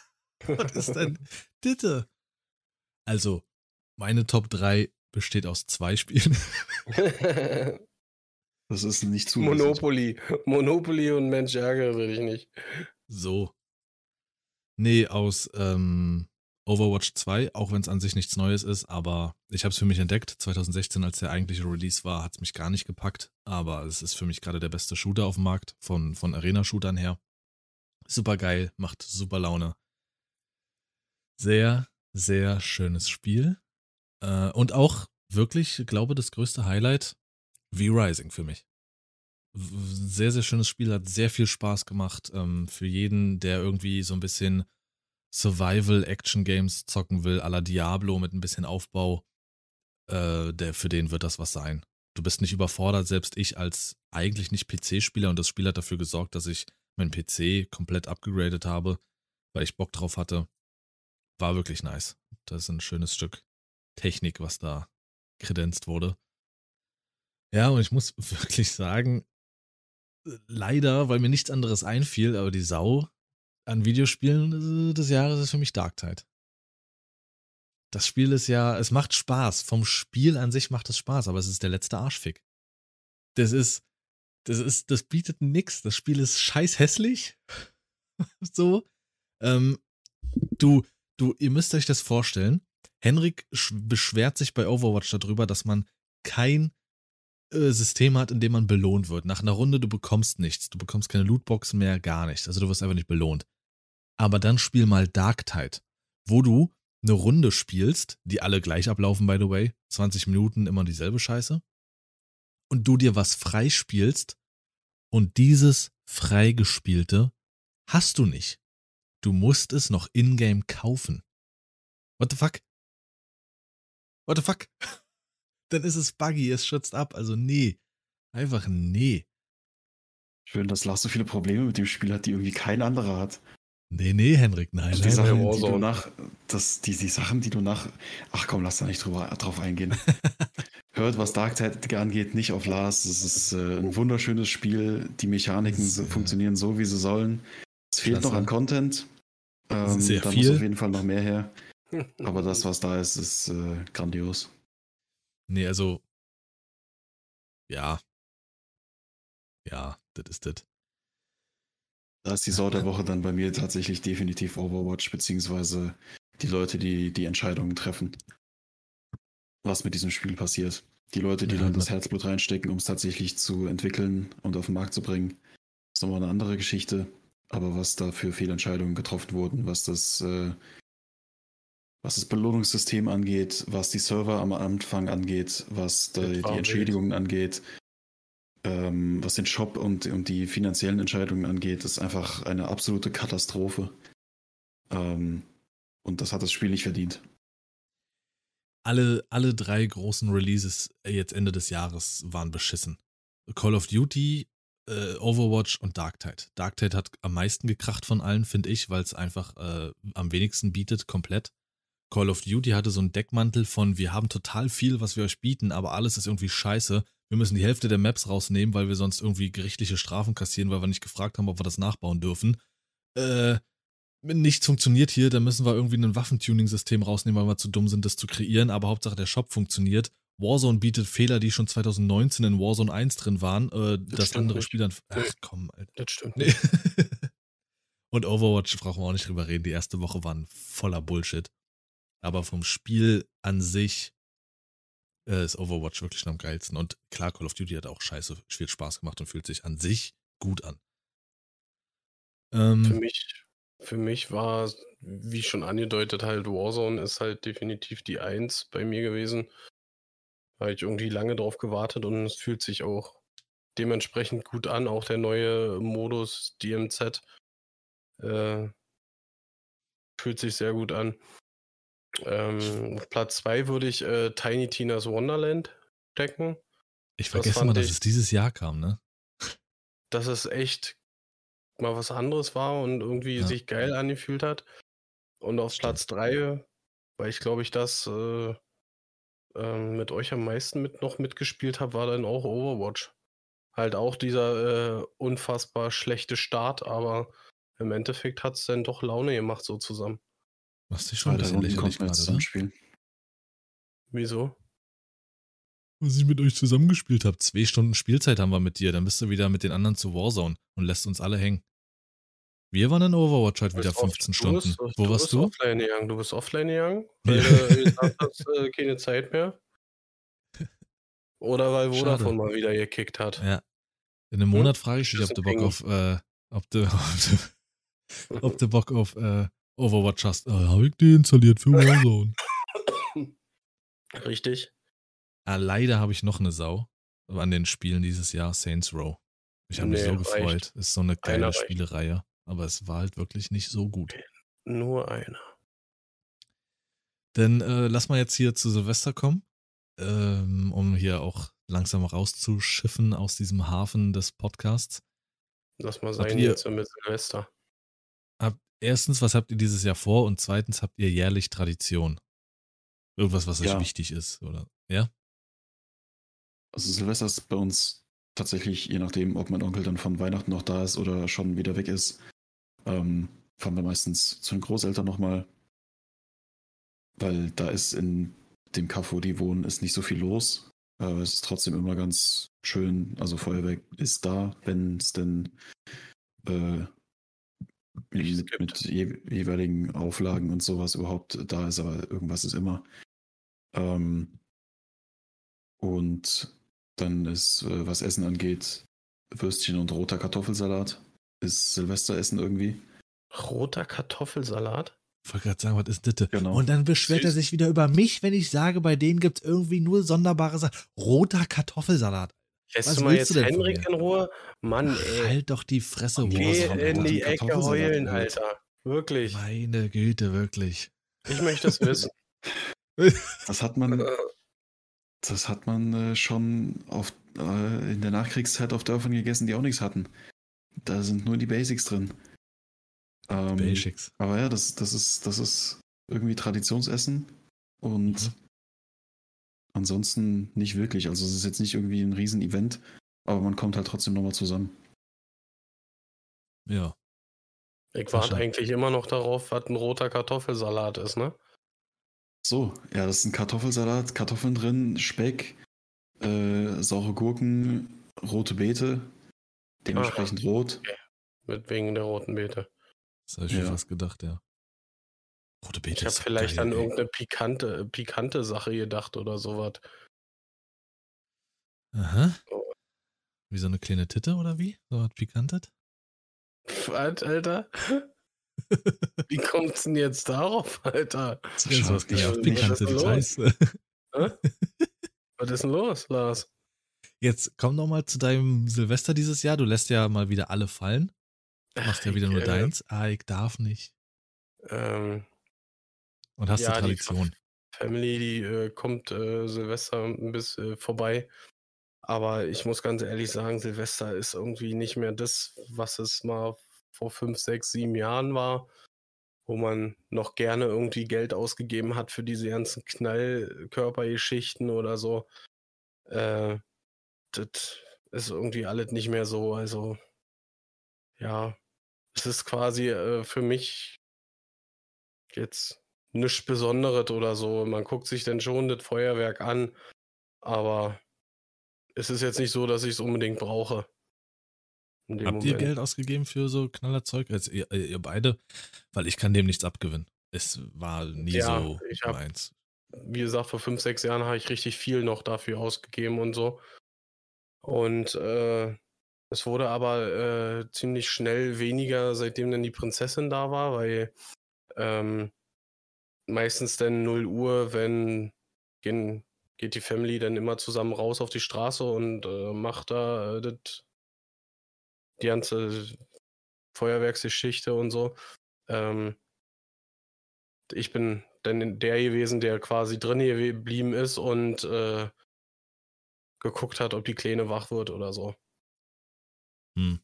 Was ist denn Ditte? Also, meine Top 3 besteht aus zwei Spielen. Das ist nicht zu. Monopoly. Monopoly und Mensch ärgere dich nicht. So. Nee, aus ähm, Overwatch 2, auch wenn es an sich nichts Neues ist, aber ich habe es für mich entdeckt. 2016, als der eigentliche Release war, hat es mich gar nicht gepackt. Aber es ist für mich gerade der beste Shooter auf dem Markt, von, von Arena-Shootern her. Super geil, macht super Laune. Sehr, sehr schönes Spiel. Äh, und auch wirklich, glaube das größte Highlight, V-Rising für mich. Sehr, sehr schönes Spiel, hat sehr viel Spaß gemacht. Ähm, für jeden, der irgendwie so ein bisschen Survival-Action-Games zocken will, à la Diablo mit ein bisschen Aufbau, äh, der, für den wird das was sein. Du bist nicht überfordert, selbst ich als eigentlich nicht PC-Spieler und das Spiel hat dafür gesorgt, dass ich meinen PC komplett abgegradet habe, weil ich Bock drauf hatte. War wirklich nice. Das ist ein schönes Stück Technik, was da kredenzt wurde. Ja, und ich muss wirklich sagen, leider, weil mir nichts anderes einfiel, aber die Sau an Videospielen des Jahres ist für mich Dark Tide. Das Spiel ist ja, es macht Spaß. Vom Spiel an sich macht es Spaß, aber es ist der letzte Arschfick. Das ist, das ist, das bietet nix. Das Spiel ist scheiß hässlich. so. Ähm, du, du, ihr müsst euch das vorstellen. Henrik beschwert sich bei Overwatch darüber, dass man kein äh, System hat, in dem man belohnt wird. Nach einer Runde, du bekommst nichts. Du bekommst keine Lootboxen mehr, gar nichts. Also du wirst einfach nicht belohnt. Aber dann spiel mal Dark Tide, wo du eine Runde spielst, die alle gleich ablaufen, by the way. 20 Minuten immer dieselbe Scheiße. Und du dir was freispielst und dieses Freigespielte hast du nicht. Du musst es noch in-game kaufen. What the fuck? What the fuck? Dann ist es buggy, es schützt ab. Also nee. Einfach nee. Schön, dass Lars so viele Probleme mit dem Spiel hat, die irgendwie kein anderer hat. Nee, nee, Henrik, nein. Die, nein, Sachen, nein. die du nach, das, die, die Sachen, die du nach. Ach komm, lass da nicht drüber, drauf eingehen. Hört, was Dark Tide angeht, nicht auf Lars. Es ist äh, ein wunderschönes Spiel. Die Mechaniken das, funktionieren so, wie sie sollen. Es fehlt noch an Content. Ähm, Sehr da viel. muss auf jeden Fall noch mehr her. Aber das, was da ist, ist äh, grandios. Nee, also. Ja. Ja, das ist das. Da ist die Sau der Woche dann bei mir tatsächlich definitiv Overwatch, beziehungsweise die Leute, die die Entscheidungen treffen, was mit diesem Spiel passiert. Die Leute, die Ja, dann das Herzblut reinstecken, um es tatsächlich zu entwickeln und auf den Markt zu bringen, ist nochmal eine andere Geschichte. Aber was da für Fehlentscheidungen getroffen wurden, was das, äh, was das Belohnungssystem angeht, was die Server am Anfang angeht, was die, die. Entschädigungen angeht, ähm, was den Shop und, und die finanziellen Entscheidungen angeht, ist einfach eine absolute Katastrophe. Ähm, und das hat das Spiel nicht verdient. Alle, alle drei großen Releases jetzt Ende des Jahres waren beschissen. Call of Duty, äh, Overwatch und Dark Tide. Dark Tide hat am meisten gekracht von allen, finde ich, weil es einfach äh, am wenigsten bietet, komplett. Call of Duty hatte so einen Deckmantel von, wir haben total viel, was wir euch bieten, aber alles ist irgendwie scheiße. Wir müssen die Hälfte der Maps rausnehmen, weil wir sonst irgendwie gerichtliche Strafen kassieren, weil wir nicht gefragt haben, ob wir das nachbauen dürfen. Äh, nichts funktioniert hier, dann müssen wir irgendwie ein Waffentuning-System rausnehmen, weil wir zu dumm sind, das zu kreieren, aber Hauptsache der Shop funktioniert. Warzone bietet Fehler, die schon 2019 in Warzone 1 drin waren, äh, das, stimmt andere nicht. Spiel dann. Ach komm, Alter. Das stimmt Nee. nicht. Und Overwatch brauchen wir auch nicht drüber reden. Die erste Woche waren voller Bullshit. Aber vom Spiel an sich äh, ist Overwatch wirklich am geilsten. Und klar, Call of Duty hat auch scheiße viel Spaß gemacht und fühlt sich an sich gut an. Ähm, Für mich, für mich war, wie schon angedeutet, halt Warzone ist halt definitiv die Eins bei mir gewesen. Habe ich irgendwie lange drauf gewartet und es fühlt sich auch dementsprechend gut an. Auch der neue Modus DMZ äh, fühlt sich sehr gut an. Ähm, auf Platz 2 würde ich äh, Tiny Tina's Wonderland stecken. ich das vergesse fand mal, dass ich- es dieses Jahr kam, ne? dass es echt mal was anderes war und irgendwie Ja. sich geil angefühlt hat. Und auf. Platz 3, weil ich glaube ich das äh, ähm, mit euch am meisten mit noch mitgespielt habe, war dann auch Overwatch. Halt auch dieser äh, unfassbar schlechte Start, aber im Endeffekt hat es dann doch Laune gemacht so zusammen. Machst dich schon ein bisschen lächerlich gerade, oder? spielen. Wieso? Was ich mit euch zusammengespielt habe. Zwei Stunden Spielzeit haben wir mit dir. Dann bist du wieder mit den anderen zu Warzone und lässt uns alle hängen. Wir waren in Overwatch halt wieder 15 Stunden. Bist, Wo du warst bist du? Offline gegangen. Du bist offline gegangen, weil du gesagt hast, äh, keine Zeit mehr. Oder weil Schade. Vodafone mal wieder gekickt hat. Ja. In einem Hm? Monat frage ich dich, ob du Bock auf, äh, ob du, ob du, ob du Bock auf äh, Overwatch hast. Äh, Habe ich die installiert für Warzone. Richtig. ah, leider habe ich noch eine Sau an den Spielen dieses Jahr, Saints Row. Ich habe mich Nee, so reicht. gefreut. Ist so eine geile reicht. Spielereihe. Aber es war halt wirklich nicht so gut. Nur einer. Denn äh, lass mal jetzt hier zu Silvester kommen, ähm, um hier auch langsam rauszuschiffen aus diesem Hafen des Podcasts. Lass mal Habt sein ihr- jetzt mit Silvester. Habt, erstens, was habt ihr dieses Jahr vor? Und zweitens, habt ihr jährlich Tradition? Irgendwas, was euch Ja. wichtig ist, oder? Ja? Also Silvester ist bei uns tatsächlich, je nachdem, ob mein Onkel dann von Weihnachten noch da ist oder schon wieder weg ist, ähm, fahren wir meistens zu den Großeltern nochmal. Weil da ist in dem Kaff, wo die wohnen, ist nicht so viel los. Äh, es ist trotzdem immer ganz schön. Also Feuerwerk ist da, wenn es denn äh, mit, mit je, jeweiligen Auflagen und sowas überhaupt da ist, aber irgendwas ist immer. Ähm, und dann ist, äh, was Essen angeht, Würstchen und roter Kartoffelsalat. Ist Silvesteressen irgendwie. Roter Kartoffelsalat? Ich wollte gerade sagen, was ist das? Genau. Und dann beschwert er Süß. sich wieder über mich, wenn ich sage, bei denen gibt es irgendwie nur sonderbare Sachen. Roter Kartoffelsalat. Lässt Was du mal willst jetzt du Henrik in Ruhe? Mann, ey. Halt doch die Fresse, Geh in die. Ecke heulen. Alter. Wirklich. Meine Güte, wirklich. Ich möchte es wissen. Das hat man, das hat man äh, schon auf, äh, in der Nachkriegszeit auf Dörfern gegessen, die auch nichts hatten. Da sind nur die Basics drin. Ähm, Basics. Aber ja, das, das, ist, das ist irgendwie Traditionsessen und Mhm. Ansonsten nicht wirklich. Also es ist jetzt nicht irgendwie ein Riesen-Event, aber man kommt halt trotzdem nochmal zusammen. Ja. Ich warte eigentlich immer noch darauf, was ein roter Kartoffelsalat ist, ne? So, ja, das ist ein Kartoffelsalat, Kartoffeln drin, Speck, äh, saure Gurken, rote Beete, dementsprechend rot. Mit wegen der roten Beete. Das habe ich Ja. fast gedacht, ja. Rote Beete Ich habe ist vielleicht geil, an irgendeine pikante, pikante Sache gedacht oder sowas. Aha. Oh. Wie so eine kleine Titte oder wie? So was Pikantet? Was, Alter? Wie kommt's denn jetzt darauf, Alter? Ja, sowas ich- nicht auf was pikante ist denn Details. Was ist denn los, Lars? Jetzt komm noch mal zu deinem Silvester dieses Jahr. Du lässt ja mal wieder alle fallen. Machst ja wieder nur äh, deins. Ah, ich darf nicht. Ähm, Und hast Ja, du die Tradition. Family, die äh, kommt äh, Silvester ein bisschen äh, vorbei. Aber ich muss ganz ehrlich sagen, Silvester ist irgendwie nicht mehr das, was es mal vor fünf, sechs, sieben Jahren war, wo man noch gerne irgendwie Geld ausgegeben hat für diese ganzen Knallkörpergeschichten oder so. Äh, das ist irgendwie alles nicht mehr so. Also, ja, es ist quasi äh, für mich jetzt nichts Besonderes oder so. Man guckt sich dann schon das Feuerwerk an, aber es ist jetzt nicht so, dass ich es unbedingt brauche. Habt ihr Moment. Geld ausgegeben für so Knallerzeug? Also ihr, ihr beide? Weil ich kann dem nichts abgewinnen. Es war nie Ja, so ich hab- meins. Wie gesagt, vor fünf, sechs Jahren habe ich richtig viel noch dafür ausgegeben und so. Und äh, es wurde aber äh, ziemlich schnell weniger, seitdem dann die Prinzessin da war, weil ähm, meistens dann 0 Uhr, wenn gehen, geht die Family dann immer zusammen raus auf die Straße und äh, macht da äh, das, die ganze Feuerwerksgeschichte und so. Ähm, ich bin dann der gewesen, der quasi drin geblieben ist und äh, geguckt hat, ob die Kleine wach wird oder so. Hm.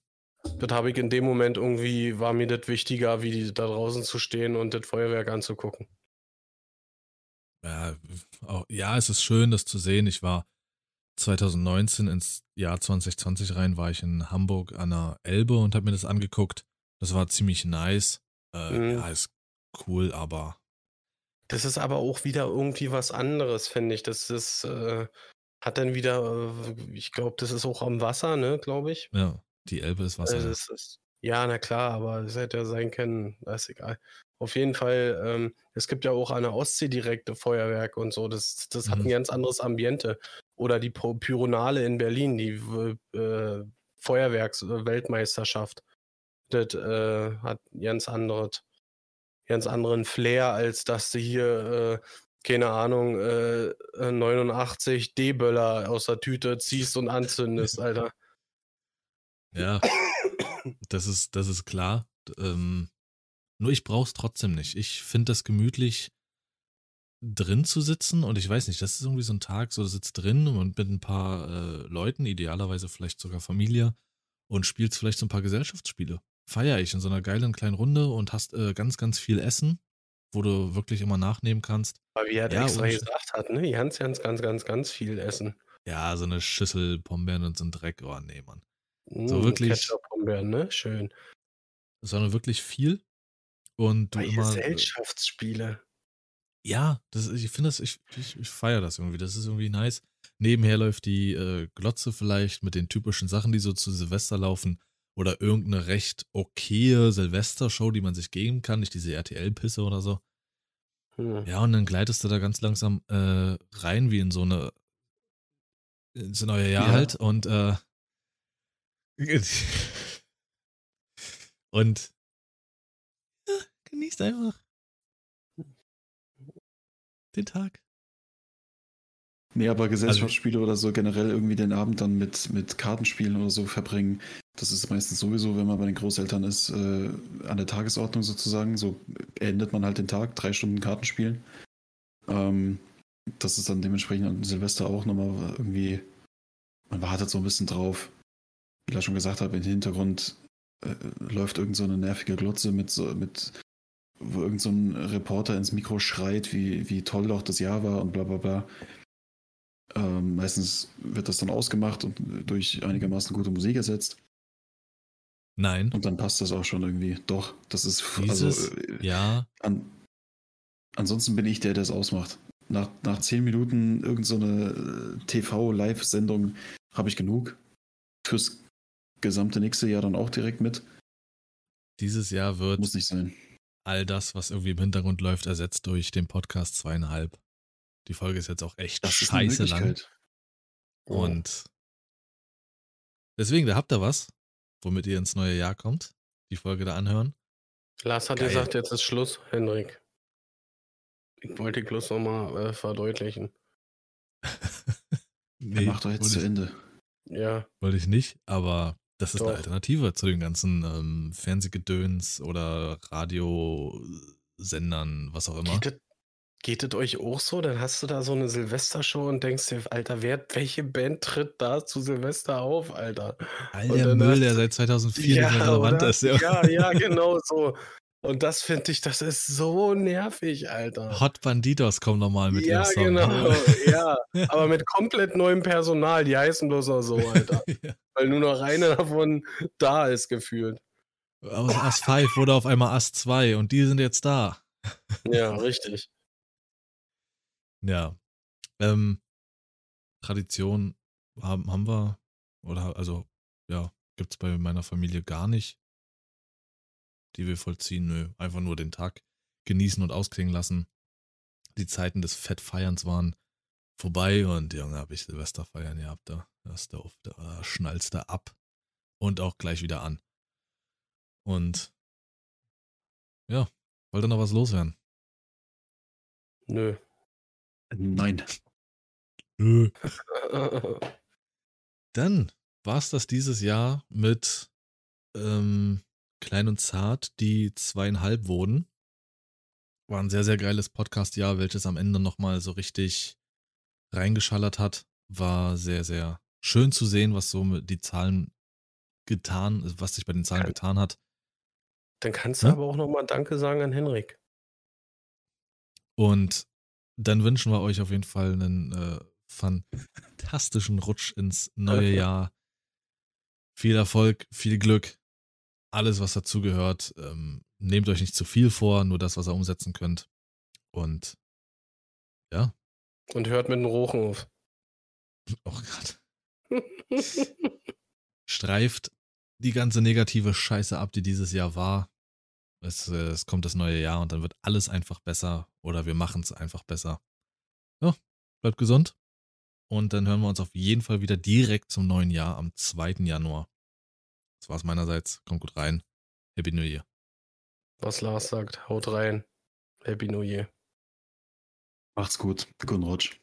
Das habe ich in dem Moment irgendwie, war mir das wichtiger, wie die da draußen zu stehen und das Feuerwerk anzugucken. Ja, auch, ja, es ist schön, das zu sehen. Ich war 2019 ins Jahr 2020 rein, war ich in Hamburg an der Elbe und habe mir das angeguckt. Das war ziemlich nice. Äh, Mhm. Ja, ist cool, aber Das ist aber auch wieder irgendwie was anderes, finde ich. Das ist, äh, hat dann wieder, äh, ich glaube, das ist auch am Wasser, ne, glaube ich. Ja, die Elbe ist Wasser. Es ist, ja, na klar, aber es hätte ja sein können, ist egal. Auf jeden Fall, ähm, es gibt ja auch an der Ostsee direkte Feuerwerke und so. Das, das hat ein Mhm. ganz anderes Ambiente. Oder die Pyronale in Berlin, die äh, Feuerwerksweltmeisterschaft. Das äh, hat ganz anderes, ganz anderen Flair, als dass du hier, äh, keine Ahnung, äh, äh, 89 D-Böller aus der Tüte ziehst und anzündest, Alter. Ja, das ist, das ist klar. Ähm, nur ich brauch's trotzdem nicht. Ich finde das gemütlich, drin zu sitzen und ich weiß nicht, das ist irgendwie so ein Tag, so du sitzt drin und mit ein paar äh, Leuten, idealerweise vielleicht sogar Familie und spielst vielleicht so ein paar Gesellschaftsspiele. Feier ich in so einer geilen kleinen Runde und hast äh, ganz, ganz viel Essen, wo du wirklich immer nachnehmen kannst. Aber wie er Ja, extra gesagt hat, ne? Ganz, ganz, ganz, ganz, ganz viel essen. Ja, so eine Schüssel Pombeeren und so ein Dreck. Oh, nee, Mann. Mm, wirklich- Ketchup-Pombeeren, ne? Schön. Sondern wirklich viel. Und du Bei immer. äh, Gesellschaftsspiele. Ja, das, ich finde das, ich, ich, ich feiere das irgendwie. Das ist irgendwie nice. Nebenher läuft die äh, Glotze vielleicht mit den typischen Sachen, die so zu Silvester laufen. Oder irgendeine recht okaye Silvestershow, die man sich geben kann. Nicht diese RTL-Pisse oder so. Hm. Ja, und dann gleitest du da ganz langsam äh, rein, wie in so eine. ins neue Jahr Ja. halt. Und. Äh, und. Ja, genießt einfach. Den Tag. Nee, aber Also Gesellschaftsspiele oder so generell irgendwie den Abend dann mit, mit Kartenspielen oder so verbringen, das ist meistens sowieso, wenn man bei den Großeltern ist, äh, an der Tagesordnung sozusagen. So endet man halt den Tag, drei Stunden Kartenspielen. Ähm, das ist dann dementsprechend an Silvester auch nochmal irgendwie, man wartet so ein bisschen drauf. Wie ich schon gesagt habe, im Hintergrund äh, läuft irgend so eine nervige Glotze mit so, mit, wo irgend so ein Reporter ins Mikro schreit, wie, wie toll doch das Jahr war und bla bla bla. Ähm, meistens wird das dann ausgemacht und durch einigermaßen gute Musik ersetzt. Nein. Und dann passt das auch schon irgendwie. Doch, das ist Dieses, also äh, ja, an, ansonsten bin ich der, der es ausmacht. Nach, nach zehn Minuten irgendeine so eine, äh, TV-Live-Sendung habe ich genug. Fürs gesamte nächste Jahr dann auch direkt mit. dieses Jahr wird Muss nicht sein. All das, was irgendwie im Hintergrund läuft, ersetzt durch den Podcast zweieinhalb. Die Folge ist jetzt auch echt Das scheiße lang. Möglichkeit. Und deswegen, da habt ihr was, womit ihr ins neue Jahr kommt. Die Folge da anhören. Lars hat Geil. gesagt, jetzt ist Schluss, Henrik. Ich wollte die Schluss nochmal äh, verdeutlichen. Er macht doch jetzt zu. Ende. Ja, wollte ich nicht, aber das ist eine Doch. Alternative zu den ganzen ähm, Fernsehgedöns oder Radiosendern, was auch immer. geht das euch auch so? Dann hast du da so eine Silvestershow und denkst dir, Alter, wer, welche Band tritt da zu Silvester auf, Alter? All der Müll, der seit 2004 nicht mehr relevant oder? ist. Ja. ja, ja, genau so. Und das finde ich, das ist so nervig, Alter. Hot Banditos kommen nochmal mit ja, ihrem Song. genau, ja. Aber mit komplett neuem Personal, die heißen bloß noch so, Alter. ja. Weil nur noch einer davon da ist, gefühlt. Aus Ass 5 wurde auf einmal Ass 2 und die sind jetzt da. Ja, richtig. Ja. Ähm, Tradition haben, haben wir, oder also, ja, gibt es bei meiner Familie gar nicht, die wir vollziehen. Nö, einfach nur den Tag genießen und ausklingen lassen. Die Zeiten des Fettfeierns waren vorbei und Junge, habe ich Silvester feiern gehabt. Da, das da, da schnallst da ab und auch gleich wieder an. Und ja, wollte noch was loswerden. Nö. Nein. Nö. Dann war es das dieses Jahr mit ähm, Klein und Zart, die zweieinhalb wurden. War ein sehr, sehr geiles Podcast-Jahr, welches am Ende nochmal so richtig reingeschallert hat. War sehr, sehr schön zu sehen, was so die Zahlen getan, was sich bei den Zahlen Kann- getan hat. Dann kannst du Ja? aber auch nochmal Danke sagen an Henrik. Und dann wünschen wir euch auf jeden Fall einen äh, fantastischen Rutsch ins neue Jahr. Viel Erfolg, viel Glück, alles, was dazugehört. Ähm, nehmt euch nicht zu viel vor, nur das, was ihr umsetzen könnt. Und ja. Und hört mit dem Rochen auf. Oh Gott. Streift die ganze negative Scheiße ab, die dieses Jahr war. Es, äh, es kommt das neue Jahr und dann wird alles einfach besser oder wir machen es einfach besser. Ja, bleibt gesund. Und dann hören wir uns auf jeden Fall wieder direkt zum neuen Jahr am 2. Januar. Das war's meinerseits. Kommt gut rein. Happy New Year. Was Lars sagt, haut rein. Happy New Year. Macht's gut. Guten Rutsch.